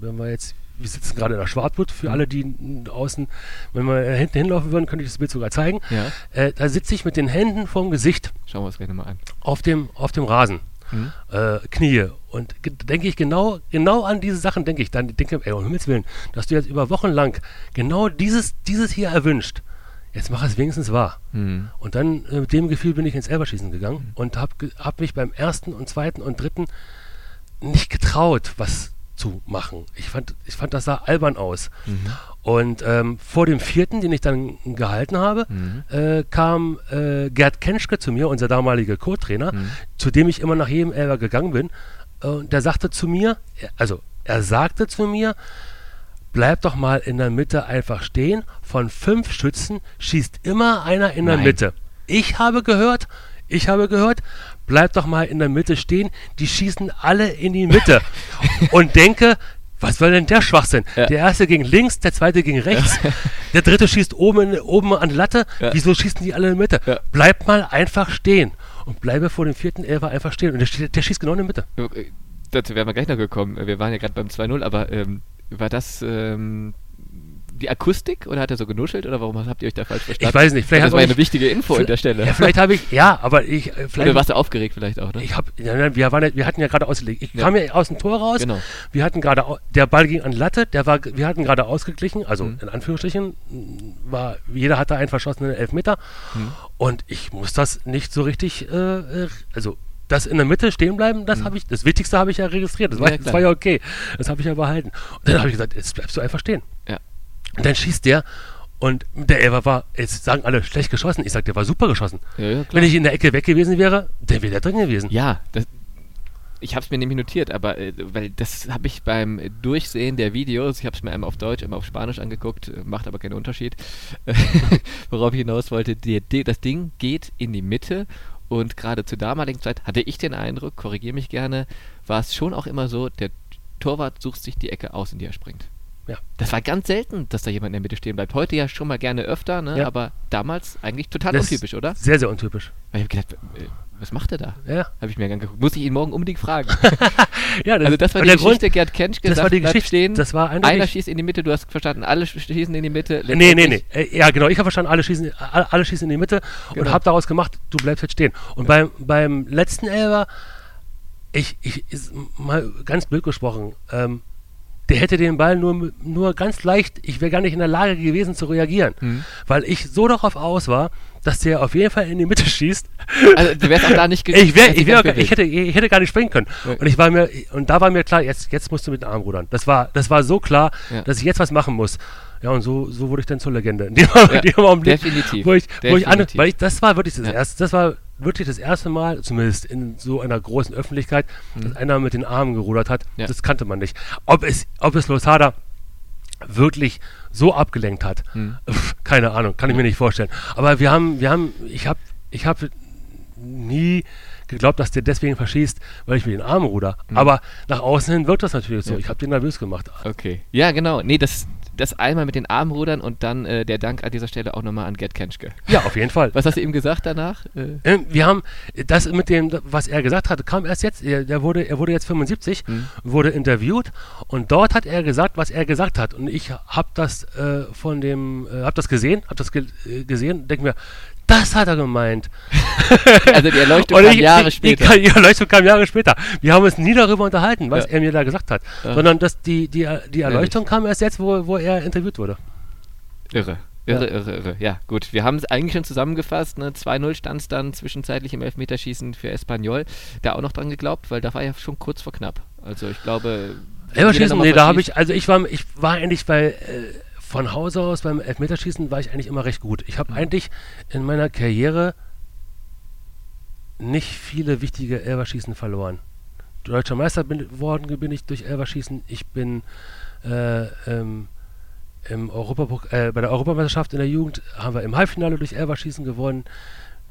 Wenn wir jetzt, wir sitzen gerade in der Schwartwood, für mhm. alle, die außen, wenn wir hinten hinlaufen würden, könnte ich das Bild sogar zeigen. Ja. Äh, da sitze ich mit den Händen vorm Gesicht. Schauen wir uns gleich nochmal an. Auf dem, auf dem Rasen. Mhm. Äh, Knie. Und denke ich genau, genau an diese Sachen denke ich dann. Denke, ey, um Himmels Willen, dass du jetzt über Wochen lang genau dieses, dieses hier erwünscht jetzt mach es wenigstens wahr. Mhm. Und dann äh, mit dem Gefühl bin ich ins Elberschießen gegangen mhm. und habe hab mich beim ersten und zweiten und dritten nicht getraut, was zu machen. Ich fand, ich fand das sah albern aus. Mhm. Und ähm, vor dem vierten, den ich dann gehalten habe, mhm. äh, kam äh, Gerd Kenschke zu mir, unser damaliger Co-Trainer, mhm. zu dem ich immer nach jedem Elber gegangen bin. Und der sagte zu mir, also er sagte zu mir, bleib doch mal in der Mitte einfach stehen. Von fünf Schützen schießt immer einer in der Nein. Mitte. Ich habe gehört, ich habe gehört, bleib doch mal in der Mitte stehen. Die schießen alle in die Mitte. und denke, was soll denn der Schwachsinn? Ja. Der erste ging links, der zweite ging rechts, der dritte schießt oben, oben an die Latte. Ja. Wieso schießen die alle in die Mitte? Ja. Bleib mal einfach stehen und bleibe vor dem vierten Elfer einfach stehen. Und der, der schießt genau in die Mitte. Dazu wären wir gleich noch gekommen. Wir waren ja gerade beim 2-0, aber ähm, war das ähm, die Akustik oder hat er so genuschelt oder warum habt ihr euch da falsch verstanden? Ich weiß nicht. Vielleicht das war eine wichtige Info an der Stelle. Ja, vielleicht habe ich, ja, aber ich. Äh, vielleicht, oder warst du aufgeregt vielleicht auch, ne? Ich hab, ja, wir, waren, wir hatten ja gerade ausgelegt. Ich ja. kam ja aus dem Tor raus. Genau. Wir hatten gerade, der Ball ging an Latte, der war, wir hatten gerade ausgeglichen, also mhm. in Anführungsstrichen, war, jeder hatte einen verschossenen Elfmeter. Mhm. Und ich muss das nicht so richtig, äh, äh also das in der Mitte stehen bleiben, das mhm. habe ich, das Wichtigste habe ich ja registriert. Das war ja, das war ja okay. Das habe ich ja behalten. Und dann habe ich gesagt, jetzt bleibst du einfach stehen. Ja. Und dann schießt der und der Elfer war, jetzt sagen alle, schlecht geschossen. Ich sage, der war super geschossen. Ja, ja, Wenn ich in der Ecke weg gewesen wäre, der wäre der drin gewesen. Ja, das, ich habe es mir nämlich notiert, aber äh, weil das habe ich beim Durchsehen der Videos, ich habe es mir einmal auf Deutsch, einmal auf Spanisch angeguckt, äh, macht aber keinen Unterschied. Worauf ich hinaus wollte, die, die, das Ding geht in die Mitte und gerade zur damaligen Zeit hatte ich den Eindruck, korrigiere mich gerne, war es schon auch immer so, der Torwart sucht sich die Ecke aus, in die er springt. Ja. Das war ganz selten, dass da jemand in der Mitte stehen bleibt. Heute ja schon mal gerne öfter, ne? Ja. aber damals eigentlich total das untypisch, oder? Sehr, sehr untypisch. Weil ich habe gedacht, äh, was macht er da? Ja. Habe ich mir angeguckt. Muss ich ihn morgen unbedingt fragen. ja, das, also das war die Geschichte, Grund, Gerd Kenschke das sagt, war die Geschichte, stehen, das war einer schießt in die Mitte, du hast verstanden, alle schießen in die Mitte. Nee, nee, nee. Äh, ja, genau, ich habe verstanden, alle schießen, alle, alle, schießen in die Mitte genau. und habe daraus gemacht, du bleibst jetzt stehen. Und ja. beim, beim letzten Elber, ich, ich, mal ganz blöd gesprochen, ähm, der hätte den Ball nur, nur ganz leicht, ich wäre gar nicht in der Lage gewesen zu reagieren, mhm. weil ich so darauf aus war, dass der auf jeden Fall in die Mitte schießt. Also du wärst auch da nicht ich, wär, ich, wär, ich, hätte, ich hätte gar nicht springen können. Ja. Und ich war mir, und da war mir klar, jetzt, jetzt musst du mit dem Arm rudern. Das war, das war so klar, ja. dass ich jetzt was machen muss. Ja, und so, so wurde ich dann zur Legende. In dem, ja, in dem Augenblick, definitiv. Wo ich, definitiv. Wo ich an, weil ich, das war wirklich das erste, das war wirklich das erste Mal, zumindest in so einer großen Öffentlichkeit, mhm. dass einer mit den Armen gerudert hat. Ja. Das kannte man nicht. Ob es, ob es Losada wirklich so abgelenkt hat, mhm. keine Ahnung, kann ich mir nicht vorstellen. Aber wir haben, wir haben, ich habe, ich habe nie geglaubt, dass der deswegen verschießt, weil ich mit den Armen ruder. Mhm. Aber nach außen hin wirkt das natürlich so. Ja. Ich habe den nervös gemacht. Okay. Ja, genau. Nee, das, das einmal mit den Armen rudern und dann äh, der Dank an dieser Stelle auch nochmal an Gerd Kenschke. Ja, auf jeden Fall. Was hast du ihm gesagt danach? Äh? Ähm, wir haben das mit dem, was er gesagt hatte, kam erst jetzt. Er, der wurde, er wurde jetzt 75, mhm. wurde interviewt und dort hat er gesagt, was er gesagt hat. Und ich habe das äh, von dem, äh, habe das gesehen, habe das ge äh, gesehen, denke mir, das hat er gemeint. also die Erleuchtung kam ich, Jahre später. Die, die, Erleuchtung kam Jahre später. Wir haben uns nie darüber unterhalten, was ja. er mir da gesagt hat. Ja. Sondern dass die, die, die Erleuchtung ja, kam erst jetzt, wo, wo er interviewt wurde. Irre. Irre, ja. irre, irre. Ja, gut. Wir haben es eigentlich schon zusammengefasst. Ne? 2-0 stand es dann zwischenzeitlich im Elfmeterschießen für Espanyol. Da auch noch dran geglaubt, weil da war ja schon kurz vor knapp. Also ich glaube. Elfmeterschießen, nee, da habe ich, also ich war, ich war eigentlich bei. Äh, von Hause aus beim Elfmeterschießen war ich eigentlich immer recht gut. Ich habe mhm. eigentlich in meiner Karriere nicht viele wichtige Elverschießen verloren. Deutscher Meister geworden bin, bin ich durch Elverschießen. Ich bin äh, ähm, im äh, bei der Europameisterschaft in der Jugend haben wir im Halbfinale durch Elverschießen gewonnen.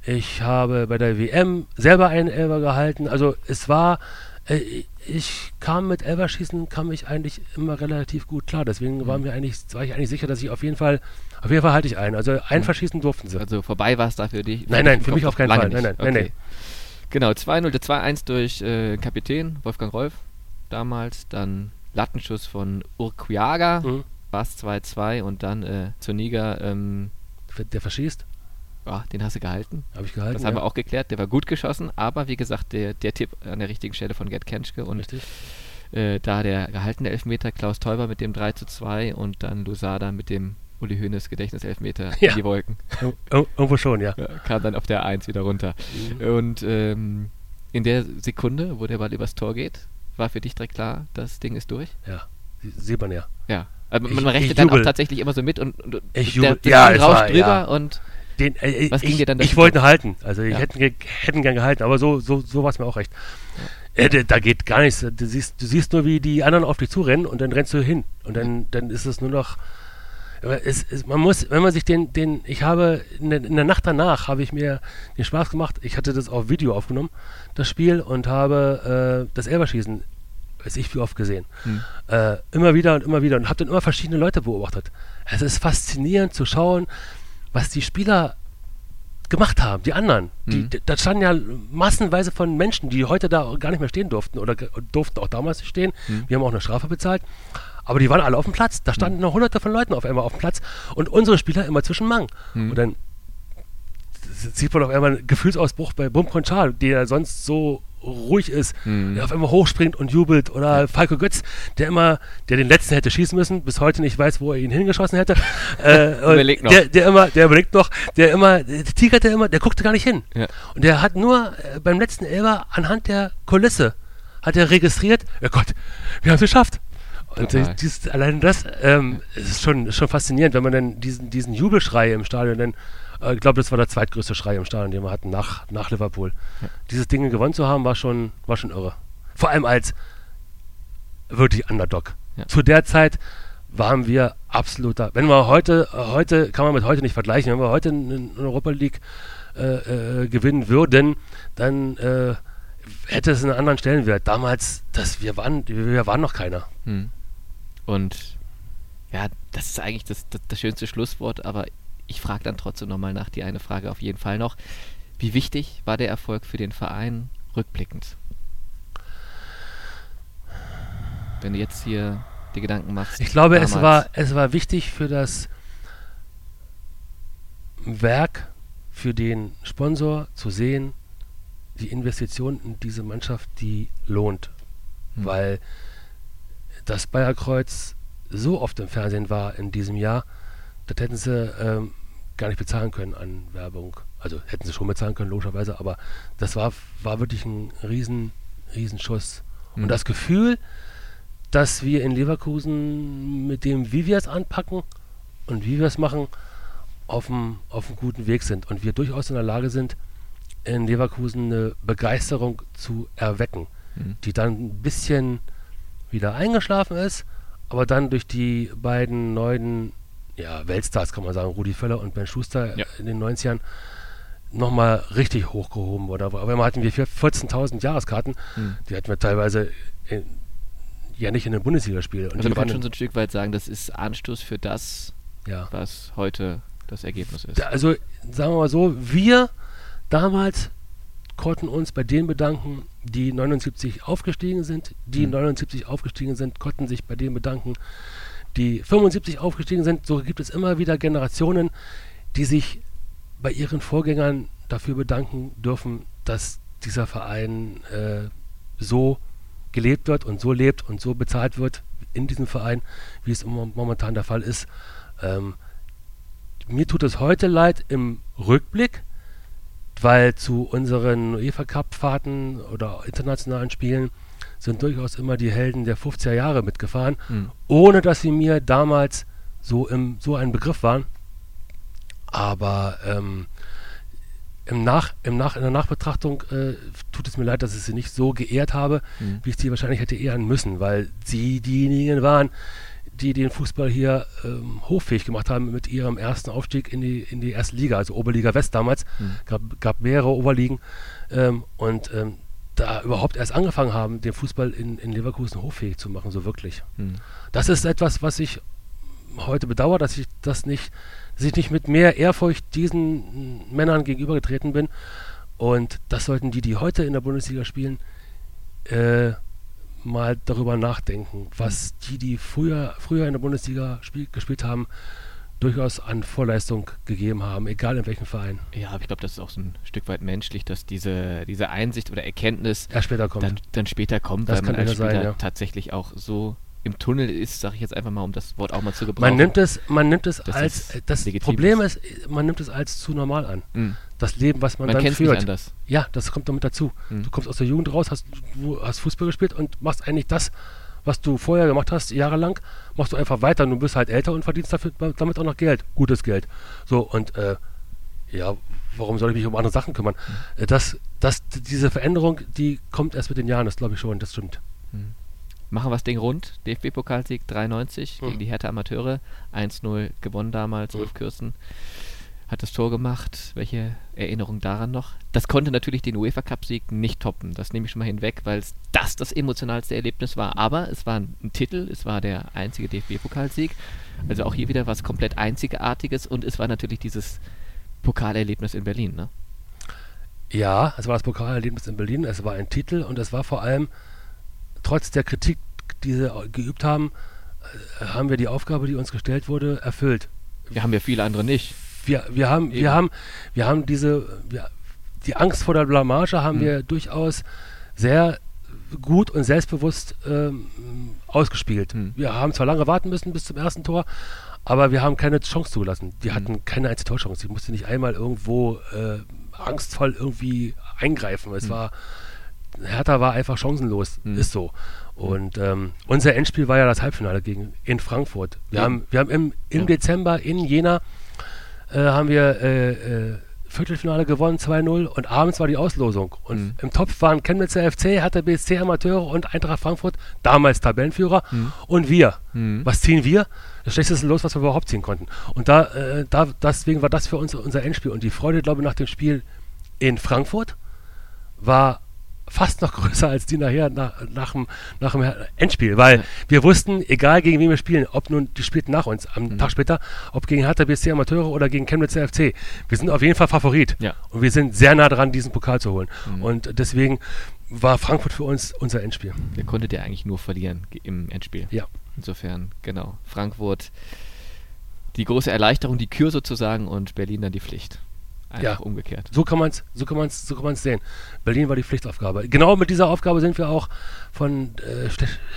Ich habe bei der WM selber einen Elver gehalten. Also es war ich kam mit Elverschießen, kam ich eigentlich immer relativ gut klar. Deswegen mhm. war mir eigentlich, war ich eigentlich sicher, dass ich auf jeden Fall, auf jeden Fall halte ich ein. Also ein mhm. verschießen durften sie. Also vorbei war es da für dich? Nein, nein, für mich auf keinen Fall. Nein, nein, okay. nein, nein. Genau, 2-0, 2-1 durch äh, Kapitän Wolfgang Rolf damals, dann Lattenschuss von Urquiaga, mhm. war es 2-2 und dann äh, Zuniga. Ähm, der verschießt? Ja, den hast du gehalten. Habe ich gehalten. Das haben wir auch geklärt. Der war gut geschossen, aber wie gesagt, der, der Tipp an der richtigen Stelle von Gerd Kenschke und. Äh, da der gehaltene Elfmeter, Klaus Teuber mit dem 3 zu 2 und dann Lusada mit dem Uli Hoeneß Gedächtniselfmeter ja. in die Wolken. Irgendwo schon, ja. Kam dann auf der 1 wieder runter. Mhm. Und ähm, in der Sekunde, wo der Ball übers Tor geht, war für dich direkt klar, das Ding ist durch? Ja, sieht man ja. Ja. Also man ich, rechnet ich dann auch tatsächlich immer so mit und, und ich der, der ja, rauscht drüber ja. und den, äh, Was ging ich, dir dann Ich wollte ihn halten. Also ich ja. hätte, hätten gern gehalten, aber so, so, so war es mir auch recht. Äh, da geht gar nichts. Du siehst, du siehst nur, wie die anderen auf dich zurennen und dann rennst du hin. Und dann, dann ist es nur noch. Es, es, man muss, wenn man sich den, den, ich habe in der, in der, Nacht danach habe ich mir den Spaß gemacht. Ich hatte das auf Video aufgenommen, das Spiel und habe äh, das Elberschießen, weiß ich wie oft gesehen, hm. äh, immer wieder und immer wieder und habe dann immer verschiedene Leute beobachtet. Es ist faszinierend zu schauen, was die Spieler gemacht haben, die anderen. Mhm. Die, da standen ja massenweise von Menschen, die heute da gar nicht mehr stehen durften oder durften auch damals stehen. Mhm. Wir haben auch eine Strafe bezahlt. Aber die waren alle auf dem Platz. Da standen mhm. noch hunderte von Leuten auf einmal auf dem Platz und unsere Spieler immer zwischen Mang. Mhm. Und dann sieht man auf einmal einen Gefühlsausbruch bei Bum Conchal, der sonst so ruhig ist, mhm. der auf einmal hochspringt und jubelt. Oder Falco Götz, der immer, der den letzten hätte schießen müssen, bis heute nicht weiß, wo er ihn hingeschossen hätte. äh, überlegt noch. Der, der immer, der überlegt noch, der immer, der tigerte immer, der guckte gar nicht hin. Ja. Und der hat nur äh, beim letzten Elber anhand der Kulisse hat er registriert, oh Gott, wir haben es geschafft. Und äh, dies, allein das ähm, ist schon, ist schon faszinierend, wenn man dann diesen, diesen Jubelschrei im Stadion dann ich glaube, das war der zweitgrößte Schrei im Stadion, den wir hatten nach, nach Liverpool. Ja. Dieses Ding gewonnen zu haben, war schon, war schon irre. Vor allem als wirklich Underdog. Ja. Zu der Zeit waren wir absoluter. Wenn wir heute, heute kann man mit heute nicht vergleichen, wenn wir heute in Europa League äh, äh, gewinnen würden, dann äh, hätte es einen anderen Stellenwert. Damals, das, wir, waren, wir waren noch keiner. Hm. Und ja, das ist eigentlich das, das, das schönste Schlusswort, aber ich frage dann trotzdem nochmal nach, die eine Frage auf jeden Fall noch. Wie wichtig war der Erfolg für den Verein rückblickend? Wenn du jetzt hier die Gedanken machst. Ich glaube, es war, es war wichtig für das Werk, für den Sponsor zu sehen, die Investition in diese Mannschaft, die lohnt. Hm. Weil das Bayerkreuz so oft im Fernsehen war in diesem Jahr, das hätten sie ähm, gar nicht bezahlen können an Werbung. Also hätten sie schon bezahlen können, logischerweise, aber das war, war wirklich ein riesen, riesen Schuss. Mhm. Und das Gefühl, dass wir in Leverkusen mit dem, wie wir es anpacken und wie wir es machen, auf einem, auf guten Weg sind und wir durchaus in der Lage sind, in Leverkusen eine Begeisterung zu erwecken, Mhm. die dann ein bisschen wieder eingeschlafen ist, aber dann durch die beiden neuen ja, Weltstars, kann man sagen, Rudi Völler und Ben Schuster Ja. in den 90ern, nochmal richtig hochgehoben wurde. Aber aber hatten wir vier- 14.000 Jahreskarten, Mhm. die hatten wir teilweise in, ja nicht in einem Bundesligaspiel. Und Also man kann schon so ein Stück weit sagen, das ist Anstoß für das, ja. was heute das Ergebnis ist. Also sagen wir mal so, wir damals konnten uns bei denen bedanken, die 79 aufgestiegen sind. Die Mhm. 79 aufgestiegen sind, konnten sich bei denen bedanken, die 75 aufgestiegen sind. So gibt es immer wieder Generationen, die sich bei ihren Vorgängern dafür bedanken dürfen, dass dieser Verein äh, so gelebt wird und so lebt und so bezahlt wird in diesem Verein, wie es momentan der Fall ist. Ähm, mir tut es heute leid im Rückblick, weil zu unseren UEFA Cup Fahrten oder internationalen Spielen sind durchaus immer die Helden der 50er Jahre mitgefahren, Mhm. ohne dass sie mir damals so im so ein Begriff waren. Aber ähm, im Nach, im Nach, in der Nachbetrachtung äh, tut es mir leid, dass ich sie nicht so geehrt habe, Mhm. wie ich sie wahrscheinlich hätte ehren müssen, weil sie diejenigen waren, die den Fußball hier ähm, hoffähig gemacht haben mit ihrem ersten Aufstieg in die, in die erste Liga, also Oberliga West damals. Mhm. gab, gab mehrere Oberligen ähm, und ähm, da überhaupt erst angefangen haben, den Fußball in, in Leverkusen hoffähig zu machen, so wirklich. Mhm. Das ist etwas, was ich heute bedauere, dass ich das nicht, dass ich nicht mit mehr Ehrfurcht diesen Männern gegenübergetreten bin. Und das sollten die, die heute in der Bundesliga spielen, äh, mal darüber nachdenken, was die, die früher, früher in der Bundesliga spiel, gespielt haben, durchaus an Vorleistung gegeben haben, egal in welchem Verein. Ja, aber ich glaube, das ist auch so ein Stück weit menschlich, dass diese, diese Einsicht oder Erkenntnis Erst später kommt. dann, dann später kommt, Das weil man als ja Spieler sein, ja. tatsächlich auch so im Tunnel ist, sage ich jetzt einfach mal, um das Wort auch mal zu gebrauchen. Man nimmt es, man nimmt es Dass als, das das Problem ist, man nimmt es als zu normal an. Mhm. Das Leben, was man, Man dann führt. anders. Ja, das kommt damit dazu. Mhm. Du kommst aus der Jugend raus, hast, du hast Fußball gespielt und machst eigentlich das, was du vorher gemacht hast, jahrelang, machst du einfach weiter. Und du bist halt älter und verdienst dafür, damit auch noch Geld, gutes Geld. So, und äh, ja, warum soll ich mich um andere Sachen kümmern? Mhm. Das, das, diese Veränderung, die kommt erst mit den Jahren, das glaube ich schon, das stimmt. Machen wir das Ding rund. DFB-Pokalsieg 93 Mhm. gegen die Hertha Amateure. 1-0 gewonnen damals. Mhm. Ulf Kürsten hat das Tor gemacht. Welche Erinnerung daran noch? Das konnte natürlich den UEFA-Cup-Sieg nicht toppen. Das nehme ich schon mal hinweg, weil es das das emotionalste Erlebnis war. Aber es war ein, ein Titel. Es war der einzige DFB-Pokalsieg. Also auch hier wieder was komplett Einzigartiges. Und es war natürlich dieses Pokalerlebnis in Berlin. Ne? Ja, es war das Pokalerlebnis in Berlin, es war ein Titel und es war vor allem, trotz der Kritik, die sie geübt haben, äh, haben wir die Aufgabe, die uns gestellt wurde, erfüllt. Wir haben ja viele andere nicht. Wir, wir, haben, Eben. wir, haben, wir haben diese, wir, die Angst vor der Blamage haben Mhm. wir durchaus sehr gut und selbstbewusst ähm, ausgespielt. Mhm. Wir haben zwar lange warten müssen bis zum ersten Tor, aber wir haben keine Chance zugelassen. Die Mhm. hatten keine einzige Torchance. Ich musste nicht einmal irgendwo äh, angstvoll irgendwie eingreifen. Es Mhm. war, Hertha war einfach chancenlos, Mhm. ist so. Und ähm, unser Endspiel war ja das Halbfinale gegen in Frankfurt. Wir Ja. haben, wir haben im, im Ja. Dezember in Jena äh, haben wir äh, äh, Viertelfinale gewonnen, 2-0 und abends war die Auslosung. Und Mhm. im Topf waren Chemnitzer FC, Hertha BSC Amateure und Eintracht Frankfurt, damals Tabellenführer Mhm. und wir. Mhm. Was ziehen wir? Das schlechteste Los, was wir überhaupt ziehen konnten. Und da, äh, da deswegen war das für uns unser Endspiel. Und die Freude, glaube ich, nach dem Spiel in Frankfurt war fast noch größer als die nachher nach, nach, dem, nach dem Endspiel, weil Ja. wir wussten, egal gegen wen wir spielen, ob nun die spielten nach uns am Mhm. Tag später, ob gegen Hertha BSC Amateure oder gegen Chemnitzer FC, wir sind auf jeden Fall Favorit Ja. und wir sind sehr nah dran, diesen Pokal zu holen. Mhm. Und deswegen war Frankfurt für uns unser Endspiel. Ihr konntet ja eigentlich nur verlieren im Endspiel. Ja. Insofern, genau. Frankfurt die große Erleichterung, die Kür sozusagen und Berlin dann die Pflicht. Einfach Ja. umgekehrt. So kann man es so kann man's, so kann man's sehen. Berlin war die Pflichtaufgabe. Genau mit dieser Aufgabe sind wir auch von, äh,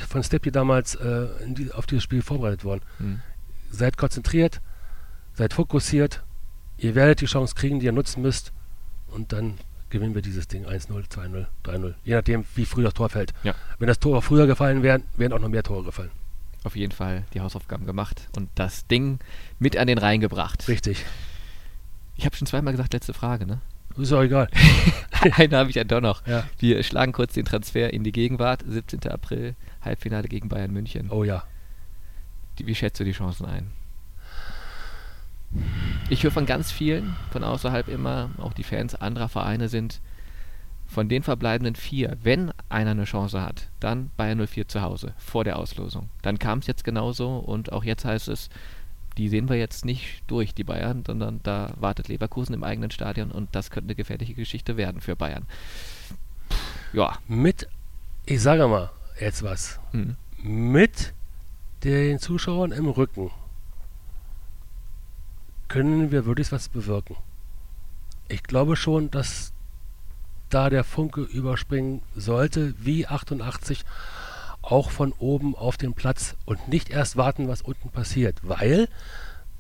von Steppi damals äh, die, auf dieses Spiel vorbereitet worden. Mhm. Seid konzentriert, seid fokussiert, ihr werdet die Chance kriegen, die ihr nutzen müsst und dann gewinnen wir dieses Ding 1-0, 2-0, 3-0. Je nachdem, wie früh das Tor fällt. Ja. Wenn das Tor früher gefallen wäre, wären auch noch mehr Tore gefallen. Auf jeden Fall die Hausaufgaben gemacht und das Ding mit an den Rhein gebracht. Richtig. Ich habe schon zweimal gesagt, letzte Frage, ne? Ist auch egal. Einen habe ich ja doch noch. Ja. Wir schlagen kurz den Transfer in die Gegenwart. 17. April, Halbfinale gegen Bayern München. Oh ja. Die, wie schätzt du die Chancen ein? Ich höre von ganz vielen, von außerhalb immer, auch die Fans anderer Vereine sind von den verbleibenden vier, wenn einer eine Chance hat, dann Bayern 04 zu Hause, vor der Auslosung. Dann kam es jetzt genauso und auch jetzt heißt es, die sehen wir jetzt nicht durch, die Bayern, sondern da wartet Leverkusen im eigenen Stadion und das könnte eine gefährliche Geschichte werden für Bayern. Ja. Mit, ich sage mal jetzt was, hm. mit den Zuschauern im Rücken können wir wirklich was bewirken. Ich glaube schon, dass da der Funke überspringen sollte, wie 88 auch von oben auf den Platz und nicht erst warten, was unten passiert, weil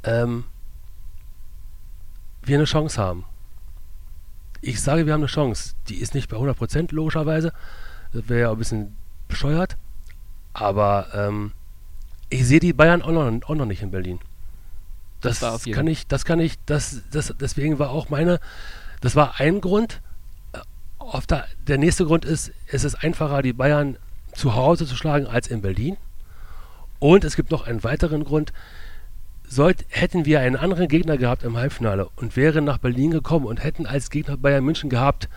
ähm, wir eine Chance haben. Ich sage, wir haben eine Chance. Die ist nicht bei 100% logischerweise. Das wäre ja ein bisschen bescheuert. Aber ähm, ich sehe die Bayern auch noch, auch noch nicht in Berlin. Das, das kann ich, das kann ich, das, das, deswegen war auch meine, das war ein Grund. Auf der, der nächste Grund ist, es ist einfacher, die Bayern zu Hause zu schlagen als in Berlin. Und es gibt noch einen weiteren Grund. Sollt, hätten wir einen anderen Gegner gehabt im Halbfinale und wären nach Berlin gekommen und hätten als Gegner Bayern München gehabt,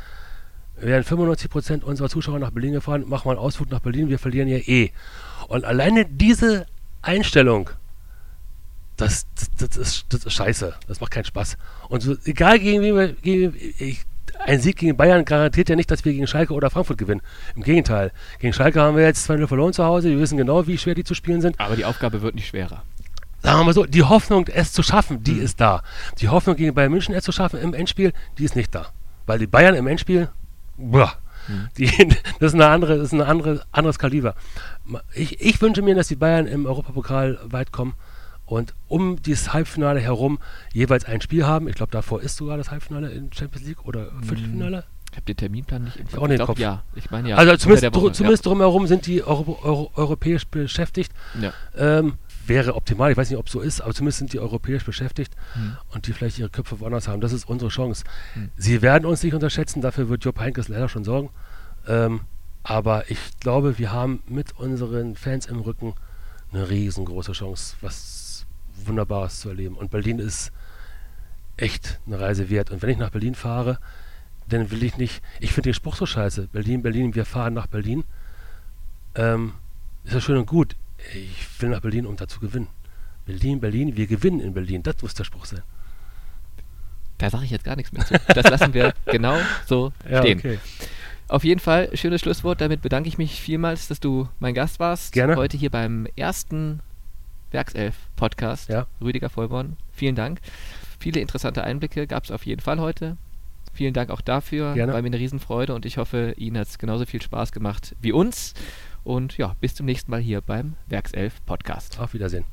wären 95% unserer Zuschauer nach Berlin gefahren, machen wir einen Ausflug nach Berlin, wir verlieren ja eh. Und alleine diese Einstellung, das, das, das, ist, das ist scheiße. Das macht keinen Spaß. Und so, egal gegen wen wir, gegen, ich, ein Sieg gegen Bayern garantiert ja nicht, dass wir gegen Schalke oder Frankfurt gewinnen. Im Gegenteil. Gegen Schalke haben wir jetzt 2-0 verloren zu Hause. Wir wissen genau, wie schwer die zu spielen sind. Aber die Aufgabe wird nicht schwerer. Sagen wir mal so, die Hoffnung, es zu schaffen, die mhm. ist da. Die Hoffnung gegen Bayern München, es zu schaffen im Endspiel, die ist nicht da. Weil die Bayern im Endspiel, boah, mhm. die, das ist eine andere, das ist ein andere, anderes Kaliber. Ich, ich wünsche mir, dass die Bayern im Europapokal weit kommen und um dieses Halbfinale herum jeweils ein Spiel haben. Ich glaube, davor ist sogar das Halbfinale in Champions League oder hm. Viertelfinale. Ich habe den Terminplan nicht im Kopf. Auch nicht glaub, Kopf. Ja, ich meine ja. Also zumindest, Woche, zumindest ja. drumherum sind die Euro, Euro, europäisch beschäftigt. Ja. Ähm, wäre optimal, ich weiß nicht, ob es so ist, aber zumindest sind die europäisch beschäftigt hm. und die vielleicht ihre Köpfe woanders haben. Das ist unsere Chance. Hm. Sie werden uns nicht unterschätzen, dafür wird Job Heinkes leider schon sorgen. Ähm, aber ich glaube, wir haben mit unseren Fans im Rücken eine riesengroße Chance, was Wunderbares zu erleben. Und Berlin ist echt eine Reise wert. Und wenn ich nach Berlin fahre, dann will ich nicht, ich finde den Spruch so scheiße, Berlin, Berlin, wir fahren nach Berlin. Ähm, ist ja schön und gut. Ich will nach Berlin, um da zu gewinnen. Berlin, Berlin, wir gewinnen in Berlin. Das muss der Spruch sein. Da sage ich jetzt gar nichts mehr zu. Das lassen wir genau so ja, stehen. Okay. Auf jeden Fall, schönes Schlusswort. Damit bedanke ich mich vielmals, dass du mein Gast warst. Gerne. Heute hier beim ersten Werkself-Podcast. Ja. Rüdiger Vollborn, vielen Dank. Viele interessante Einblicke gab es auf jeden Fall heute. Vielen Dank auch dafür. Gerne. War mir eine Riesenfreude und ich hoffe, Ihnen hat es genauso viel Spaß gemacht wie uns. Und ja, bis zum nächsten Mal hier beim Werkself Podcast. Auf Wiedersehen.